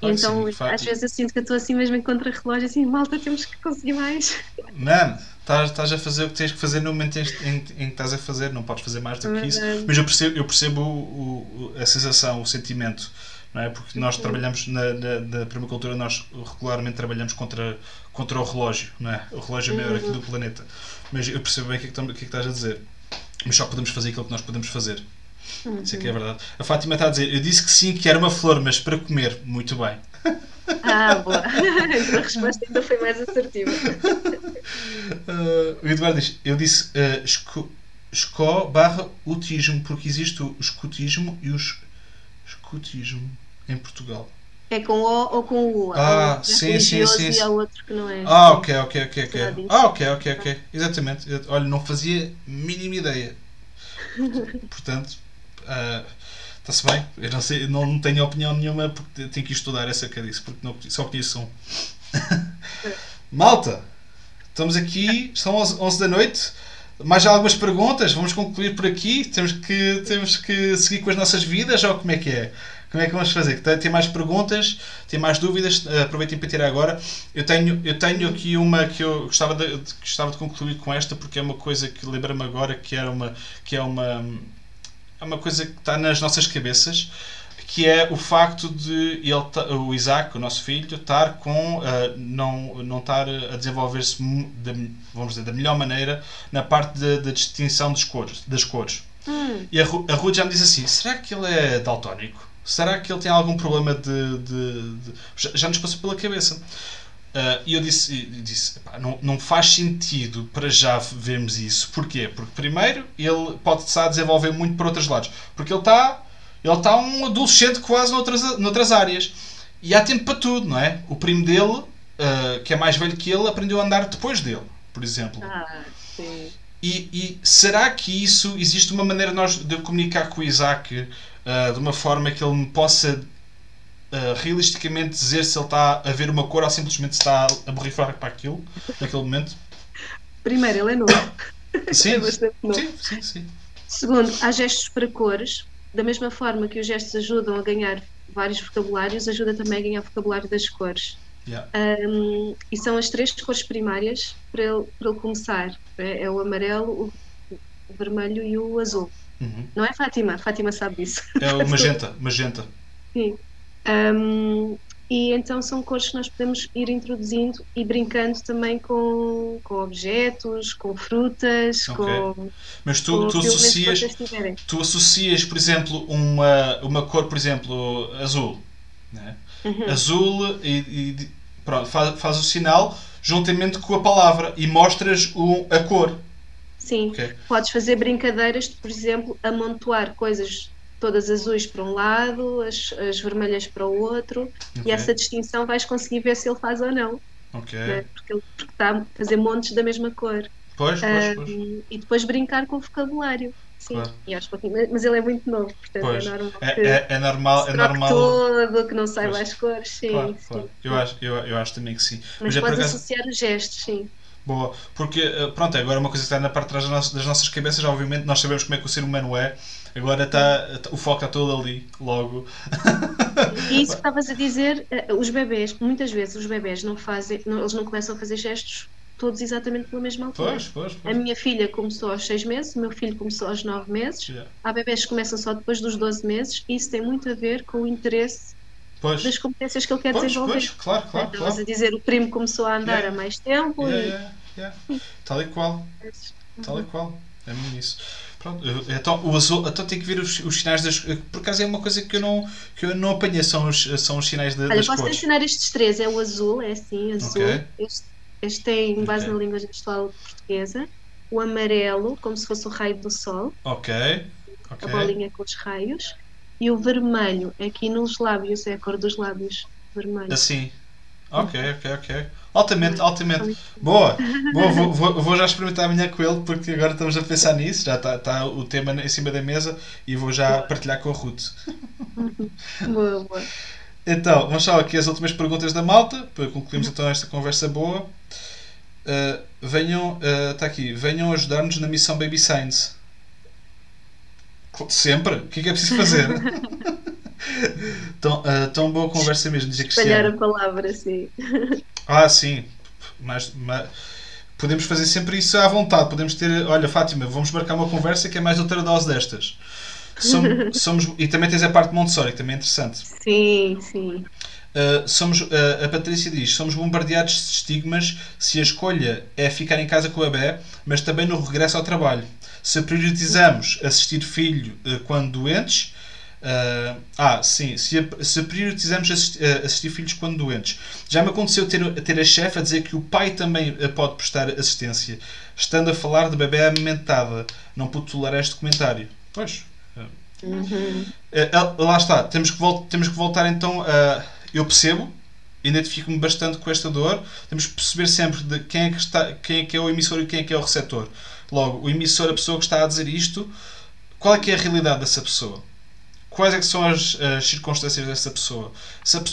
Claro então, sim, às vezes eu sinto que estou assim mesmo em contra-relógio, assim, malta, temos que conseguir mais. Não, estás a fazer o que tens que fazer no momento em, em, em, que estás a fazer, não podes fazer mais do que isso. Mas eu percebo, eu percebo o, o, a sensação, o sentimento não é? Porque nós trabalhamos na, na, na permacultura, nós regularmente trabalhamos contra, contra o relógio, não é? O relógio é maior aqui do planeta. Mas eu percebo bem o que, é que, o que, é que estás a dizer. Mas só podemos fazer aquilo que nós podemos fazer. Uhum. Isso é que é verdade. A Fátima está a dizer: Eu disse que sim, que era uma flor, mas para comer. Muito bem. Ah, boa. a resposta ainda foi mais assertiva. Uh, o Eduardo diz: Eu disse uh, esco, esco barra utismo, porque existe o escutismo e o escutismo em Portugal. É com O ou com U? Ah, sim, sim, sim. E há outro que não é. Ah, ok, ok, ok, ok. Ah, ok, ok, ok. Exatamente. Olha, não fazia mínima ideia. Portanto, uh, está-se bem. Eu não, sei, não tenho opinião nenhuma porque tenho que estudar acerca disso, porque não, só conheço um. Malta, estamos aqui, são 11, 11 da noite. Mais algumas perguntas? Vamos concluir por aqui? Temos que, temos que seguir com as nossas vidas ou como é que é? Como é que vamos fazer? Tem mais perguntas? Tem mais dúvidas? Eh, aproveitem para tirar agora. Eu tenho, eu tenho aqui uma que eu gostava de, gostava de concluir com esta porque é uma coisa que lembra-me agora que, era uma, que é, uma, é uma coisa que está nas nossas cabeças que é o facto de ele, o Isaac, o nosso filho, estar com uh, não não estar a desenvolver-se vamos dizer da melhor maneira na parte da distinção das cores, das cores. Hum. E a, a Ruth já me disse assim: será que ele é daltónico? Será que ele tem algum problema de. de, de... Já, já, nos passou pela cabeça. Uh, e eu disse, disse não, não faz sentido para já vermos isso. Porquê? Porque, primeiro, ele pode estar a desenvolver muito por outros lados. Porque ele está ele está um adolescente quase noutras, noutras áreas. E há tempo para tudo, não é? O primo dele, uh, que é mais velho que ele, aprendeu a andar depois dele, por exemplo. Ah, sim. E, e, será que isso existe uma maneira de nós de comunicar com o Isaac uh, de uma forma que ele me possa uh, realisticamente dizer se ele está a ver uma cor ou simplesmente está a borrifar para aquilo naquele momento? Primeiro, ele é novo. Sim, é novo. sim, sim, sim. Segundo, há gestos para cores. Da mesma forma que os gestos ajudam a ganhar vários vocabulários, ajuda também a ganhar vocabulário das cores. Yeah. Um, e são as três cores primárias para ele, para ele começar. É, é o amarelo, o, o vermelho e o azul. Uhum. Não é Fátima? Fátima sabe disso. É o magenta, magenta. Sim. Um, e então são cores que nós podemos ir introduzindo e brincando também com, com objetos, com frutas, Ok. com. Mas tu, com tu associas, tu associas, por exemplo, uma, uma cor, por exemplo, azul. Né? Uhum. Azul e, e pronto, faz, faz o sinal juntamente com a palavra e mostras o, a cor. Sim. Ok. Podes fazer brincadeiras de, por exemplo, amontoar coisas todas azuis para um lado, as, as vermelhas para o outro, Ok. e essa distinção vais conseguir ver se ele faz ou não, Ok. né? porque ele porque está a fazer montes da mesma cor. Pois, pois, pois. Um, e depois brincar com o vocabulário. Sim, Claro. e aos pouquinhos, mas- mas ele é muito novo, portanto Pois. é normal É, que é, é normal. se É normal. todo, que não saiba Pois. as cores, sim, Claro, sim. claro. Eu, acho, eu, eu acho também que sim. Mas é por podes associar os gestos, sim. Boa, porque eh, pronto, agora uma coisa que está na parte de trás das nossas, das nossas cabeças, obviamente nós sabemos como é que o ser humano é, agora está, o foco está todo ali, logo. E isso que estavas a dizer, eh, os bebés, muitas vezes os bebés não fazem, não- eles não começam a fazer gestos todos exatamente pela mesma altura. Pois, pois, A pois. minha filha começou aos seis meses, o meu filho começou aos nove meses. Yeah. Há bebés que começam só depois dos 12 meses e isso tem muito a ver com o interesse Pois, das competências que ele quer pois, desenvolver. pois, claro, claro, Estavas claro. a dizer, o primo começou a andar Yeah. há mais tempo Yeah, yeah, yeah. Tal e qual, e tal e qual. É mesmo isso. Pronto, então, o azul, então tem que ver os, os sinais das. Por acaso é uma coisa que eu não, que eu não apanhei, são os, são os sinais da- Olha, das posso cores. ensinar estes três. É o azul, é assim, azul. Ok. Este, este tem base Ok. na língua gestual portuguesa. O amarelo, como se fosse o raio do sol, Ok, a ok. bolinha com os raios. E o vermelho, aqui nos lábios, é a cor dos lábios vermelhos. Assim. Ok, ok, ok. Altamente, altamente. Boa, boa vou, vou, vou já experimentar amanhã com ele porque agora estamos a pensar nisso. Já está está o tema em cima da mesa e vou já partilhar com a Ruth. Boa, boa. Então, vamos só aqui as últimas perguntas da malta para concluirmos então esta conversa boa. Uh, venham, está aqui, venham ajudar-nos na missão Baby Science. Sempre? O que é que é preciso fazer? tão, uh, tão boa conversa mesmo, dizia Espalhar Cristiano. a palavra, sim. Ah, sim. Mas, mas podemos fazer sempre isso à vontade. Podemos ter, olha, Fátima, vamos marcar uma conversa que é mais outra dose destas. Somos, somos- e também tens a parte de Montessori, que também é interessante. Sim, sim. Uh, somos, uh, a Patrícia diz: somos bombardeados de estigmas se a escolha é ficar em casa com a bebê, mas também no regresso ao trabalho. Se priorizamos assistir filho uh, quando doentes. Uh, ah, sim, se, a- se priorizamos assisti- uh, assistir filhos quando doentes. Já me aconteceu ter, ter a chefe a dizer que o pai também uh, pode prestar assistência, estando a falar de bebê amamentada. Não pude tolerar este comentário. Pois, Uhum. eh, lá está, temos que, temos que voltar então a. Eu percebo, identifico-me bastante com esta dor. Temos que perceber sempre de quem é que, está, quem é, que é o emissor e quem é que é o receptor. Logo, o emissor, a pessoa que está a dizer isto, qual é que é a realidade dessa pessoa? Quais é são as, as circunstâncias dessa pessoa?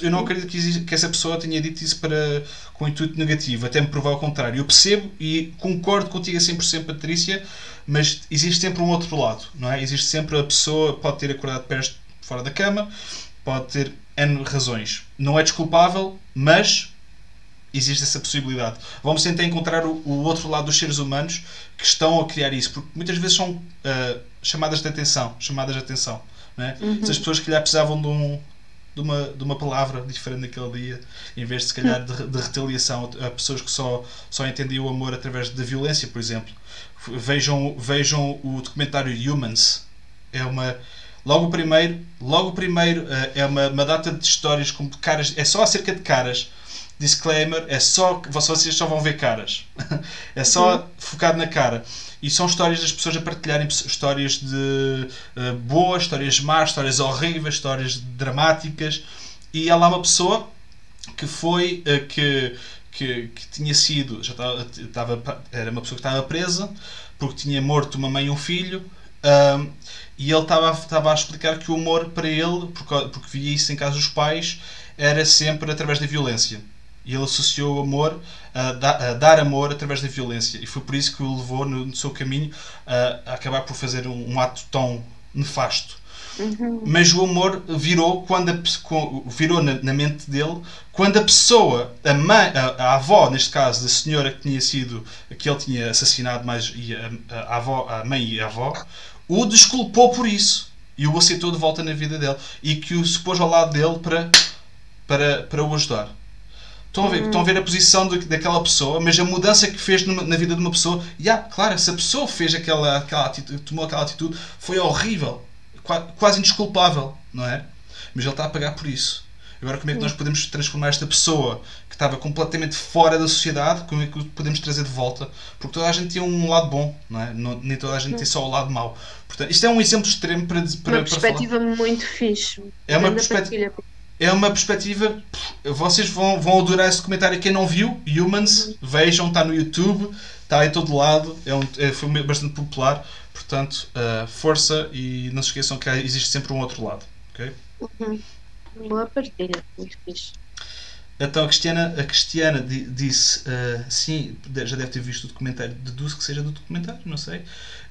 Eu não acredito que, que essa pessoa tenha dito isso para, com intuito negativo, até me provar o contrário. Eu percebo e concordo contigo a 100%, Patrícia, mas existe sempre um outro lado, não é? Existe sempre a pessoa pode ter acordado pés fora da cama, pode ter N razões. Não é desculpável, mas existe essa possibilidade. Vamos tentar encontrar o, o outro lado dos seres humanos que estão a criar isso, porque muitas vezes são ah, chamadas de atenção, chamadas de atenção, é? Se as pessoas que calhar precisavam de um de uma, de uma palavra diferente naquele dia, em vez de se calhar de, de retaliação a pessoas que só, só entendiam o amor através da violência, por exemplo. Vejam, vejam o documentário Humans. É uma. Logo o primeiro, logo o primeiro eh, é uma, uma data de histórias com caras. É só acerca de caras. Disclaimer, é só vocês só vão ver caras. é só focado na cara. E são histórias das pessoas a partilharem histórias de eh, boas, histórias más, histórias horríveis, histórias dramáticas. E há lá uma pessoa que foi eh, que, que, que tinha sido, já estava, estava, era uma pessoa que estava presa porque tinha morto uma mãe e um filho. ahm, e ele estava, a explicar que o amor para ele, porque, porque via isso em casa dos pais, era sempre através da violência. E ele associou o amor a, da- a dar amor através da violência. E foi por isso que o levou no, no seu caminho a, a acabar por fazer um, um ato tão nefasto. Uhum. Mas o amor virou quando a, virou na, na mente dele quando a pessoa, a, mãe, a, avó, neste caso, da senhora que tinha sido, que ele tinha assassinado, mais e a, a avó, a mãe e a avó, o desculpou por isso e o aceitou de volta na vida dele e que o se pôs ao lado dele para, para, para o ajudar. Estão a ver, estão a, ver a posição de- daquela pessoa, mas a mudança que fez numa- na vida de uma pessoa. E ah, claro, essa pessoa fez aquela, aquela atitude, tomou aquela atitude, foi horrível, qua- quase indesculpável, não é? Mas ele está a pagar por isso. Agora, como é que nós podemos transformar esta pessoa que estava completamente fora da sociedade, como é que o podemos trazer de volta? Porque toda a gente tem um lado bom, não é? Não- nem toda a gente tem só o lado mau. Portanto, isto é um exemplo extremo para, para, Uma para perspectiva muito fixe. É uma perspectiva-. É uma perspectiva. Vocês vão, vão adorar esse documentário. Quem não viu, Humans, vejam, está no YouTube, está em todo lado. É um, é, foi bastante popular. Portanto, uh, força e não se esqueçam que existe sempre um outro lado. ok? Uhum. Boa partilha, muito fixe. Então a Cristiana, a Cristiana di- disse, uh, sim, já deve ter visto o documentário, deduzo que seja do documentário, não sei.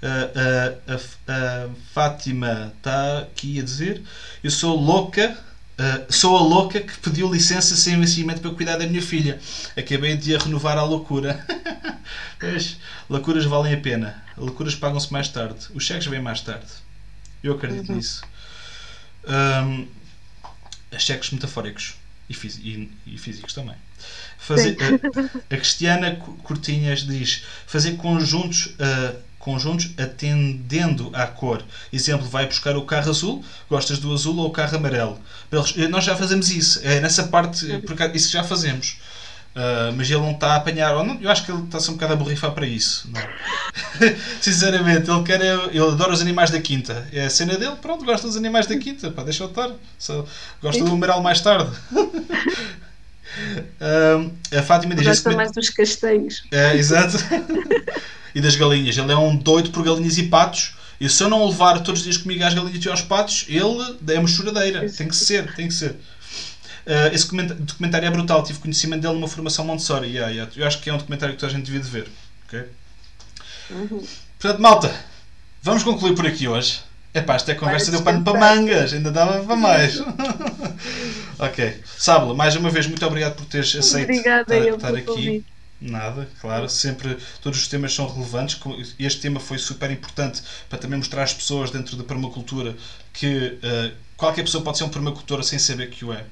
Uh, a Fátima está aqui a dizer, eu sou louca, uh, sou a louca que pediu licença sem vencimento para cuidar da minha filha. Acabei de a renovar à loucura. Pois, loucuras valem a pena. Loucuras pagam-se mais tarde. Os cheques vêm mais tarde. Eu acredito Uhum. nisso. Um, cheques metafóricos e, fisi- e- e físicos também. Fazer, a, a Cristiana Cortinhas diz fazer conjuntos, ah, conjuntos atendendo à cor. Exemplo, vai buscar o carro azul, gostas do azul ou o carro amarelo. Eles- eh, Nós já fazemos isso, é nessa parte, eh, porque isso já fazemos. Ah, mas ele não está a apanhar, não, eu acho que ele está-se um bocado a borrifar para isso. não é? Sinceramente, ele quer. é- Ele adora os animais da quinta. É a cena dele, pronto, gosta dos animais da quinta. Pá, deixa eu estar. Só gosta do Amaral mais tarde. Ah, a Fátima diz: Gosta mais dos castanhos. é, exato. e das galinhas. Ele é um doido por galinhas e patos. E se eu não levar todos os dias comigo às galinhas e aos patos, ele é uma choradeira. Tem que ser, tem que ser. Ah, esse documentário é brutal. Tive conhecimento dele numa formação Montessori. Yeah, yeah. Eu acho que é um documentário que toda a gente devia de ver. ok? Uhum. Portanto, malta, vamos concluir por aqui hoje. Epá, esta conversa Vai deu pano para mangas, ainda dava para mais. ok. Sábula, mais uma vez, muito obrigado por teres aceito Obrigada estar, estar aqui. convite. Nada, claro, sempre todos os temas são relevantes. Este tema foi super importante para também mostrar às pessoas dentro da permacultura que eh, qualquer pessoa pode ser um permacultora sem saber que o é.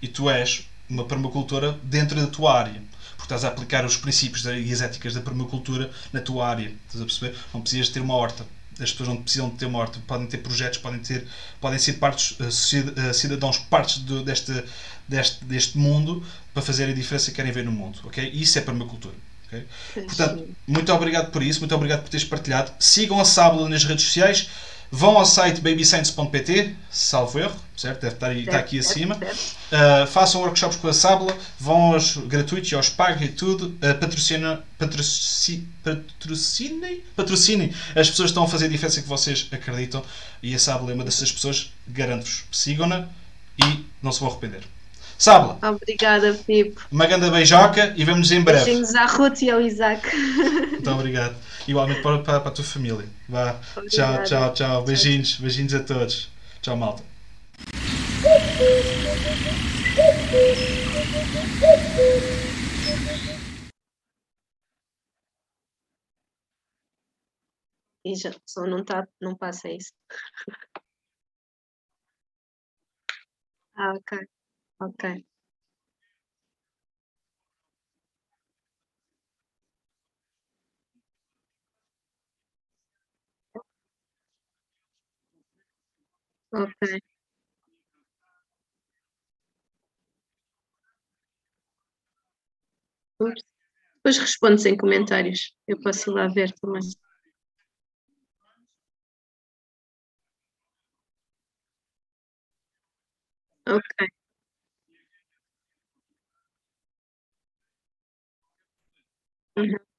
E tu és uma permacultora dentro da tua área. Porque estás a aplicar os princípios e as éticas da permacultura na tua área. Estás a perceber? Não precisas ter uma horta. As pessoas não precisam de ter uma horta. Podem ter projetos, podem, ter, podem ser partes, eh, eh, cidadãos partes do- deste, deste, deste mundo para fazerem a diferença que querem ver no mundo. ok? Isso é permacultura. ok? Portanto, muito obrigado por isso, muito obrigado por teres partilhado. Sigam a Sábula nas redes sociais. Vão ao site babyscience.pt, salvo erro, certo? Deve estar está aqui acima. Uh, façam workshops com a Sábula, vão aos gratuitos e aos pagos e tudo. Uh, patrocina, patroci, patrocinem, patrocinem as pessoas que estão a fazer a diferença que vocês acreditam. E a Sábula é uma dessas pessoas, garanto-vos. Sigam-na e não se vão arrepender. Sábula, Obrigada, Pipo. uma grande beijoca e vemos-nos em breve. Beijinhos à Ruth e ao Isaac. Muito obrigado. Igualmente para, para, para a tua família. Vá. Tchau, tchau, tchau. Beijinhos, beijinhos a todos. Tchau, malta. E já, só não, tá, não passa isso. Ah, ok. Ok. Ok. Ups. Depois respondes em comentários. Eu posso ir lá ver também. Ok. Uhum.